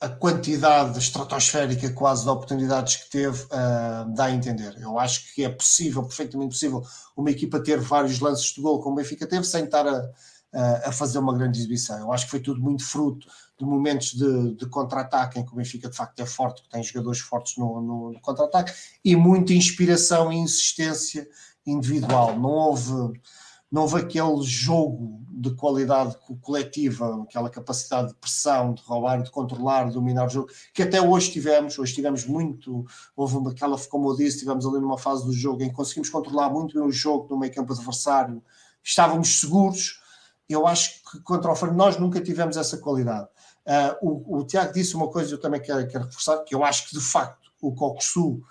a quantidade estratosférica quase de oportunidades que teve uh, dá a entender. Eu acho que é possível, perfeitamente possível, uma equipa ter vários lances de gol como o Benfica teve sem estar a, a, fazer uma grande exibição. Eu acho que foi tudo muito fruto de momentos de, de contra-ataque em que o Benfica de facto é forte, que tem jogadores fortes no, no, no contra-ataque e muita inspiração e insistência individual. Não houve não houve aquele jogo de qualidade coletiva, aquela capacidade de pressão, de roubar, de controlar, de dominar o jogo, que até hoje tivemos, hoje tivemos muito, houve aquela, como eu disse, tivemos ali numa fase do jogo em que conseguimos controlar muito bem o jogo no meio campo adversário, estávamos seguros, eu acho que contra o Fernando nós nunca tivemos essa qualidade. Uh, o, o Tiago disse uma coisa, eu também quero, quero reforçar, que eu acho que de facto o Cocosu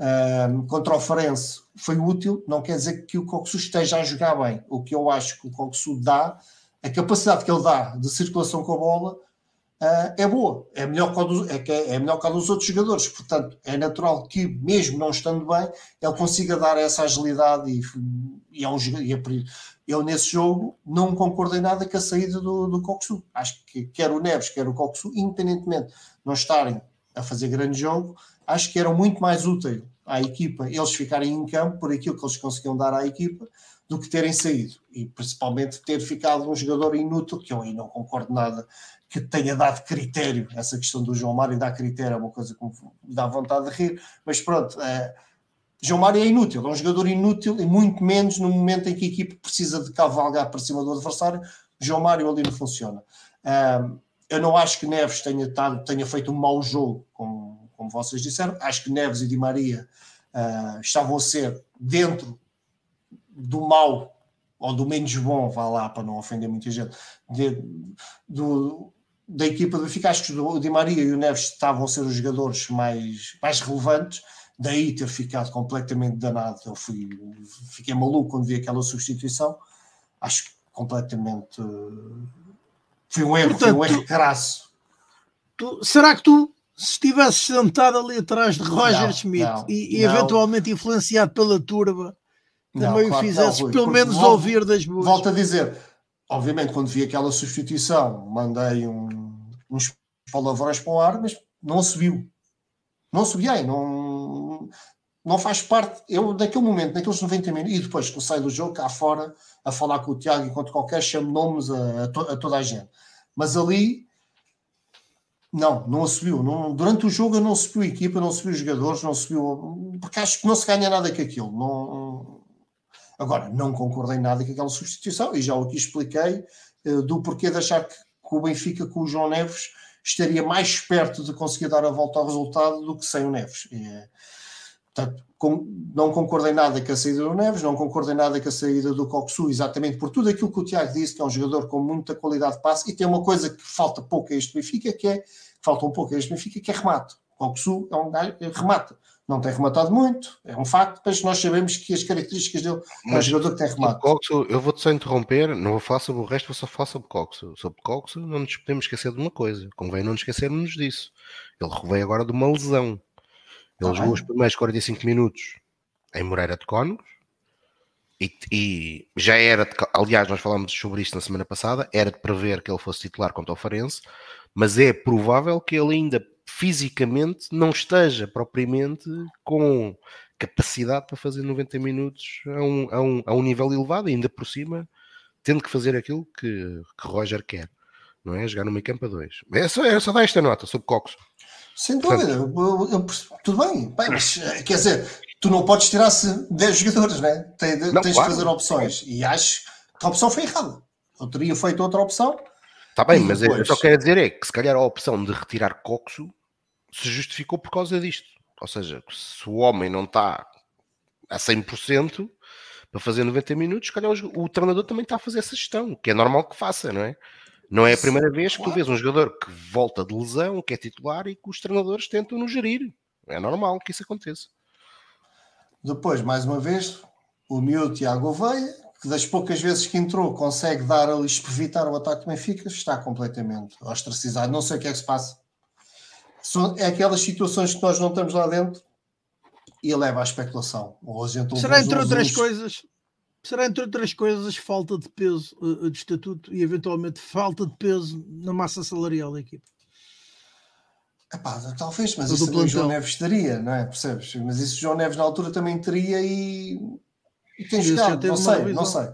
uh, contra o Farense foi útil, não quer dizer que o Coxu esteja a jogar bem. O que eu acho que o Coxu dá, a capacidade que ele dá de circulação com a bola uh, é boa, é melhor, que a dos, é, é melhor que dos outros jogadores. Portanto, é natural que, mesmo não estando bem, ele consiga dar essa agilidade e, e, é um, e é, eu nesse jogo não concordei nada com a saída do, do Coxu. Acho que quer o Neves, quer o Coxu, independentemente de não estarem a fazer grande jogo, acho que era muito mais útil à equipa eles ficarem em campo por aquilo que eles conseguiam dar à equipa do que terem saído. E principalmente ter ficado um jogador inútil, que eu aí não concordo nada que tenha dado critério, essa questão do João Mário dar critério é uma coisa que me dá vontade de rir, mas pronto, é, João Mário é inútil, é um jogador inútil e muito menos no momento em que a equipe precisa de cavalgar para cima do adversário, João Mário ali não funciona. Um, eu não acho que Neves tenha, tado, tenha feito um mau jogo, como, como vocês disseram. Acho que Neves e Di Maria uh, estavam a ser dentro do mal ou do menos bom, vá lá para não ofender muita gente, de, do, da equipa do Benfica. Acho que o Di Maria e o Neves estavam a ser os jogadores mais, mais relevantes. Daí ter ficado completamente danado. Eu fui, fiquei maluco quando vi aquela substituição. Acho que completamente. Foi um erro, Portanto, foi um erro crasso. Tu, será que tu, se estivesse sentado ali atrás de Roger não, Schmidt não, e, e não. eventualmente influenciado pela turba, também claro o fizesse pelo menos volto, ouvir das boas. Volto a dizer, obviamente, quando vi aquela substituição, mandei um, uns palavrões para o ar, mas não subiu. Não subiei, não, não faz parte. Eu, naquele momento, naqueles 90 minutos, e depois que eu saio do jogo, cá fora, a falar com o Tiago, enquanto qualquer, chamo nomes a, a, to, a toda a gente. Mas ali, não, não subiu. Não, durante o jogo não subiu a equipa, não subiu os jogadores, não subiu. Porque acho que não se ganha nada com aquilo. Não, agora, não concordei nada com aquela substituição e já o aqui expliquei uh, do porquê de achar que, que o Benfica com o João Neves estaria mais perto de conseguir dar a volta ao resultado do que sem o Neves. É, portanto, com, não concordei nada com a saída do Neves, não concordei nada com a saída do Coxu, exatamente por tudo aquilo que o Tiago disse, que é um jogador com muita qualidade de passe, e tem uma coisa que falta pouco a este Benfica, que é, falta um pouco a este Benfica, que é remate. O Coxu é um gajo, remata. Não tem rematado muito, é um facto, mas nós sabemos que as características dele mas, é um jogador que tem remate. Coxu, eu vou-te só interromper, não vou falar sobre o resto, vou só falar sobre Coxu. Sobre Coxu não nos podemos esquecer de uma coisa, convém não nos esquecermos disso. Ele veio agora de uma lesão. Ele ah, jogou os primeiros 45 minutos em Moreira de Cónegos e, e, já era, de, aliás, nós falámos sobre isto na semana passada, era de prever que ele fosse titular contra o Farense, mas é provável que ele ainda fisicamente não esteja propriamente com capacidade para fazer 90 minutos a um, a um, a um nível elevado, ainda por cima, tendo que fazer aquilo que, que Roger quer, não é? Jogar no meio campo a dois. É só, é só dar esta nota sobre Coxo. Sem dúvida, eu, eu, tudo bem, bem, mas eh, quer dizer, tu não podes tirar-se 10 jogadores, né? Tens, não, tens claro. de fazer opções e acho que a opção foi errada. Eu teria feito outra opção. Está bem, mas depois... eu só quero dizer é que se calhar a opção de retirar Coxo se justificou por causa disto. Ou seja, se o homem não está a 100% para fazer 90 minutos, se calhar o, o treinador também está a fazer essa gestão, que é normal que faça, não é? Não é a primeira vez que tu vês um jogador que volta de lesão, que é titular e que os treinadores tentam no gerir. É normal que isso aconteça. Depois, mais uma vez, o miúdo Tiago Veia, que das poucas vezes que entrou consegue dar ali, evitar o ataque do Benfica, está completamente ostracizado. Não sei o que é que se passa. São, é aquelas situações que nós não estamos lá dentro e leva à especulação. Ou a gente Será entre outras coisas, será entre outras coisas falta de peso uh, de estatuto e eventualmente falta de peso na massa salarial da equipe. Epá, talvez, mas isso também o João Neves teria, não é? Percebes? Mas isso o João Neves na altura também teria e, e tem jogado, não sei, não sei.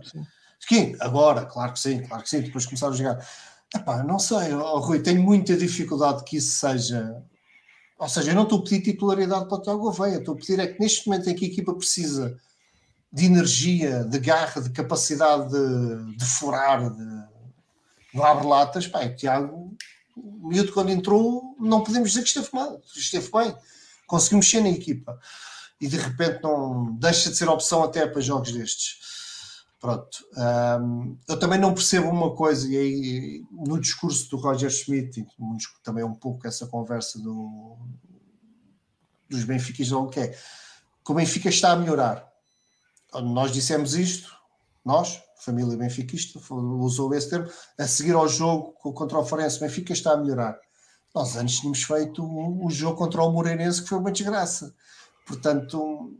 Sim. agora, claro que sim, claro que sim, depois começar a jogar. Epá, não sei, oh, Rui, tenho muita dificuldade que isso seja. Ou seja, eu não estou a pedir titularidade para o Tiago Gouveia, estou a pedir é que neste momento em que a equipa precisa de energia, de garra, de capacidade de, de furar, de, de abre-latas, pá, o Tiago o miúdo quando entrou, não podemos dizer que esteve mal, esteve bem, conseguiu mexer na equipa e de repente não deixa de ser opção até para jogos destes. Pronto. Um, eu também não percebo uma coisa, e aí no discurso do Roger Schmidt, também um pouco essa conversa do, dos benfiquistas, que é que o Benfica está a melhorar. Nós dissemos isto, nós, família benfiquista, usou esse termo, a seguir ao jogo contra o Forense, Benfica está a melhorar. Nós antes tínhamos feito o, jogo contra o Moreirense, que foi uma desgraça. Portanto,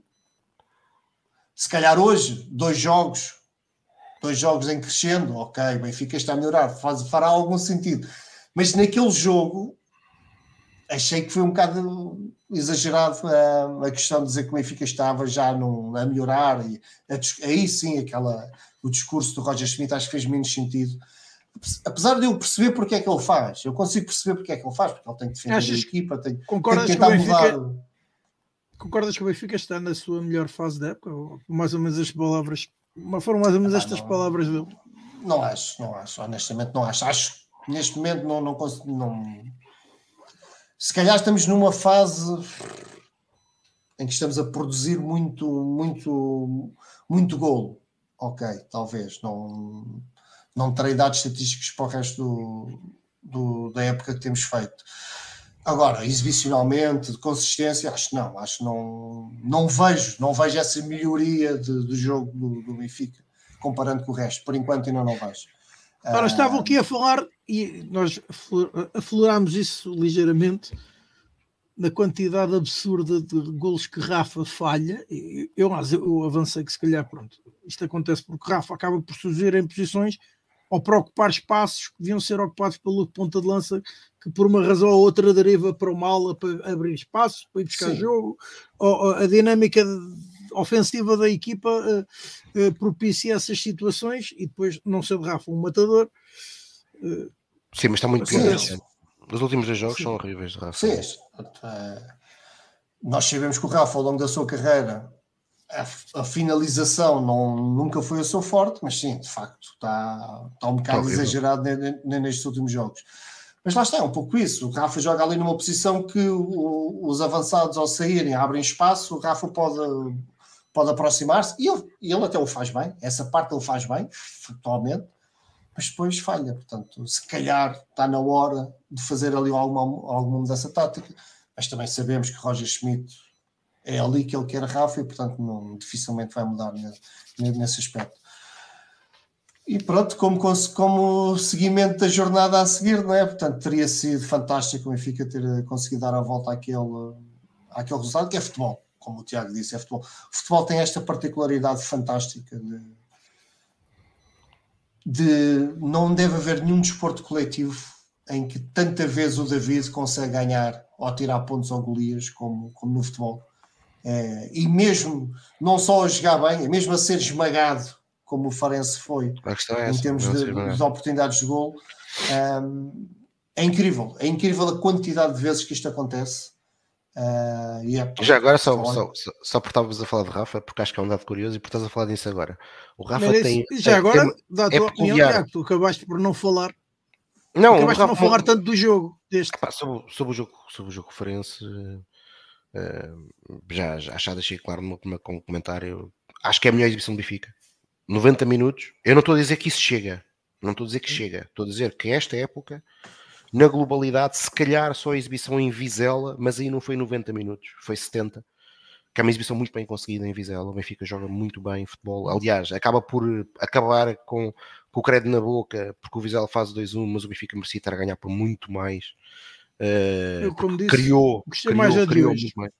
se calhar hoje, dois jogos, dois jogos em crescendo, ok, Benfica está a melhorar, faz, fará algum sentido. Mas naquele jogo, achei que foi um bocado exagerado a, a questão de dizer que o Benfica estava já no, a melhorar e a, aí sim aquela o discurso do Roger Schmidt acho que fez menos sentido. Apesar de eu perceber porque é que ele faz eu consigo perceber porque é que ele faz porque ele tem que defender Achas, a equipa tem, concordas tem que tentar Benfica, mudar concordas que o Benfica está na sua melhor fase da época? Mais ou menos as palavras foram mais ou menos ah, estas não, palavras dele. Não acho, não acho honestamente não acho. Acho neste momento não, não, consigo, não se calhar estamos numa fase em que estamos a produzir muito, muito, muito golo. Ok, talvez. Não, não terei dados estatísticos para o resto do, do, da época que temos feito. Agora, exibicionalmente, de consistência, acho que não. Acho que não, não vejo, não vejo essa melhoria de, do jogo do, do Benfica, comparando com o resto. Por enquanto ainda não vejo. Ora, estavam aqui a falar e nós aflorámos isso ligeiramente na quantidade absurda de golos que Rafa falha. Eu, eu avancei que se calhar, pronto, isto acontece porque Rafa acaba por surgir em posições ou para ocupar espaços que deviam ser ocupados pelo ponta de lança que por uma razão ou outra deriva para o mal para abrir espaços, para ir buscar Sim. jogo, ou, a dinâmica ofensiva da equipa uh, uh, propicia essas situações e depois não ser de Rafa um matador. Uh, Sim, mas está muito pior. Os últimos dois jogos Sim. são horríveis de Rafa. Sim, nós sabemos que o Rafa ao longo da sua carreira a, a, finalização não, nunca foi o seu forte, mas sim, de facto, está, está um bocado está exagerado nestes últimos jogos. Mas lá está, é um pouco isso. O Rafa joga ali numa posição que o, os avançados, ao saírem, abrem espaço. O Rafa pode, pode aproximar-se e ele, ele até o faz bem. Essa parte ele faz bem, factualmente, mas depois falha. Portanto, se calhar está na hora de fazer ali alguma, alguma mudança tática. Mas também sabemos que Roger Schmidt é ali que ele quer Rafa e, portanto, não, dificilmente vai mudar nesse, aspecto. E pronto, como, como seguimento da jornada a seguir, não é? Portanto, teria sido fantástico o Benfica ter conseguido dar a volta àquele, àquele resultado, que é futebol, como o Tiago disse, é futebol. O futebol tem esta particularidade fantástica de, de não deve haver nenhum desporto coletivo em que tanta vez o David consegue ganhar ou tirar pontos ao Golias como, como no futebol. É, e mesmo não só a jogar bem, mesmo a ser esmagado como o Farense foi é em termos de, de, oportunidades de gol. Um, é incrível, é incrível a quantidade de vezes que isto acontece. Uh, yeah, Já agora, só, só, só, só por estávamos a falar de Rafa, porque acho que é um dado curioso e por estás a falar disso agora. O Rafa Mas tem. Já tem, agora, tem, dá a tua é opinião, já, tu acabaste por não falar. Não, acabaste por não falar tanto do jogo. Deste. Epá, sobre, sobre, o jogo, sobre o jogo referência, uh, já, já, já deixei claro no meu comentário. Acho que é a melhor exibição do Benfica. 90 minutos. Eu não estou a dizer que isso chega. Não estou a dizer que chega. Estou a dizer que esta época na globalidade, se calhar só a exibição em Vizela, mas aí não foi 90 minutos, foi 70, que é uma exibição muito bem conseguida em Vizela. O Benfica joga muito bem futebol. Aliás, acaba por acabar com, com o crédito na boca, porque o Vizela faz 2-1, mas o Benfica merecia estar a ganhar por muito mais. Uh, como disse, criou, gostei criou, mais criou muito mais.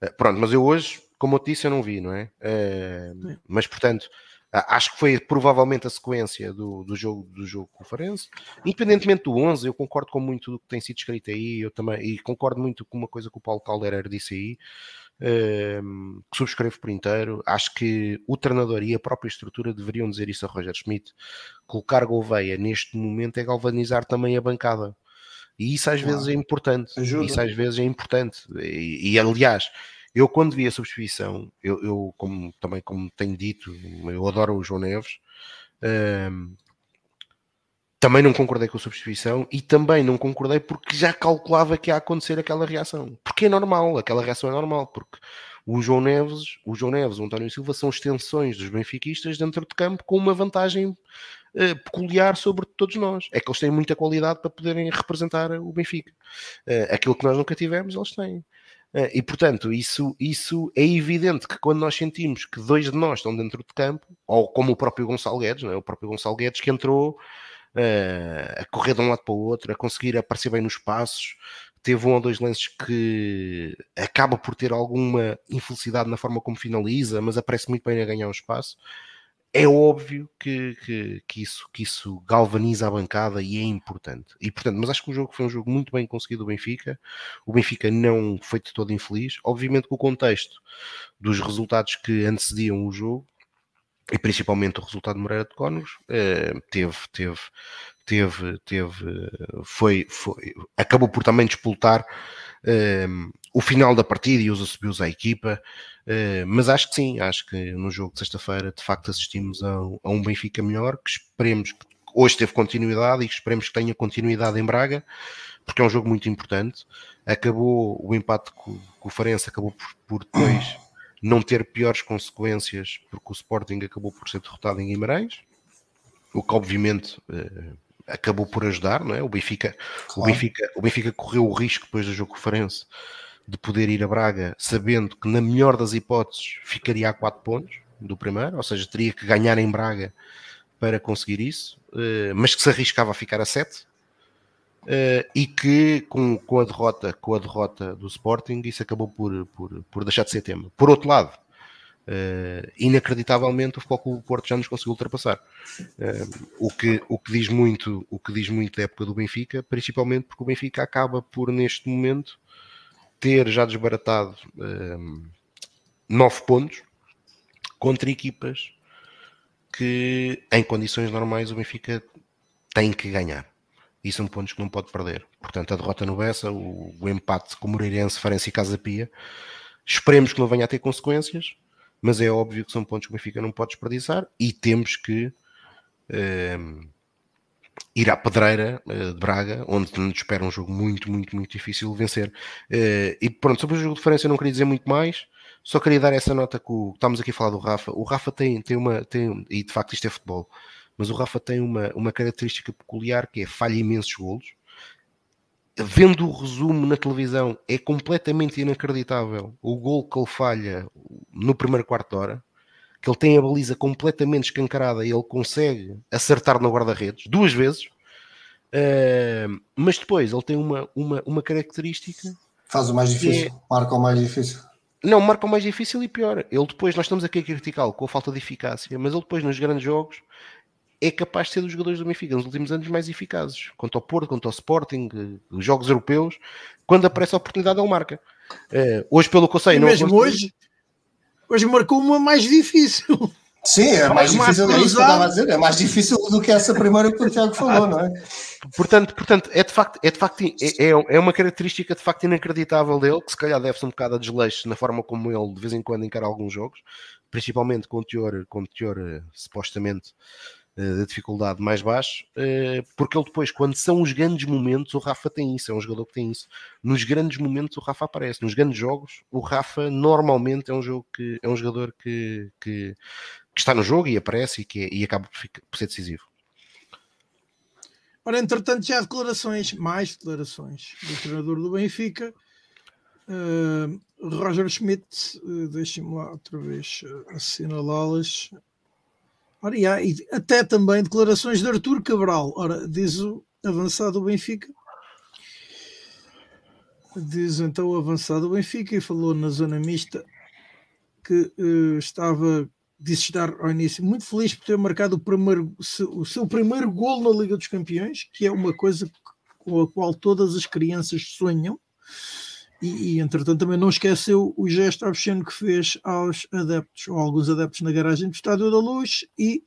Uh, pronto, mas eu hoje, como eu disse, eu não vi, não é? Uh, mas portanto, acho que foi provavelmente a sequência do, do jogo do jogo conferência. Independentemente do 11, eu concordo com muito do que tem sido escrito aí, eu também, e concordo muito com uma coisa que o Paulo Caldeira disse aí, um, que subscrevo por inteiro. Acho que o treinador e a própria estrutura deveriam dizer isso a Roger Schmidt. Colocar Gouveia neste momento é galvanizar também a bancada. E isso às claro. vezes é importante. Ajuda. Isso às vezes é importante. E, e aliás, eu, quando vi a substituição, eu, eu, como, também como tenho dito, eu adoro o João Neves, um, também não concordei com a substituição e também não concordei porque já calculava que ia acontecer aquela reação. Porque é normal, aquela reação é normal, porque o João Neves, o João Neves, o António Silva são extensões dos benfiquistas dentro de campo com uma vantagem uh, peculiar sobre todos nós. É que eles têm muita qualidade para poderem representar o Benfica. Uh, aquilo que nós nunca tivemos, eles têm. Eh, e portanto, isso, isso é evidente que quando nós sentimos que dois de nós estão dentro de campo, ou como o próprio Gonçalo Guedes, não é? o próprio Gonçalo Guedes que entrou uh, a correr de um lado para o outro, a conseguir aparecer bem nos passos, teve um ou dois lances que acaba por ter alguma infelicidade na forma como finaliza, mas aparece muito bem a ganhar um espaço é óbvio que, que, que, isso, que isso galvaniza a bancada e é importante. E portanto, mas acho que o jogo foi um jogo muito bem conseguido do Benfica. O Benfica não foi de todo infeliz. Obviamente que o contexto dos resultados que antecediam o jogo e principalmente o resultado de Moreira de Cónegos eh, teve, teve, teve, teve, foi, foi, acabou por também despoltar eh, o final da partida e os assobios à equipa. Uh, mas acho que sim, acho que no jogo de sexta-feira de facto assistimos a, a, um Benfica melhor, que esperemos que hoje teve continuidade e que esperemos que tenha continuidade em Braga, porque é um jogo muito importante. Acabou o empate com, com o Farense, acabou por, por depois não ter piores consequências, porque o Sporting acabou por ser derrotado em Guimarães, o que obviamente uh, acabou por ajudar, não é? O Benfica, claro. o Benfica, o Benfica correu o risco depois do jogo com o Farense de poder ir a Braga sabendo que, na melhor das hipóteses, ficaria a 4 pontos do primeiro, ou seja, teria que ganhar em Braga para conseguir isso, eh, mas que se arriscava a ficar a 7 eh, e que com, com, a derrota, com a derrota do Sporting isso acabou por, por, por deixar de ser tema. Por outro lado, uh, inacreditavelmente o Futebol Porto já nos conseguiu ultrapassar. o, que, o, que diz muito, o que diz muito da época do Benfica, principalmente porque o Benfica acaba por, neste momento, ter já desbaratado um, ehm, nove pontos contra equipas que em condições normais o Benfica tem que ganhar. E são pontos que não pode perder. Portanto, a derrota no Bessa, o, o empate com o Moreirense, Farense e Casa Pia, esperemos que não venha a ter consequências, mas é óbvio que são pontos que o Benfica não pode desperdiçar e temos que um, ir à Pedreira uh, de Braga, onde nos espera um jogo muito, muito, muito difícil de vencer. Uh, e pronto, sobre o jogo de França eu não queria dizer muito mais, só queria dar essa nota que o, estamos aqui a falar do Rafa. O Rafa tem, tem uma, tem, e de facto isto é futebol, mas o Rafa tem uma, uma característica peculiar que é falha imensos golos. Vendo o resumo na televisão, é completamente inacreditável o gol que ele falha no primeiro quarto de hora que ele tem a baliza completamente escancarada e ele consegue acertar no guarda-redes duas vezes, uh, mas depois ele tem uma, uma, uma característica. Faz o mais difícil, é... marca o mais difícil. Não, marca o mais difícil e pior. Ele depois, nós estamos aqui a criticá-lo com a falta de eficácia, mas ele depois nos grandes jogos é capaz de ser dos jogadores do Benfica nos últimos anos mais eficazes. Quanto ao Porto, quanto ao Sporting, os jogos europeus, quando aparece a oportunidade ele marca. Uh, hoje, pelo que eu sei, e não mesmo hoje, Hoje marcou uma mais difícil. Sim, é mais difícil, é isso que eu estava a dizer, é mais difícil do que essa primeira que o Tiago falou, não é? Portanto, portanto é de facto, é, de facto é, é, é uma característica de facto inacreditável dele, que se calhar deve-se um bocado a desleixo na forma como ele de vez em quando encara alguns jogos, principalmente com teor, com teor eh, supostamente eh, de dificuldade mais baixo, eh, porque ele depois, quando são os grandes momentos, o Rafa tem isso, é um jogador que tem isso. Nos grandes momentos o Rafa aparece, nos grandes jogos, o Rafa normalmente é um jogo que é um jogador que, que, que está no jogo e aparece e, que é, e acaba por, ser decisivo. Ora, entretanto, já há declarações, mais declarações do treinador do Benfica. Uh, Roger Schmidt, uh, deixem-me lá outra vez uh, assinalá-las. Ora, e, há, até também declarações de Artur Cabral. Ora, diz o avançado do Benfica. Diz então o avançado do Benfica e falou na zona mista que uh, estava, disse estar ao início muito feliz por ter marcado o, primeiro, o seu primeiro gol na Liga dos Campeões, que é uma coisa com a qual todas as crianças sonham e, e, entretanto também não esqueceu o gesto obsceno que fez aos adeptos, ou alguns adeptos na garagem do Estádio da Luz e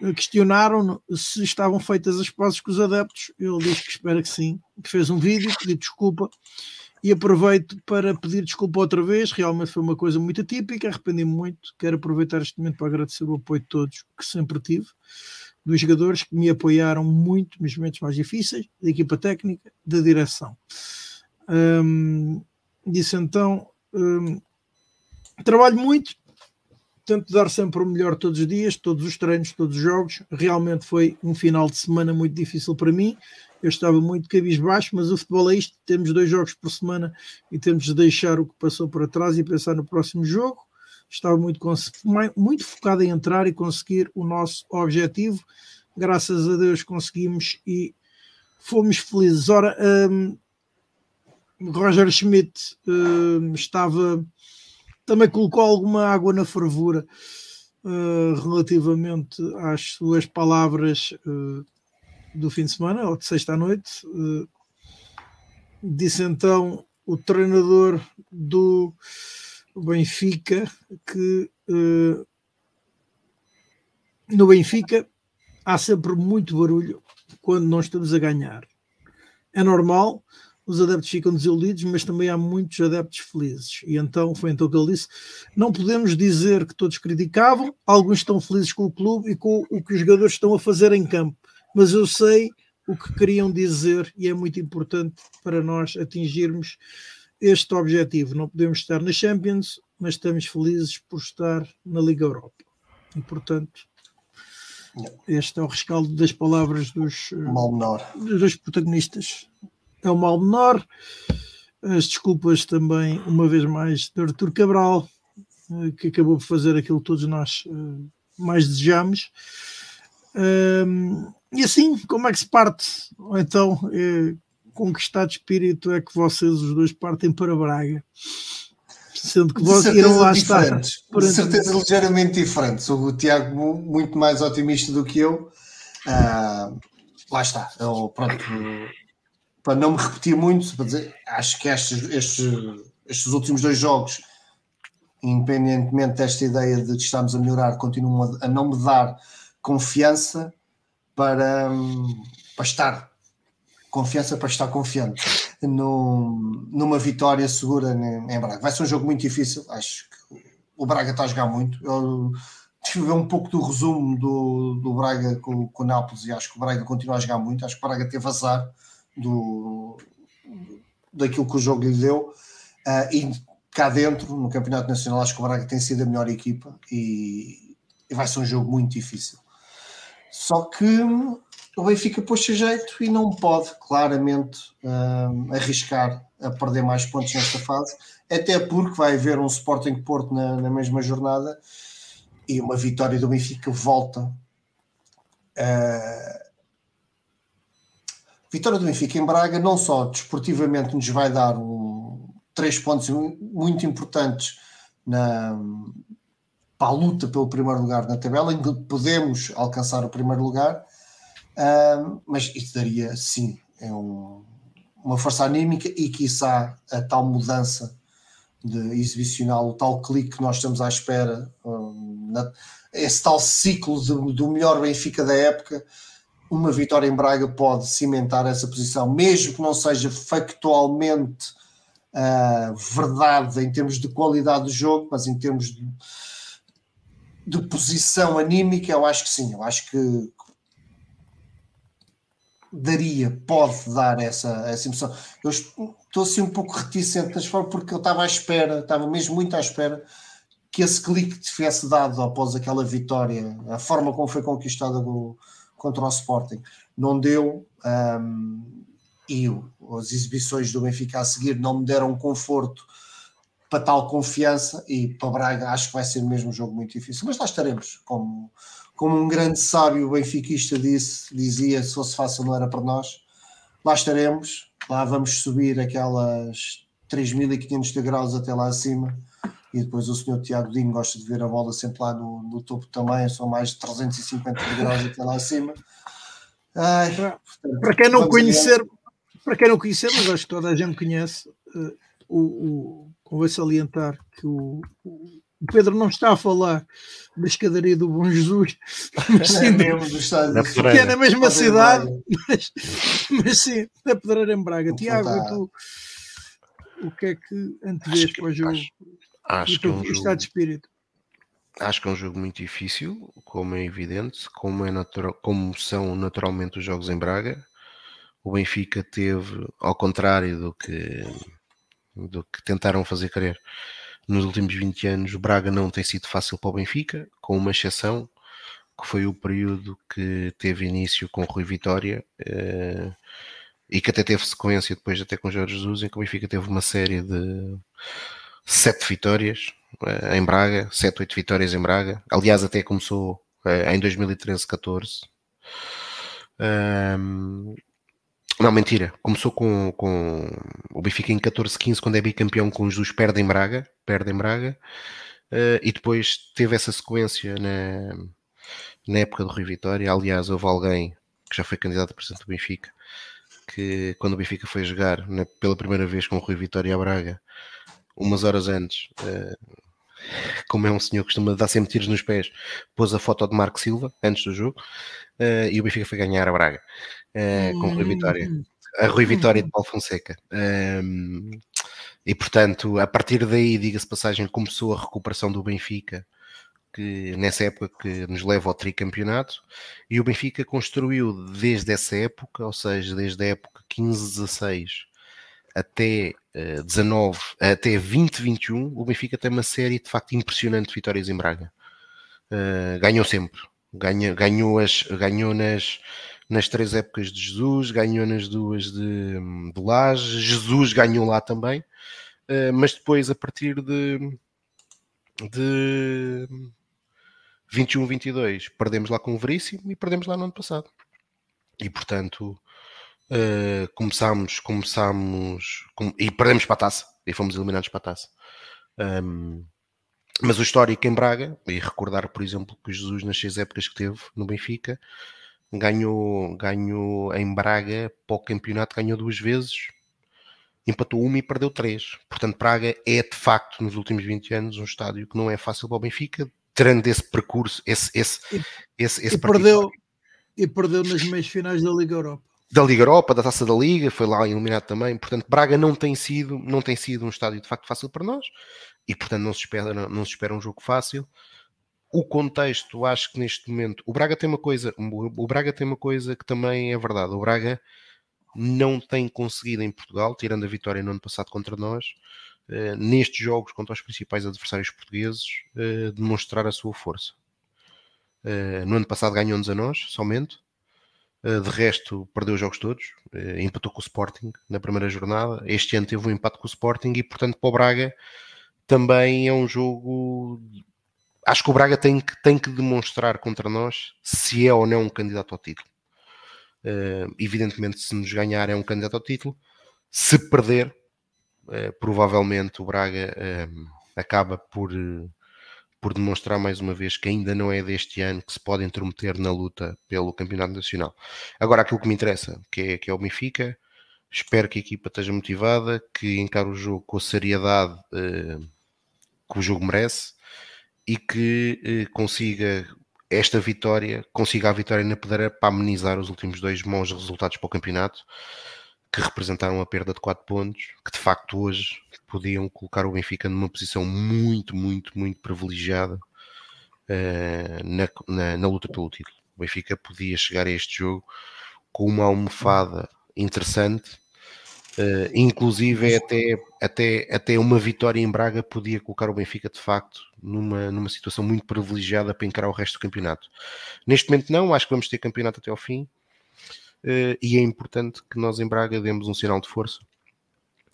eh, questionaram se estavam feitas as pazes com os adeptos. Ele diz que espera que sim, que fez um vídeo, pediu desculpa e aproveito para pedir desculpa outra vez. Realmente foi uma coisa muito atípica, arrependi-me muito. Quero aproveitar este momento para agradecer o apoio de todos que sempre tive, dos jogadores que me apoiaram muito nos momentos mais difíceis, da equipa técnica, da direção. Um, disse então: um, trabalho muito, tento dar sempre o melhor todos os dias, todos os treinos, todos os jogos. Realmente foi um final de semana muito difícil para mim. Eu estava muito cabisbaixo, mas o futebol é isto: temos dois jogos por semana e temos de deixar o que passou para trás e pensar no próximo jogo. Estava muito, muito focado em entrar e conseguir o nosso objetivo. Graças a Deus conseguimos e fomos felizes. Ora, um, Roger Schmidt uh, estava também colocou alguma água na fervura uh, relativamente às suas palavras uh, do fim de semana ou de sexta à noite. disse então o treinador do Benfica que no Benfica há sempre muito barulho quando não estamos a ganhar. É normal, os adeptos ficam desiludidos, mas também há muitos adeptos felizes. E então foi então que ele disse: não podemos dizer que todos criticavam, alguns estão felizes com o clube e com o que os jogadores estão a fazer em campo, mas eu sei o que queriam dizer e é muito importante para nós atingirmos este objetivo. Não podemos estar na Champions, mas estamos felizes por estar na Liga Europa. E portanto, este é o rescaldo das palavras dos, dos protagonistas é o mal menor. As desculpas também, uma vez mais, de Artur Cabral, eh, que acabou por fazer aquilo que todos nós eh, mais desejamos. E assim, como é que se parte? Ou então, é, com que estado de espírito é que vocês os dois partem para Braga? Sendo que vocês irão lá estar. De certeza ligeiramente diferentes. O Tiago muito mais otimista do que eu. Uh, lá está. Eu, pronto, para não me repetir muito, para dizer, acho que estes, estes, estes últimos dois jogos, independentemente desta ideia de que estamos a melhorar, continuam a, a não me dar confiança para, para estar confiança para estar confiante no, numa vitória segura em, Braga. Vai ser um jogo muito difícil, acho que o Braga está a jogar muito. Eu tive um pouco do resumo do, do Braga com, com o Nápoles e acho que o Braga continua a jogar muito. Acho que o Braga teve azar do, daquilo que o jogo lhe deu. Uh, e cá dentro, no Campeonato Nacional, acho que o Braga tem sido a melhor equipa e, e vai ser um jogo muito difícil. Só que o Benfica pôs-se jeito e não pode claramente uh, arriscar a perder mais pontos nesta fase, até porque vai haver um Sporting Porto na, na mesma jornada e uma vitória do Benfica volta uh, Vitória do Benfica em Braga não só desportivamente nos vai dar um, três pontos muito importantes na, para a luta pelo primeiro lugar na tabela, em que podemos alcançar o primeiro lugar, mas isso daria sim é um, uma força anímica e quiçá a tal mudança de exibicional, o tal clique que nós estamos à espera um, na, esse tal ciclo de, do melhor Benfica da época, uma vitória em Braga pode cimentar essa posição, mesmo que não seja factualmente uh, verdade em termos de qualidade do jogo, mas em termos de, de posição anímica, eu acho que sim, eu acho que daria, pode dar essa, essa emoção. Eu estou assim um pouco reticente nas formas porque eu estava à espera, estava mesmo muito à espera que esse clique tivesse dado após aquela vitória, a forma como foi conquistada do, contra o Sporting. Não deu um, e as exibições do Benfica a seguir não me deram conforto para tal confiança e para Braga acho que vai ser mesmo um jogo muito difícil, mas lá estaremos, como, como um grande sábio benfiquista disse, dizia, se fosse fácil não era para nós, lá estaremos, lá vamos subir aquelas 3.500 degraus até lá acima, e depois o senhor Tiago Dinho gosta de ver a bola sempre lá no, no topo também, são mais de 350 degraus até lá acima. Ai, para, portanto, para quem não conhecer, ver. para quem não conhecer, mas acho que toda a gente conhece, uh, o, o, convém salientar que o, o Pedro não está a falar da escadaria do Bom Jesus, [laughs] mas sim, é do, que é na mesma cidade, [laughs] mas, mas sim, da Pedreira em Braga. Tiago, tu, o que é que antevês para o jogo? Acho, acho que é um estado de espírito. Acho que é um jogo muito difícil, como é evidente, como, é natural, como são naturalmente os jogos em Braga. O Benfica teve, ao contrário do que, do que tentaram fazer querer, nos últimos 20 anos, o Braga não tem sido fácil para o Benfica, com uma exceção, que foi o período que teve início com Rui Vitória eh, e que até teve sequência depois até com Jorge Jesus, em que o Benfica teve uma série de sete vitórias eh, em Braga, sete, oito vitórias em Braga. Aliás, até começou eh, em 2013-14. Não, mentira. Começou com, com o Benfica em 14-15, quando é bicampeão com os Jesus, perde em Braga, perde em Braga, uh, e depois teve essa sequência na, na época do Rio Vitória. Aliás, houve alguém que já foi candidato a presidente do Benfica, que quando o Benfica foi jogar né, pela primeira vez com o Rio Vitória a Braga, umas horas antes, uh, como é um senhor que costuma dar sempre tiros nos pés, pôs a foto de Marco Silva antes do jogo uh, e o Benfica foi ganhar a Braga uh, com Rui Vitória. Hum. A Rui Vitória de Paulo Fonseca. Um, e portanto, a partir daí, diga-se passagem, começou a recuperação do Benfica, que nessa época que nos leva ao tricampeonato, e o Benfica construiu desde essa época, ou seja, desde a época 15-16 até uh, 19, até 2021, o Benfica tem uma série de facto impressionante de vitórias em Braga. Uh, ganhou sempre, ganhou, as, ganhou nas, nas três épocas de Jesus, ganhou nas duas de, de Laje, Jesus ganhou lá também, uh, mas depois a partir de, de 21, 22 perdemos lá com o Veríssimo e perdemos lá no ano passado. E portanto uh, começámos, começámos com, e perdemos para a taça e fomos eliminados para a taça. Um, mas o histórico em Braga, e recordar, por exemplo, que Jesus nas seis épocas que teve no Benfica, ganhou, ganhou em Braga para o campeonato, ganhou duas vezes, empatou uma e perdeu três. Portanto, Braga é de facto, nos últimos 20 anos, um estádio que não é fácil para o Benfica, terando esse percurso, esse, esse, e, esse, esse e perdeu E perdeu nas meias finais da Liga Europa. Da Liga Europa, da Taça da Liga, foi lá eliminado também. Portanto, Braga não tem sido, não tem sido um estádio de facto fácil para nós e, portanto, não se espera, não se espera um jogo fácil o contexto, acho que neste momento o Braga tem uma coisa, o Braga tem uma coisa que também é verdade. O Braga não tem conseguido em Portugal, tirando a vitória no ano passado contra nós, uh, nestes jogos contra os principais adversários portugueses, uh, demonstrar a sua força. Uh, no ano passado ganhou-nos a nós, somente. De resto, perdeu os jogos todos, empatou com o Sporting na primeira jornada. Este ano teve um empate com o Sporting e, portanto, para o Braga também é um jogo acho que o Braga tem que, tem que demonstrar contra nós se é ou não um candidato ao título. Uh, evidentemente, se nos ganhar, é um candidato ao título. Se perder, provavelmente o Braga acaba por, por demonstrar mais uma vez que ainda não é deste ano que se pode intrometer na luta pelo Campeonato Nacional. Agora, aquilo que me interessa, que é, que é o Benfica, espero que a equipa esteja motivada, que encare o jogo com a seriedade que o jogo merece e que eh, consiga esta vitória, consiga a vitória na pedreira para amenizar os últimos dois bons resultados para o campeonato, que representaram a perda de 4 pontos, que de facto hoje podiam colocar o Benfica numa posição muito, muito, muito privilegiada uh, na, na, na, luta pelo título. O Benfica podia chegar a este jogo com uma almofada interessante, uh, inclusive até, até, até uma vitória em Braga podia colocar o Benfica de facto numa, numa situação muito privilegiada para encarar o resto do campeonato. Neste momento não, acho que vamos ter campeonato até ao fim. Uh, e é importante que nós em Braga demos um sinal de força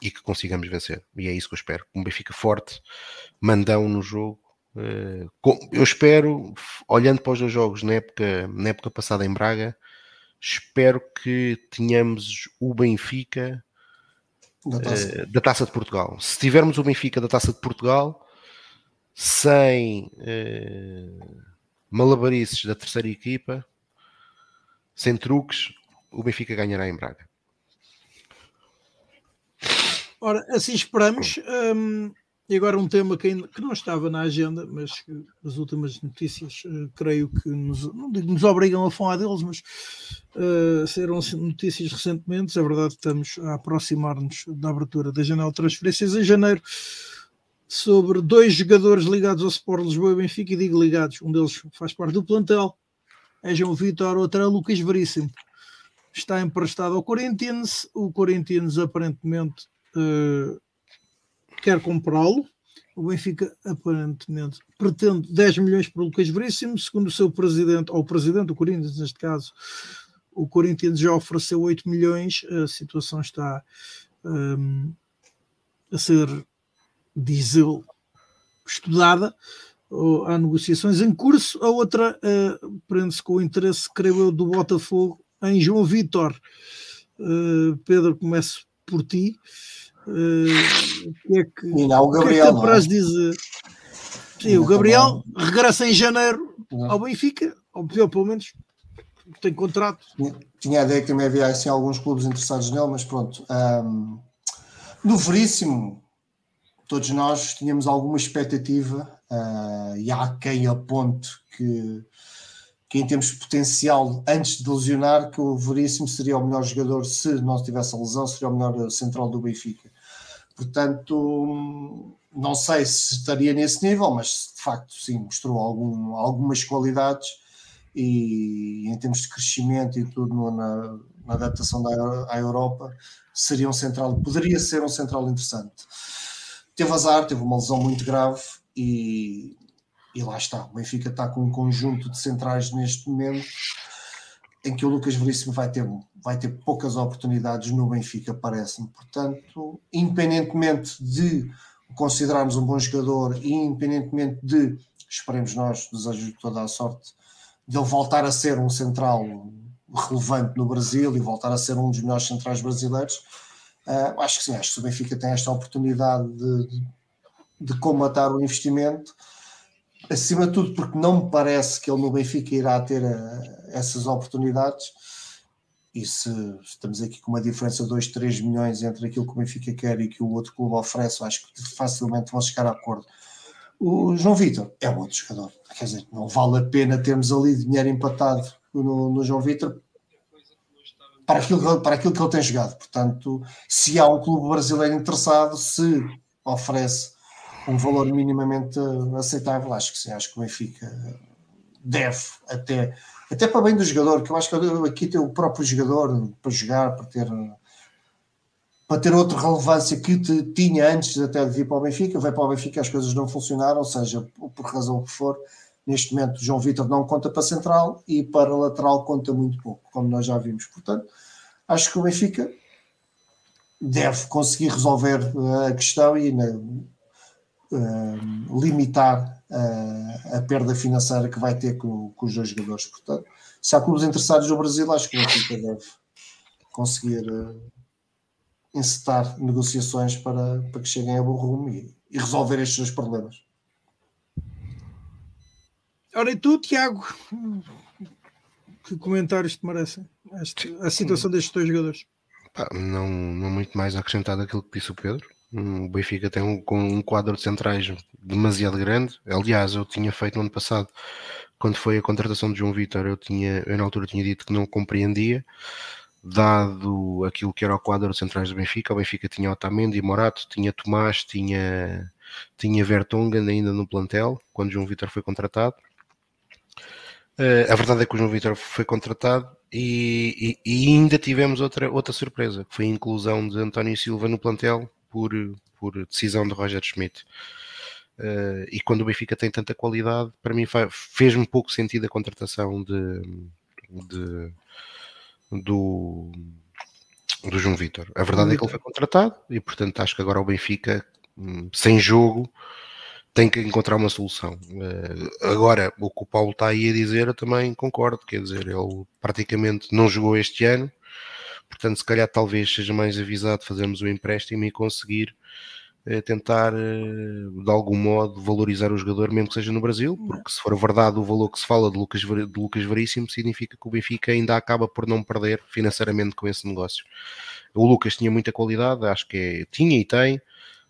e que consigamos vencer. E é isso que eu espero. Um Benfica forte, mandão no jogo. Com, eu espero, olhando para os dois jogos na época, na época passada em Braga, espero que tenhamos o Benfica da taça. Uh, da taça. de Portugal. Se tivermos o Benfica da Taça de Portugal, sem uh, malabarices da terceira equipa, sem truques, o Benfica ganhará em Braga. Ora, assim esperamos. Um, e agora um tema que, ainda, que não estava na agenda, mas que as últimas notícias uh, creio que nos, não digo, nos obrigam a falar deles, mas uh, saíram notícias recentemente. É verdade que estamos a aproximar-nos da abertura da janela de transferências em janeiro sobre dois jogadores ligados ao Sport Lisboa e Benfica, e digo ligados, um deles faz parte do plantel, é João Vitor, outro é Lucas Veríssimo. Está emprestado ao Corinthians, o Corinthians aparentemente uh, quer comprá-lo. O Benfica aparentemente pretende 10 milhões para o Lucas Veríssimo, segundo o seu presidente, ou o presidente do Corinthians, neste caso, o Corinthians já ofereceu 8 milhões, a situação está um, a ser, diz ele, estudada, há negociações em curso, a outra uh, prende-se com o interesse, creio eu, do Botafogo em João Vitor. Uh, Pedro, começo por ti. Uh, que é que, não, o Gabriel, que é que dizer? Sim, o Gabriel regressa em janeiro ao Benfica, ou pelo menos tem contrato. Tinha a ideia que também havia assim, alguns clubes interessados nele, mas pronto. Um, no Veríssimo, todos nós tínhamos alguma expectativa, uh, e há quem aponte que que em termos de potencial, antes de lesionar, que o Veríssimo seria o melhor jogador, se não tivesse a lesão, seria o melhor central do Benfica. Portanto, não sei se estaria nesse nível, mas de facto, sim, mostrou algum, algumas qualidades e em termos de crescimento e tudo na, na adaptação da, à Europa, seria um central, poderia ser um central interessante. Teve azar, teve uma lesão muito grave e e lá está, o Benfica está com um conjunto de centrais neste momento em que o Lucas Veríssimo vai ter, vai ter poucas oportunidades no Benfica, parece-me. Portanto, independentemente de considerarmos um bom jogador e independentemente de, esperemos nós, desejo toda a sorte, de ele voltar a ser um central relevante no Brasil e voltar a ser um dos melhores centrais brasileiros, uh, acho que sim, acho que o Benfica tem esta oportunidade de, de, de comatar o investimento acima de tudo, porque não me parece que ele no Benfica irá ter a, eh, essas oportunidades. E se estamos aqui com uma diferença de 2, 3 milhões entre aquilo que o Benfica quer e que o outro clube oferece, acho que facilmente vão chegar a acordo. O João Vitor é um outro jogador, quer dizer, não vale a pena termos ali dinheiro empatado no, no João Vitor para aquilo, para aquilo que ele tem jogado. Portanto, se há um clube brasileiro interessado, se oferece um valor minimamente aceitável, acho que sim, acho que o Benfica deve até, até para bem do jogador, que eu acho que aqui tem o próprio jogador para jogar, para ter para ter outra relevância que tinha antes até de vir para o Benfica, vai para o Benfica as coisas não funcionaram, seja, por razão que for, neste momento João Vitor não conta para central e para lateral conta muito pouco, como nós já vimos. Portanto, acho que o Benfica deve conseguir resolver a questão e uh, limitar uh, a perda financeira que vai ter com, com, os dois jogadores. Portanto, se há clubes interessados no Brasil, acho que o Benfica deve conseguir uh, encetar negociações para, para que cheguem a bom rumo e, e resolver estes dois problemas. Ora, e tu, Tiago, que comentários te merecem a situação destes dois jogadores? não, não muito mais a acrescentar daquilo que disse o Pedro. O Benfica tem um, um quadro de centrais demasiado grande. Aliás, eu tinha feito no ano passado, quando foi a contratação de João Vitor, eu, tinha, eu na altura tinha dito que não compreendia, dado aquilo que era o quadro de centrais do Benfica. O Benfica tinha Otamendi, Morato, tinha Tomás, tinha, tinha Vertonghen ainda no plantel, quando João Vitor foi contratado. Uh, a verdade é que o João Vitor foi contratado e, e, e, ainda tivemos outra, outra surpresa, que foi a inclusão de António Silva no plantel por, por decisão de Roger Schmidt. Uh, e quando o Benfica tem tanta qualidade, para mim fez-me pouco sentido a contratação de, de do, do João Vitor. A verdade é que ele foi contratado e, portanto, acho que agora o Benfica, hum, sem jogo, tem que encontrar uma solução. Uh, agora, o que o Paulo está aí a dizer, eu também concordo. Quer dizer, ele praticamente não jogou este ano, portanto, se calhar talvez seja mais avisado fazermos o empréstimo e conseguir uh, tentar, uh, de algum modo, valorizar o jogador, mesmo que seja no Brasil, porque se for verdade o valor que se fala de Lucas, de Lucas Veríssimo, significa que o Benfica ainda acaba por não perder financeiramente com esse negócio. O Lucas tinha muita qualidade, acho que é, tinha e tem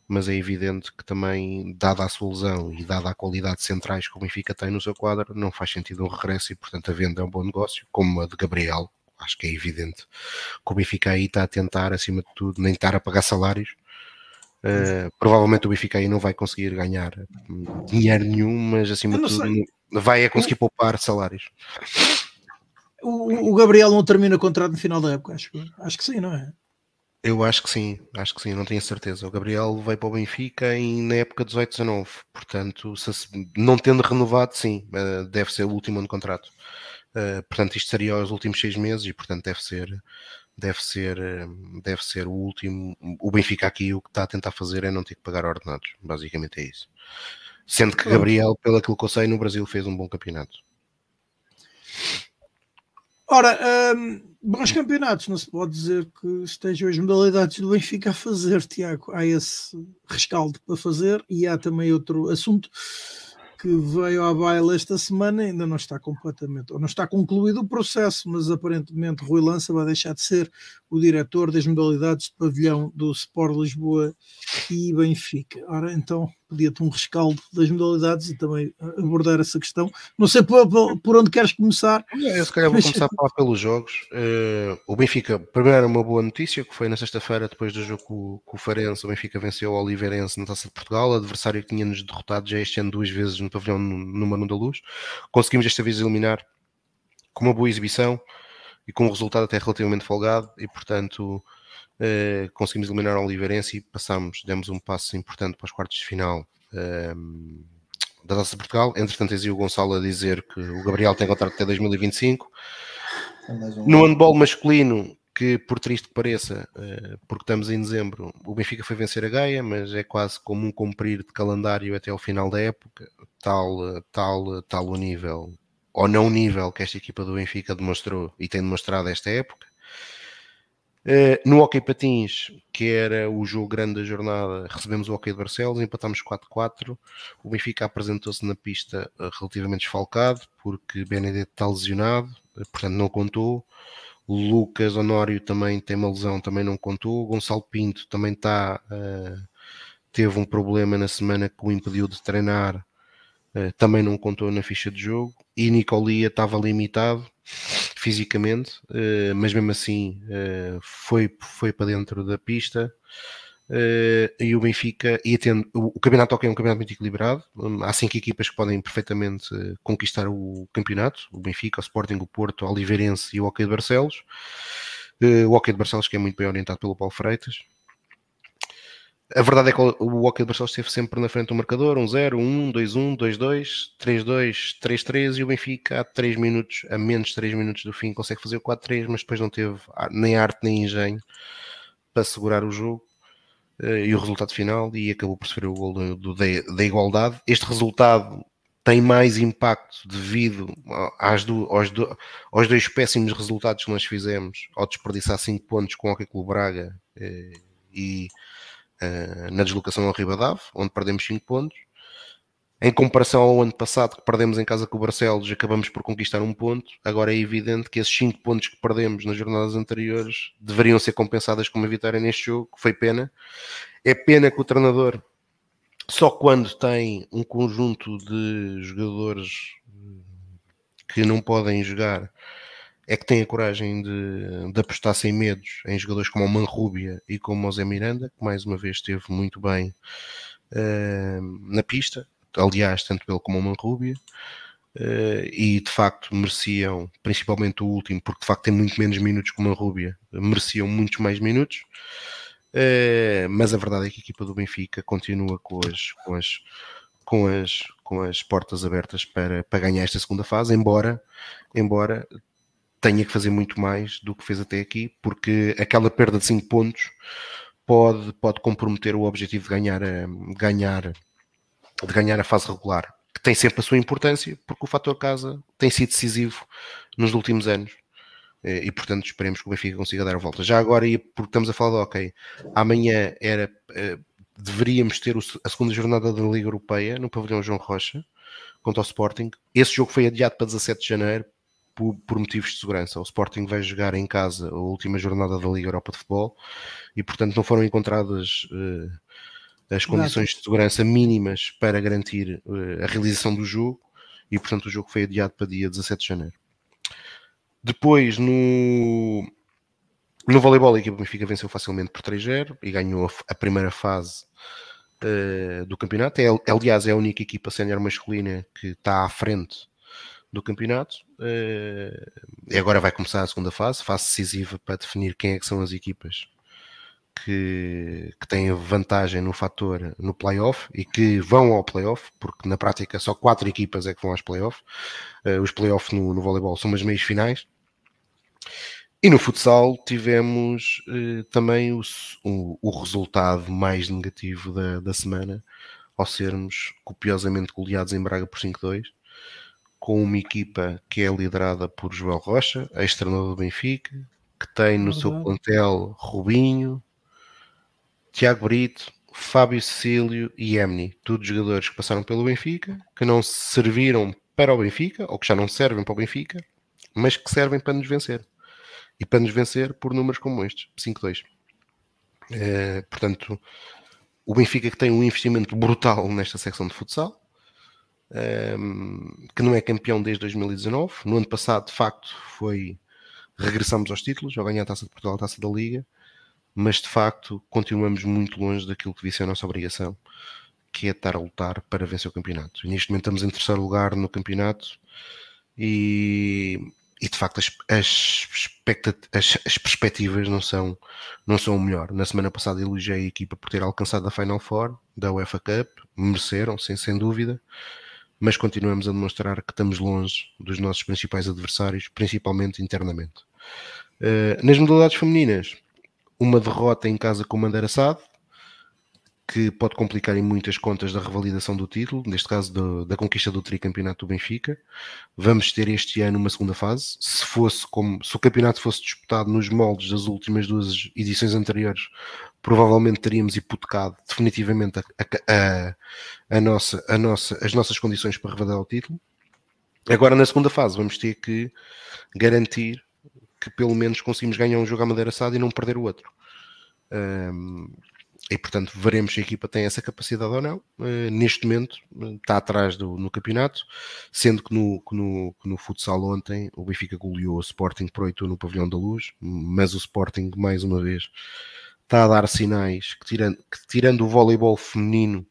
mas é evidente que também, dada a sua lesão e dada a qualidade de centrais que o Benfica tem no seu quadro, não faz sentido um regresso e, portanto, a venda é um bom negócio, como a de Gabriel. Acho que é evidente que o Benfica aí está a tentar, acima de tudo, nem estar a pagar salários. Uh, provavelmente o Benfica aí não vai conseguir ganhar dinheiro nenhum, mas acima de tudo sei. vai a conseguir poupar salários. O, o Gabriel não termina contrato no final da época, acho, acho que sim, não é? Eu acho que sim, acho que sim, não tenho certeza. O Gabriel veio para o Benfica em, na época 18-19, portanto, se, não tendo renovado, sim, eh, deve ser o último ano de contrato. Uh, portanto, isto seria os últimos seis meses e, portanto, deve ser, deve ser, eh, deve ser o último. O Benfica aqui o que está a tentar fazer é não ter que pagar ordenados, basicamente é isso. Sendo que Gabriel, pelo que eu sei, no Brasil fez um bom campeonato. Ora, um, bons campeonatos, não se pode dizer que estejam as modalidades do Benfica a fazer, Tiago. Há esse rescaldo para fazer e há também outro assunto que veio à baila esta semana ainda não está completamente, ou não está concluído o processo, mas aparentemente Rui Lança vai deixar de ser o diretor das modalidades de pavilhão do Sport Lisboa e Benfica. Ora, então, pedia-te um rescaldo das modalidades e também abordar essa questão. Não sei por, por onde queres começar. Eu se calhar vou começar a falar pelos jogos. Uh, o Benfica, primeiro uma boa notícia, que foi na sexta-feira, depois do jogo com, com, o Farense, o Benfica venceu o Oliveirense na Taça de Portugal, adversário que tinha-nos derrotado já este ano duas vezes no pavilhão no Mano da Luz. Conseguimos desta vez eliminar com uma boa exibição e com um resultado até relativamente folgado e, portanto, uh, conseguimos eliminar o Oliveirense e passamos, demos um passo importante para os quartos de final uh, da Taça de Portugal. Entretanto, existe o Gonçalo a dizer que o Gabriel tem contrato até 2025. No handball masculino, que por triste que pareça, uh, porque estamos em dezembro, o Benfica foi vencer a Gaia, mas é quase como um cumprir de calendário até ao final da época, tal, tal, tal o nível ou não nível que esta equipa do Benfica demonstrou e tem demonstrado esta época. Uh, no Hockey Patins, que era o jogo grande da jornada, recebemos o Hockey de Barcelos, empatámos 4-4. O Benfica apresentou-se na pista uh, relativamente desfalcado, porque Benedetto está lesionado, uh, portanto não contou. Lucas Honório também tem uma lesão, também não contou. Gonçalo Pinto também está, teve um problema na semana que o impediu de treinar eh, também não contou na ficha de jogo e Nicolia estava limitado fisicamente, uh, mas mesmo assim uh, foi, foi para dentro da pista. e o Benfica ia tendo, o, campeonato é um campeonato muito equilibrado. Um, há cinco equipas que podem perfeitamente conquistar o campeonato: o Benfica, o Sporting, o Porto, o Oliveirense e o Hockey de Barcelos. o Hockey de Barcelos, que é muito bem orientado pelo Paulo Freitas, a verdade é que o Hockey de Barcelos esteve sempre na frente do marcador, 1-0, 1, 2-1, 2-2, 3-2, 3-3 e o Benfica a 3 minutos, a menos 3 minutos do fim consegue fazer o 4-3, mas depois não teve nem arte nem engenho para segurar o jogo eh, e o resultado final e acabou por sofrer o gol do, da igualdade. Este resultado tem mais impacto devido às do, aos, do, aos dois péssimos resultados que nós fizemos ao desperdiçar 5 pontos com o Hockey Clube Braga eh, e uh, na deslocação ao Ribadave, onde perdemos 5 pontos. Em comparação ao ano passado, que perdemos em casa com o Barcelos, acabamos por conquistar um ponto. Agora é evidente que esses 5 pontos que perdemos nas jornadas anteriores deveriam ser compensadas com uma vitória neste jogo, que foi pena. É pena que o treinador, só quando tem um conjunto de jogadores que não podem jogar, é que tem a coragem de, de apostar sem medos em jogadores como o Manrubia e como o Zé Miranda, que mais uma vez esteve muito bem uh, na pista, aliás, tanto ele como o Manrubia. Uh, e de facto mereciam, principalmente o último, porque de facto tem muito menos minutos que uma Rúbia, mereciam muitos mais minutos. Uh, mas a verdade é que a equipa do Benfica continua com as, com as, com as, com as portas abertas para, para ganhar esta segunda fase, embora, embora tenha que fazer muito mais do que fez até aqui, porque aquela perda de 5 pontos pode, pode comprometer o objetivo de ganhar, a, ganhar, de ganhar a fase regular que tem sempre a sua importância, porque o fator casa tem sido decisivo nos últimos anos. Eh, e portanto esperemos que o Benfica consiga dar a volta. Já agora, porque estamos a falar de ok, amanhã era eh, deveríamos ter a segunda jornada da Liga Europeia no pavilhão João Rocha contra o Sporting. Esse jogo foi adiado para 17 de janeiro por, por, motivos de segurança. O Sporting vai jogar em casa a última jornada da Liga Europa de Futebol e portanto não foram encontradas uh, as condições de segurança mínimas para garantir uh, a realização do jogo e, portanto, o jogo foi adiado para dia 17 de janeiro. Depois, no, no voleibol, a equipa Benfica venceu facilmente por 3-0 e ganhou a, a primeira fase uh, do campeonato. É, aliás, é a única equipa sénior masculina que está à frente do campeonato. Uh, e agora vai começar a segunda fase, fase decisiva para definir quem é que são as equipas que, que têm vantagem no fator no playoff e que vão ao playoff, porque na prática só quatro equipas é que vão aos playoff. Uh, os playoffs no, no voleibol são as meias finais. E no futsal tivemos uh, também o, o, o, resultado mais negativo da, da semana, ao sermos copiosamente goleados em Braga por 5-2, com uma equipa que é liderada por Joel Rocha, ex-treinador do Benfica, que tem no seu plantel Rubinho, Tiago Brito, Fábio Cecílio e Emni, todos jogadores que passaram pelo Benfica, que não serviram para o Benfica, ou que já não servem para o Benfica, mas que servem para nos vencer. E para nos vencer por números como estes, 5-2. É, portanto, o Benfica que tem um investimento brutal nesta secção de futsal, que não é campeão desde 2019. No ano passado, de facto, foi regressamos aos títulos, ao ganhar a Taça de Portugal, a Taça da Liga, mas de facto continuamos muito longe daquilo que devia ser a nossa obrigação, que é estar a lutar para vencer o campeonato. E neste momento estamos em terceiro lugar no campeonato e, e de facto as, as, as, as, perspectivas não são, não são o melhor. Na semana passada elogiei a equipa por ter alcançado a Final Four da UEFA Cup, mereceram, sem, sem dúvida, mas continuamos a demonstrar que estamos longe dos nossos principais adversários, principalmente internamente. Uh, nas modalidades femininas, uma derrota em casa com o Mandeira Sade, que pode complicar em muitas contas da revalidação do título, neste caso do, da conquista do tricampeonato do Benfica. Vamos ter este ano uma segunda fase. Se fosse como se o campeonato fosse disputado nos moldes das últimas duas edições anteriores, provavelmente teríamos hipotecado definitivamente a, a, a, nossa, a nossa, as nossas condições para revalidar o título. Agora na segunda fase vamos ter que garantir que pelo menos conseguimos ganhar um jogo à madeira assada e não perder o outro. Um, e portanto veremos se a equipa tem essa capacidade ou não. Uh, neste momento está atrás do, no campeonato, sendo que no, que no, que no futsal ontem o Benfica goleou o Sporting por 8 no Pavilhão da Luz, mas o Sporting mais uma vez está a dar sinais que tirando, que, tirando o voleibol feminino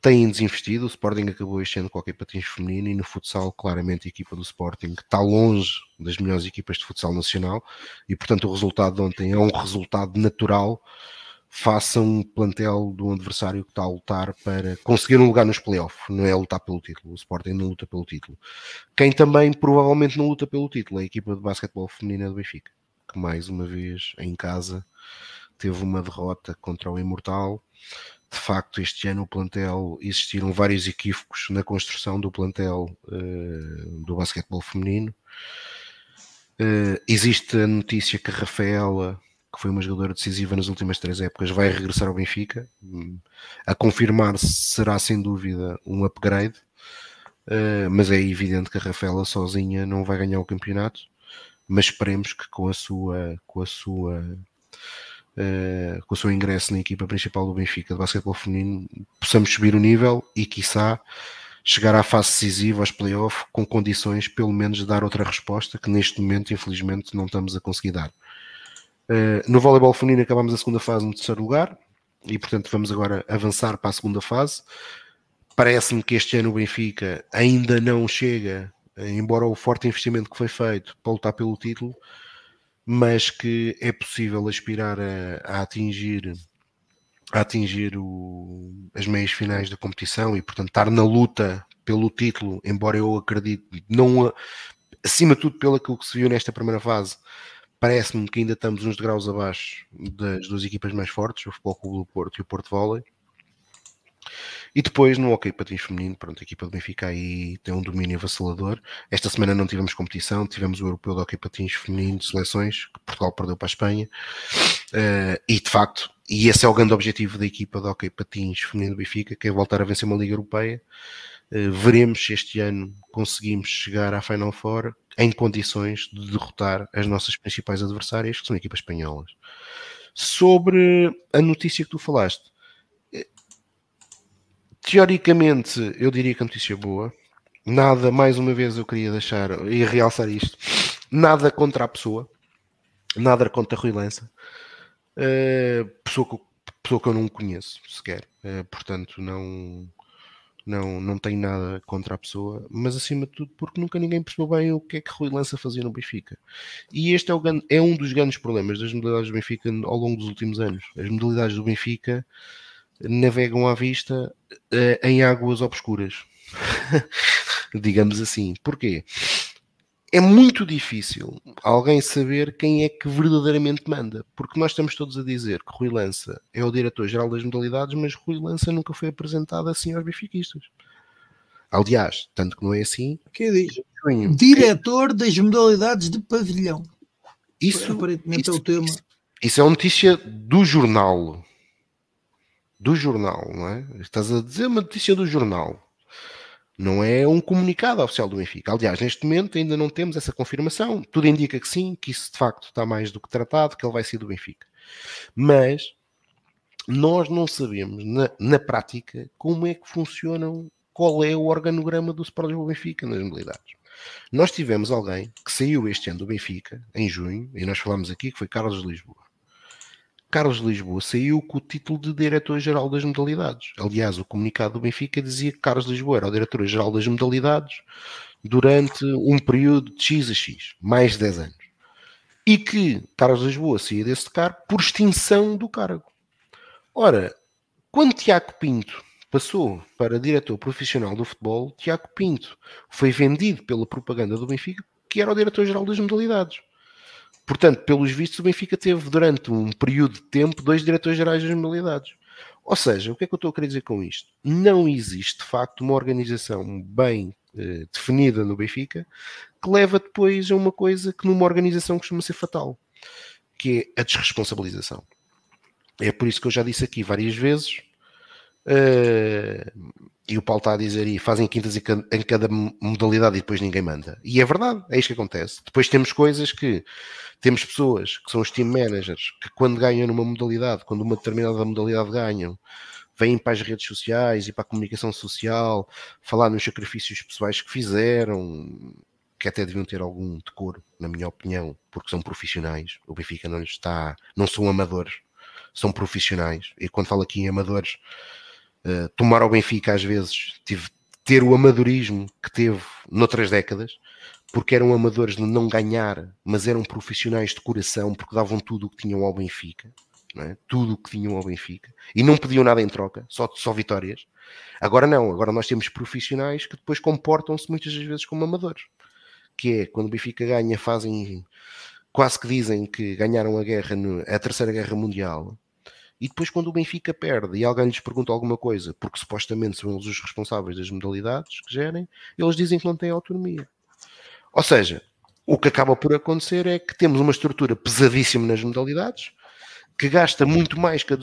têm desinvestido. O Sporting acabou com a patins feminino e no futsal, claramente, a equipa do Sporting está longe das melhores equipas de futsal nacional e, portanto, o resultado de ontem é um resultado natural. Faça um plantel do adversário que está a lutar para conseguir um lugar nos playoffs, não é lutar pelo título. O Sporting não luta pelo título. Quem também provavelmente não luta pelo título é a equipa de basquetebol feminina do Benfica, que mais uma vez em casa teve uma derrota contra o Imortal de facto, este ano o plantel existiram vários equívocos na construção do plantel uh, do basquetebol feminino. Uh, existe a notícia que a Rafaela, que foi uma jogadora decisiva nas últimas três épocas, vai regressar ao Benfica. A confirmar-se será sem dúvida um upgrade, uh, mas é evidente que a Rafaela sozinha não vai ganhar o campeonato. Mas esperemos que com a sua, com a sua uh, com o seu ingresso na equipa principal do Benfica de basquetebol feminino, possamos subir o nível e, quiçá, chegar à fase decisiva, aos playoffs, com condições, pelo menos, de dar outra resposta que neste momento, infelizmente, não estamos a conseguir dar. Uh, no voleibol feminino acabamos a segunda fase no terceiro lugar e, portanto, vamos agora avançar para a segunda fase. Parece-me que este ano o Benfica ainda não chega, embora o forte investimento que foi feito para lutar pelo título, mas que é possível aspirar a, a atingir a atingir o, as meias finais da competição e portanto estar na luta pelo título, embora eu acredite não acima de tudo pelo que se viu nesta primeira fase parece-me que ainda estamos uns degraus abaixo das duas equipas mais fortes, o Futebol Clube do Porto e o Porto Volley e depois no Hockey Patins Feminino, pronto, a equipa do Benfica aí tem um domínio avassalador. Esta semana não tivemos competição, tivemos o Europeu de Hockey Patins Feminino de seleções, que Portugal perdeu para a Espanha. Uh, e de facto, e esse é o grande objetivo da equipa de Hockey Patins Feminino do Benfica, que é voltar a vencer uma Liga Europeia. Uh, veremos se este ano conseguimos chegar à Final Four em condições de derrotar as nossas principais adversárias, que são equipas espanholas. Sobre a notícia que tu falaste, teoricamente, eu diria que a notícia é boa. Nada, mais uma vez, eu queria deixar e realçar isto. Nada contra a pessoa, nada contra a Rui Lança, uh, pessoa, que, pessoa que eu não conheço sequer, portanto, não, não, não tenho nada contra a pessoa, mas acima de tudo, porque nunca ninguém percebeu bem o que é que Rui Lança fazia no Benfica. E este é, o, é um dos grandes problemas das modalidades do Benfica ao longo dos últimos anos. As modalidades do Benfica navegam à vista uh, em águas obscuras, [laughs] digamos assim. Porquê? É muito difícil alguém saber quem é que verdadeiramente manda, porque nós estamos todos a dizer que Rui Lança é o diretor-geral das modalidades, mas Rui Lança nunca foi apresentado assim aos benfiquistas. Aliás, tanto que não é assim. Que diz? Diretor das modalidades de pavilhão. Isso, aparentemente isso, é o tema. Isso, isso é uma notícia do jornal do jornal, não é? Estás a dizer uma notícia do jornal. Não é um comunicado oficial do Benfica. Aliás, neste momento ainda não temos essa confirmação. Tudo indica que sim, que isso de facto está mais do que tratado, que ele vai ser do Benfica. Mas nós não sabemos na, na prática como é que funcionam, qual é o organograma do Sport Lisboa Benfica nas modalidades. Nós tivemos alguém que saiu este ano do Benfica, em junho, e nós falamos aqui que foi Carlos Lisboa. Carlos Lisboa saiu com o título de diretor-geral das modalidades. Aliás, o comunicado do Benfica dizia que Carlos Lisboa era o diretor-geral das modalidades durante um período de X a X, mais de 10 anos. E que Carlos Lisboa saía desse cargo por extinção do cargo. Ora, quando Tiago Pinto passou para diretor profissional do futebol, Tiago Pinto foi vendido pela propaganda do Benfica, que era o diretor-geral das modalidades. Portanto, pelos vistos, o Benfica teve durante um período de tempo dois diretores gerais das modalidades. Ou seja, o que é que eu estou a querer dizer com isto? Não existe, de facto, uma organização bem eh, definida no Benfica que leva depois a uma coisa que numa organização costuma ser fatal, que é a desresponsabilização. É por isso que eu já disse aqui várias vezes, uh, e o Paulo está a dizer aí, fazem quintas em cada modalidade e depois ninguém manda. E é verdade, é isto que acontece. Depois temos coisas que temos pessoas que são os team managers que quando ganham numa modalidade, quando uma determinada modalidade ganham, vêm para as redes sociais e para a comunicação social falar nos sacrifícios pessoais que fizeram, que até deviam ter algum decoro, na minha opinião, porque são profissionais. O Benfica não está, não são amadores, são profissionais. E quando falo aqui em amadores, uh, tomar ao Benfica às vezes tive ter o amadorismo que teve noutras décadas, porque eram amadores de não ganhar, mas eram profissionais de coração, porque davam tudo o que tinham ao Benfica, é? tudo o que tinham ao Benfica, e não pediam nada em troca, só, só vitórias. Agora não, agora nós temos profissionais que depois comportam-se muitas das vezes como amadores, que é quando o Benfica ganha, fazem quase que dizem que ganharam a guerra, a terceira guerra mundial, e depois, quando o Benfica perde e alguém lhes pergunta alguma coisa, porque supostamente são eles os responsáveis das modalidades que gerem, eles dizem que não têm autonomia. Ou seja, o que acaba por acontecer é que temos uma estrutura pesadíssima nas modalidades, que gasta muito mais que,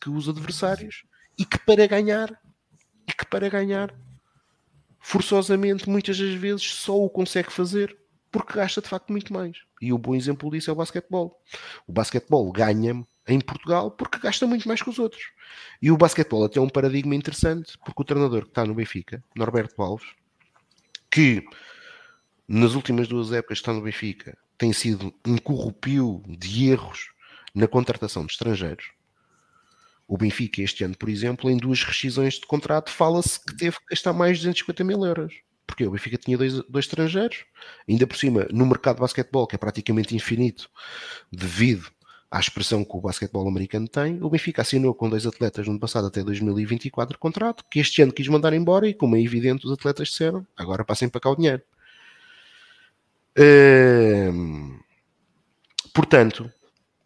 que os adversários e que para ganhar, e que para ganhar, forçosamente, muitas das vezes só o consegue fazer porque gasta de facto muito mais. E o bom exemplo disso é o basquetebol. O basquetebol ganha em Portugal porque gasta muito mais que os outros. E o basquetebol até é um paradigma interessante, porque o treinador que está no Benfica, Norberto Alves, que nas últimas duas épocas está no Benfica, tem sido um corrupio de erros na contratação de estrangeiros. O Benfica, este ano, por exemplo, em duas rescisões de contrato, fala-se que teve que gastar mais de 250 mil euros. Porque o Benfica tinha dois, dois estrangeiros, ainda por cima, no mercado de basquetebol, que é praticamente infinito, devido à expressão que o basquetebol americano tem, o Benfica assinou com dois atletas no ano passado até 2024 contrato, que este ano quis mandar embora e, como é evidente, os atletas disseram, agora passem para cá o dinheiro. Hum, portanto,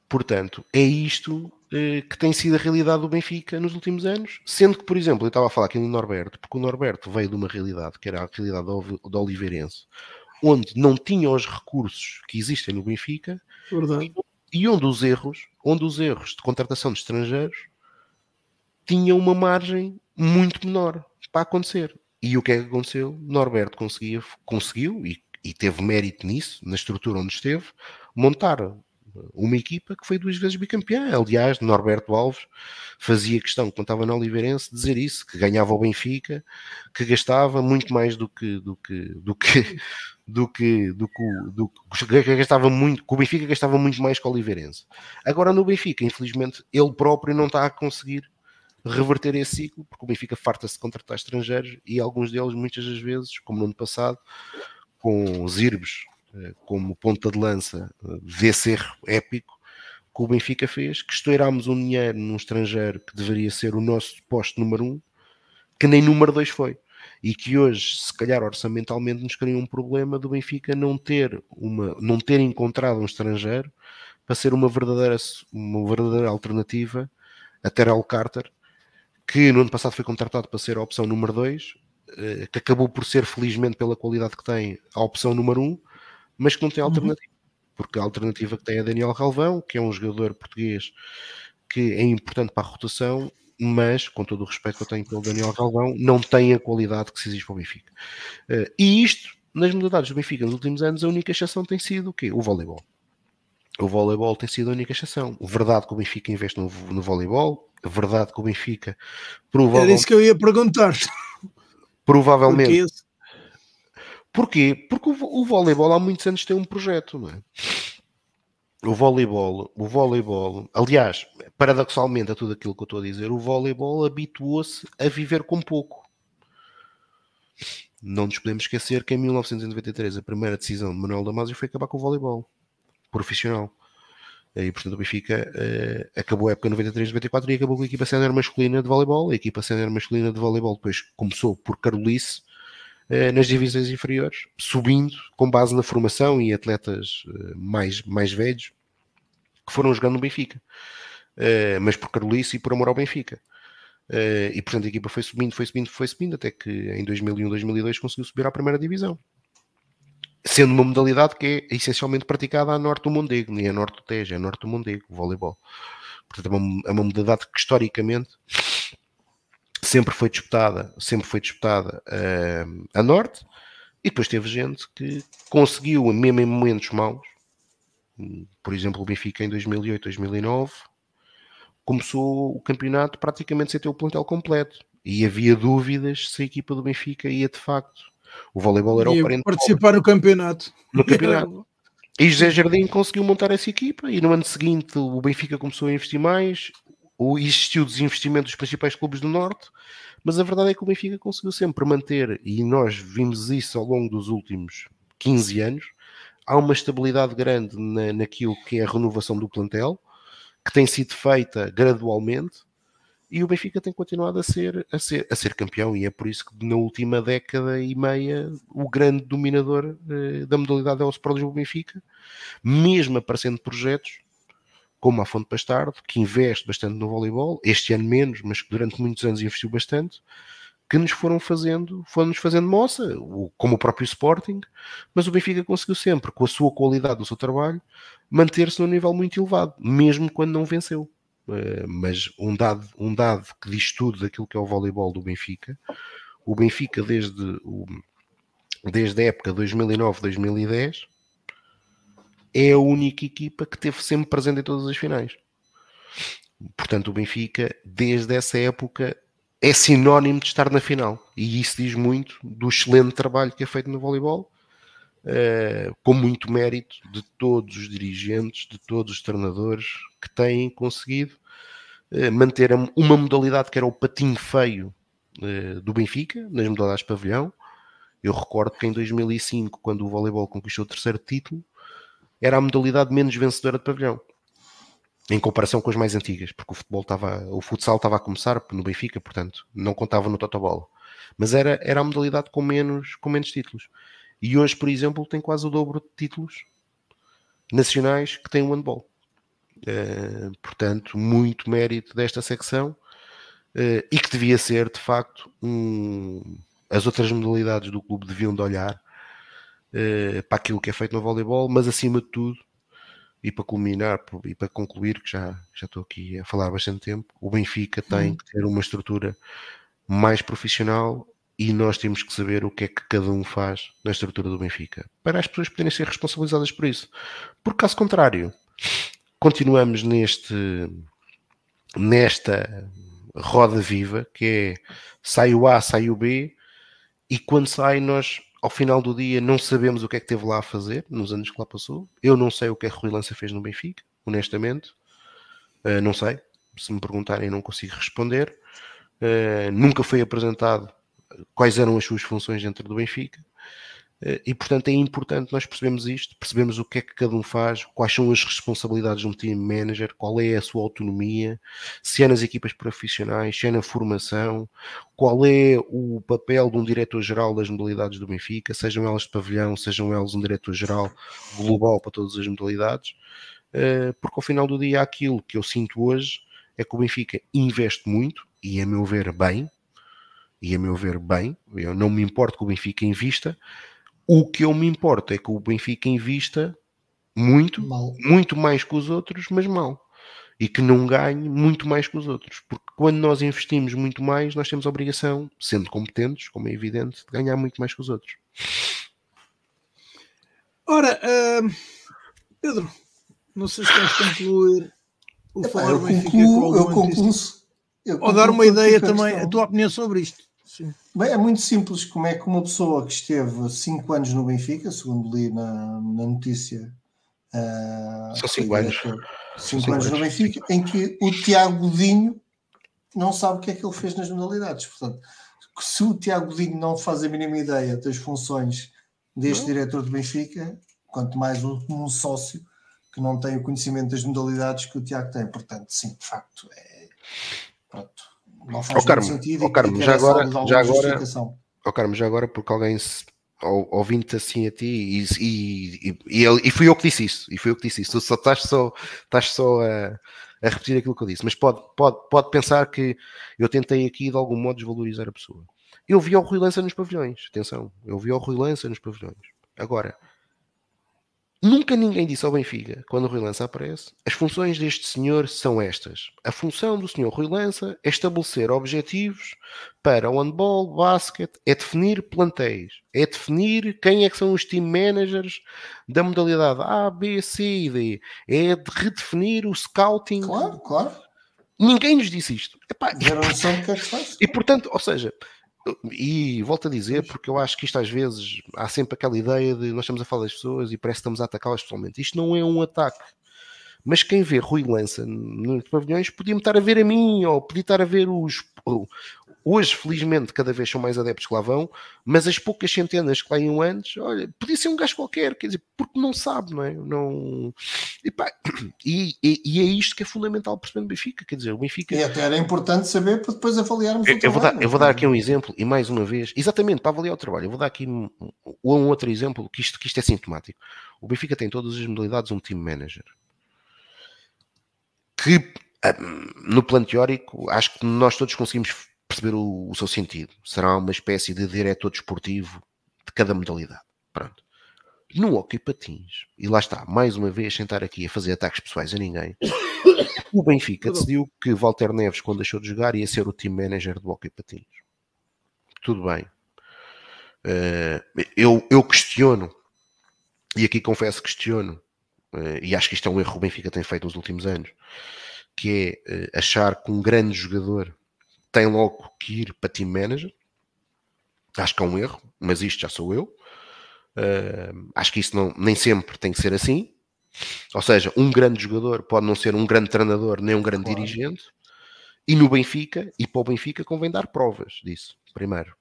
portanto, é isto eh, que tem sido a realidade do Benfica nos últimos anos, sendo que, por exemplo, eu estava a falar aqui no Norberto, porque o Norberto veio de uma realidade que era a realidade do Oliveirense, onde não tinha os recursos que existem no Benfica Verdade. E onde os erros, onde os erros de contratação de estrangeiros tinham uma margem muito menor para acontecer. E o que é que aconteceu? Norberto conseguia, conseguiu, e, e teve mérito nisso, na estrutura onde esteve, montar uma equipa que foi duas vezes bicampeã. Aliás, Norberto Alves fazia questão, quando estava na Oliveirense, dizer isso, que ganhava o Benfica, que gastava muito mais do que do que do que do que do que, do que gastava muito, que o Benfica gastava muito mais que o Oliveirense. Agora no Benfica, infelizmente, ele próprio não está a conseguir reverter esse ciclo, porque o Benfica farta-se de contratar estrangeiros e alguns deles, muitas das vezes, como no ano passado, com Zirbes como ponta de lança desse erro épico que o Benfica fez, que estourámos um dinheiro num estrangeiro que deveria ser o nosso posto número um, que nem número dois foi. E que hoje, se calhar, orçamentalmente nos cria um problema do Benfica não ter, uma, não ter encontrado um estrangeiro para ser uma verdadeira, uma verdadeira alternativa a Terrell Carter, que no ano passado foi contratado para ser a opção número 2, eh, que acabou por ser, felizmente, pela qualidade que tem, a opção número 1, um, mas que não tem uhum. alternativa. Uhum. Porque a alternativa que tem é Daniel Galvão, que é um jogador português que é importante para a rotação, mas, com todo o respeito que eu tenho pelo Daniel Galvão, não tem a qualidade que se exige para o Benfica. Uh, e isto, nas modalidades do Benfica, nos últimos anos, a única exceção tem sido o quê? O voleibol. O voleibol tem sido a única exceção. Verdade que o Benfica investe no, no voleibol, verdade que o Benfica provavelmente... Era isso que eu ia perguntar. Provavelmente Porquê? Porque o, o voleibol há muitos anos tem um projeto, não é? O voleibol, o voleibol, aliás, paradoxalmente a tudo aquilo que eu estou a dizer, o voleibol habituou-se a viver com pouco. Não nos podemos esquecer que em 1993 a primeira decisão de Manuel Damasio foi acabar com o voleibol profissional. E portanto o Benfica uh, acabou a época 93-94 e acabou com a equipa sénior masculina de voleibol. A equipa sénior masculina de voleibol depois começou por Carolice nas divisões inferiores, subindo com base na formação e atletas eh, mais, mais velhos que foram jogando no Benfica, eh, mas por Carolice e por amor ao Benfica. e portanto a equipa foi subindo, foi subindo, foi subindo, até que em 2001, 2002 conseguiu subir à primeira divisão. Sendo uma modalidade que é essencialmente praticada a norte do Mondego, nem a norte do Tejo, é a norte do Mondego, o voleibol. Portanto, é uma, é uma modalidade que historicamente sempre foi disputada, sempre foi disputada uh, a norte, e depois teve gente que conseguiu, mesmo em momentos maus, por exemplo, o Benfica em 2008, 2009, começou o campeonato praticamente sem ter o plantel completo. E havia dúvidas se a equipa do Benfica ia de facto. O voleibol era o parente. participar no campeonato. No campeonato. E José Jardim conseguiu montar essa equipa e no ano seguinte o Benfica começou a investir mais, ou existiu desinvestimento dos principais clubes do Norte, mas a verdade é que o Benfica conseguiu sempre manter, e nós vimos isso ao longo dos últimos 15 anos, há uma estabilidade grande na, naquilo que é a renovação do plantel, que tem sido feita gradualmente, e o Benfica tem continuado a ser, a ser, a ser campeão, e é por isso que na última década e meia o grande dominador eh, da modalidade é o Sport Lisboa Benfica, mesmo aparecendo projetos como a Fonte Bastardo, que investe bastante no voleibol, este ano menos, mas que durante muitos anos investiu bastante, que nos foram fazendo, foram-nos fazendo moça, como o próprio Sporting, mas o Benfica conseguiu sempre, com a sua qualidade do seu trabalho, manter-se num nível muito elevado, mesmo quando não venceu. Uh, mas um dado, um dado que diz tudo daquilo que é o voleibol do Benfica, o Benfica desde, o, desde a época 2009-2010 é a única equipa que teve sempre presente em todas as finais. Portanto, o Benfica, desde essa época, é sinónimo de estar na final. E isso diz muito do excelente trabalho que é feito no voleibol, uh, com muito mérito de todos os dirigentes, de todos os treinadores que têm conseguido uh, manter uma modalidade que era o patinho feio uh, do Benfica, nas modalidades de pavilhão. Eu recordo que em 2005, quando o voleibol conquistou o terceiro título, era a modalidade menos vencedora de pavilhão em comparação com as mais antigas, porque o futebol estava, o futsal estava a começar no Benfica, portanto, não contava no Totobola. Mas era, era a modalidade com menos, com menos títulos. E hoje, por exemplo, tem quase o dobro de títulos nacionais que tem o handball. Uh, portanto, muito mérito desta secção uh, e que devia ser, de facto, um... as outras modalidades do clube deviam de olhar uh, para aquilo que é feito no voleibol, mas acima de tudo e para culminar e para concluir, que já, já estou aqui a falar há bastante tempo, o Benfica tem uhum. que ter uma estrutura mais profissional e nós temos que saber o que é que cada um faz na estrutura do Benfica para as pessoas poderem ser responsabilizadas por isso. Por caso contrário, continuamos neste nesta roda viva que é sai o A, sai o B e quando sai nós ao final do dia não sabemos o que é que teve lá a fazer nos anos que lá passou. Eu não sei o que é que Rui Lança fez no Benfica, honestamente. Uh, não sei. Se me perguntarem, não consigo responder. Uh, nunca foi apresentado quais eram as suas funções dentro do Benfica. Eh, e portanto é importante nós percebemos isto, percebemos o que é que cada um faz, quais são as responsabilidades de um team manager, qual é a sua autonomia, se é nas equipas profissionais, se é na formação, qual é o papel de um diretor-geral das modalidades do Benfica, sejam elas de pavilhão, sejam elas um diretor-geral global para todas as modalidades, eh, porque ao final do dia aquilo que eu sinto hoje é que o Benfica investe muito, e a meu ver bem, e a meu ver bem, eu não me importo que o Benfica invista, o que eu me importo é que o Benfica invista muito, mal. muito mais que os outros, mas mal. E que não ganhe muito mais que os outros. Porque quando nós investimos muito mais, nós temos a obrigação, sendo competentes, como é evidente, de ganhar muito mais que os outros. Ora, uh, Pedro, não sei se queres concluir o Epá, falar eu Benfica concluo, eu concluo, eu Ou dar uma ideia também, a tua opinião sobre isto. Sim. Bem, é muito simples como é que uma pessoa que esteve 5 anos no Benfica, segundo li na, na notícia. Uh, São 5 anos. 5 anos no Benfica, em que o Tiago Godinho não sabe o que é que ele fez nas modalidades. Portanto, se o Tiago Godinho não faz a mínima ideia das funções deste não. diretor do Benfica, quanto mais um, um sócio que não tem o conhecimento das modalidades que o Tiago tem. Portanto, sim, de facto, é. Pronto não faz oh, Carmo, sentido. Oh, Carmo, já agora, já agora, oh, Carmo, já agora, porque alguém se, ouvindo-te assim a ti e, e, e, e, fui eu que disse isso, e fui eu que disse isso. Tu só estás só, estás só a, a repetir aquilo que eu disse, mas pode, pode, pode pensar que eu tentei aqui de algum modo desvalorizar a pessoa. Eu vi o Rui Lança nos pavilhões, atenção, eu vi o Rui Lança nos pavilhões. Agora, Nunca ninguém disse ao Benfica, quando o Rui Lança aparece, as funções deste senhor são estas. A função do senhor Rui Lança é estabelecer objetivos para o handball, basquete, é definir plantéis, é definir quem é que são os team managers da modalidade A, B, C e D, é de redefinir o scouting. Claro, claro. Ninguém nos disse isto. Epá, que é. [laughs] E portanto, ou seja, e volto a dizer, porque eu acho que isto às vezes há sempre aquela ideia de nós estamos a falar das pessoas e parece que estamos a atacá-las pessoalmente. Isto não é um ataque. Mas quem vê Rui Lança nos pavilhões podia-me estar a ver a mim, ou podia estar a ver os, Hoje, felizmente, cada vez são mais adeptos que lá vão, mas as poucas centenas que lá iam antes, olha, podia ser um gajo qualquer, quer dizer, porque não sabe, não é? Não... E, pá, e, e, e, é isto que é fundamental perceber no Benfica, quer dizer, o Benfica... E até era importante saber para depois avaliarmos eu, o trabalho. Eu vou, dar, eu vou dar aqui um exemplo, e mais uma vez, exatamente, para avaliar o trabalho, eu vou dar aqui um, um outro exemplo, que isto, que isto é sintomático. O Benfica tem todas as modalidades um team manager. Que, ah, no plano teórico, acho que nós todos conseguimos perceber o, o, seu sentido. Será uma espécie de diretor desportivo de cada modalidade. Pronto. No hockey patins, e lá está, mais uma vez, sentar aqui a fazer ataques pessoais a ninguém, o Benfica decidiu que Walter Neves, quando deixou de jogar, ia ser o team manager do hockey patins. Tudo bem. Uh, eu, eu questiono, e aqui confesso que questiono, uh, e acho que isto é um erro que o Benfica tem feito nos últimos anos, que é uh, achar que um grande jogador tem logo que ir para team manager. Acho que é um erro, mas isto já sou eu. Uh, acho que isso não, nem sempre tem que ser assim. Ou seja, um grande jogador pode não ser um grande treinador nem um grande claro. dirigente. E no Benfica, e para o Benfica convém dar provas disso, primeiro.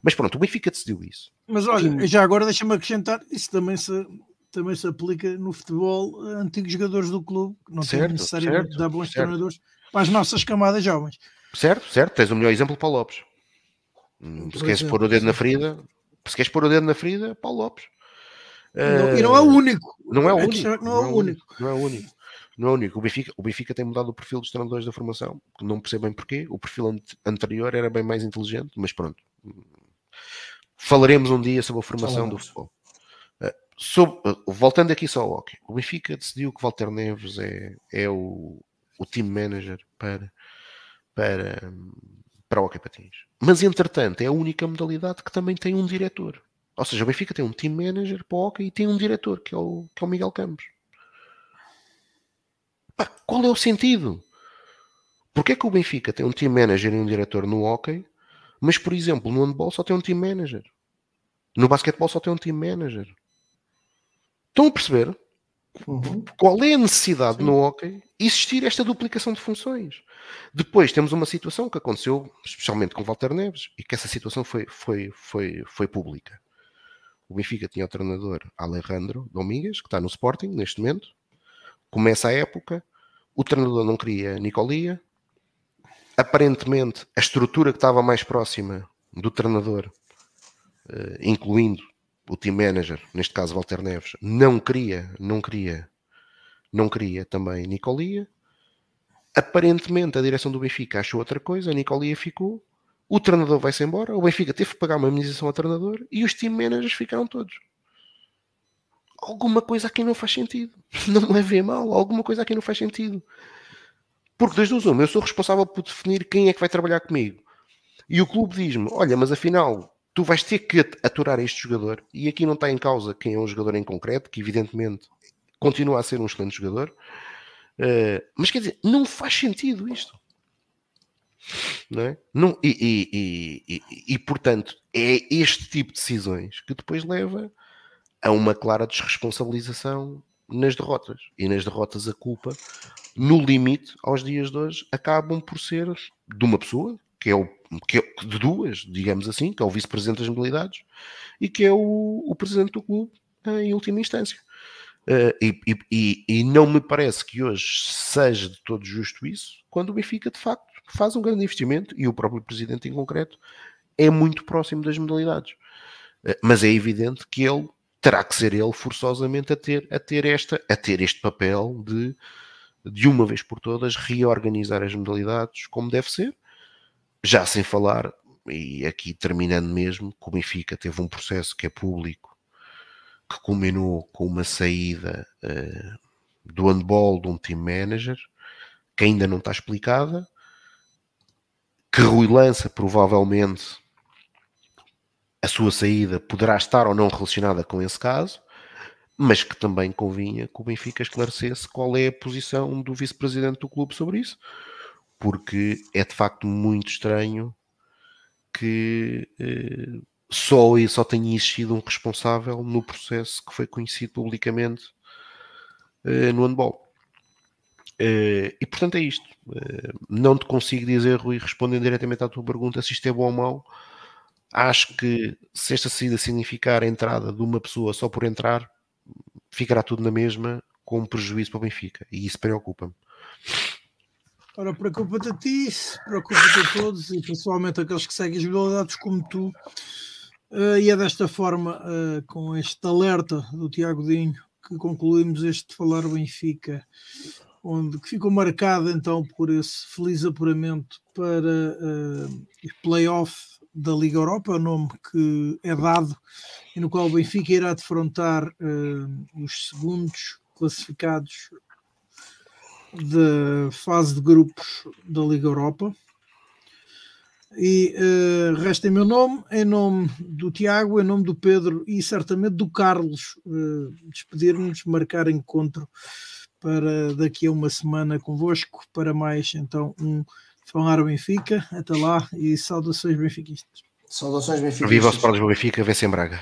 Mas pronto, o Benfica decidiu isso. Mas olha, já agora deixa-me acrescentar, isso também se, também se aplica no futebol a antigos jogadores do clube, que não certo, tem necessariamente certo, dar bons certo. treinadores para as nossas camadas jovens. Certo, certo, tens o melhor exemplo, Paulo Lopes. Hum, se queres pôr o dedo na ferida, se queres pôr o dedo na ferida, Paulo Lopes. Não, e não é o único. Não é o único. Não é o único. Não é o único. Não é o único. O Benfica, o Benfica tem mudado o perfil dos treinadores da formação, não percebo bem porquê. O perfil anterior era bem mais inteligente, mas pronto. Falaremos um dia sobre a formação Falamos. do futebol. Uh, sobre, uh, voltando aqui só ao hockey, o Benfica decidiu que Walter Neves é, é o, o team manager para, para, para o hockey patins. Mas entretanto é a única modalidade que também tem um diretor. Ou seja, o Benfica tem um team manager para o hockey e tem um diretor, que é o, que é o Miguel Campos. Pá, qual é o sentido? Porquê é que o Benfica tem um team manager e um diretor no hockey, mas, por exemplo, no handball só tem um team manager? No basquetebol só tem um team manager? Estão a perceber? Uhum. Qual é a necessidade Sim. no hockey existir esta duplicação de funções? Depois temos uma situação que aconteceu, especialmente com Walter Neves, e que essa situação foi, foi, foi, foi pública. O Benfica tinha o treinador Alejandro Domingues, que está no Sporting neste momento. Começa a época, o treinador não queria Nicolia. Aparentemente, a estrutura que estava mais próxima do treinador, eh, incluindo o team manager, neste caso Walter Neves, não queria, não queria, não queria também Nicolia. Aparentemente a direção do Benfica achou outra coisa, a Nicolia ficou, o treinador vai-se embora, o Benfica teve que pagar uma indenização ao treinador e os team managers ficaram todos. Alguma coisa aqui não faz sentido. [laughs] Não me levem mal, alguma coisa aqui não faz sentido. Porque desde os uma, eu sou responsável por definir quem é que vai trabalhar comigo. E o clube diz-me: olha, mas afinal, tu vais ter que aturar este jogador. E aqui não está em causa quem é um jogador em concreto, que evidentemente continua a ser um excelente jogador. Uh, mas quer dizer, não faz sentido isto. Não é? não, e, e, e, e, portanto, é este tipo de decisões que depois leva a uma clara desresponsabilização nas derrotas. E nas derrotas a culpa, no limite, aos dias de hoje, acabam por ser de uma pessoa, que é o que é, de duas, digamos assim, que é o vice-presidente das modalidades e que é o, o presidente do clube em última instância. Uh, e, e, e, não me parece que hoje seja de todo justo isso, quando o Benfica de facto faz um grande investimento e o próprio presidente em concreto é muito próximo das modalidades. Uh, mas é evidente que ele terá que ser ele forçosamente a ter, a ter, esta, a ter este papel de, de uma vez por todas, reorganizar as modalidades como deve ser, já sem falar, e aqui terminando mesmo, que o Benfica teve um processo que é público, que culminou com uma saída uh, do handball de um team manager, que ainda não está explicada, que Rui Lança provavelmente a sua saída poderá estar ou não relacionada com esse caso, mas que também convinha que o Benfica esclarecesse qual é a posição do vice-presidente do clube sobre isso, porque é de facto muito estranho que eh, só, só tenha existido um responsável no processo que foi conhecido publicamente eh, no handball. Uh, e portanto é isto. Uh, não te consigo dizer, Rui, respondendo diretamente à tua pergunta, se isto é bom ou mau. Acho que se esta saída significar a entrada de uma pessoa só por entrar, ficará tudo na mesma, com um prejuízo para o Benfica. E isso preocupa-me. Ora, preocupa-te a ti, preocupa-te a todos e principalmente aqueles que seguem as modalidades como tu. Uh, e é desta forma, com este alerta do Tiago Dinho, que concluímos este Falar Benfica onde que ficou marcada então por esse feliz apuramento para uh, playoff da Liga Europa, o nome que é dado, e no qual o Benfica irá defrontar uh, os segundos classificados da fase de grupos da Liga Europa. E uh, resta em meu nome, em nome do Tiago, em nome do Pedro e certamente do Carlos, uh, despedir-nos, marcar encontro para daqui a uma semana convosco para mais então um Falar o Benfica. Até lá e saudações benfiquistas. Saudações benfiquistas. Viva o Sport Benfica, vê-se em Braga.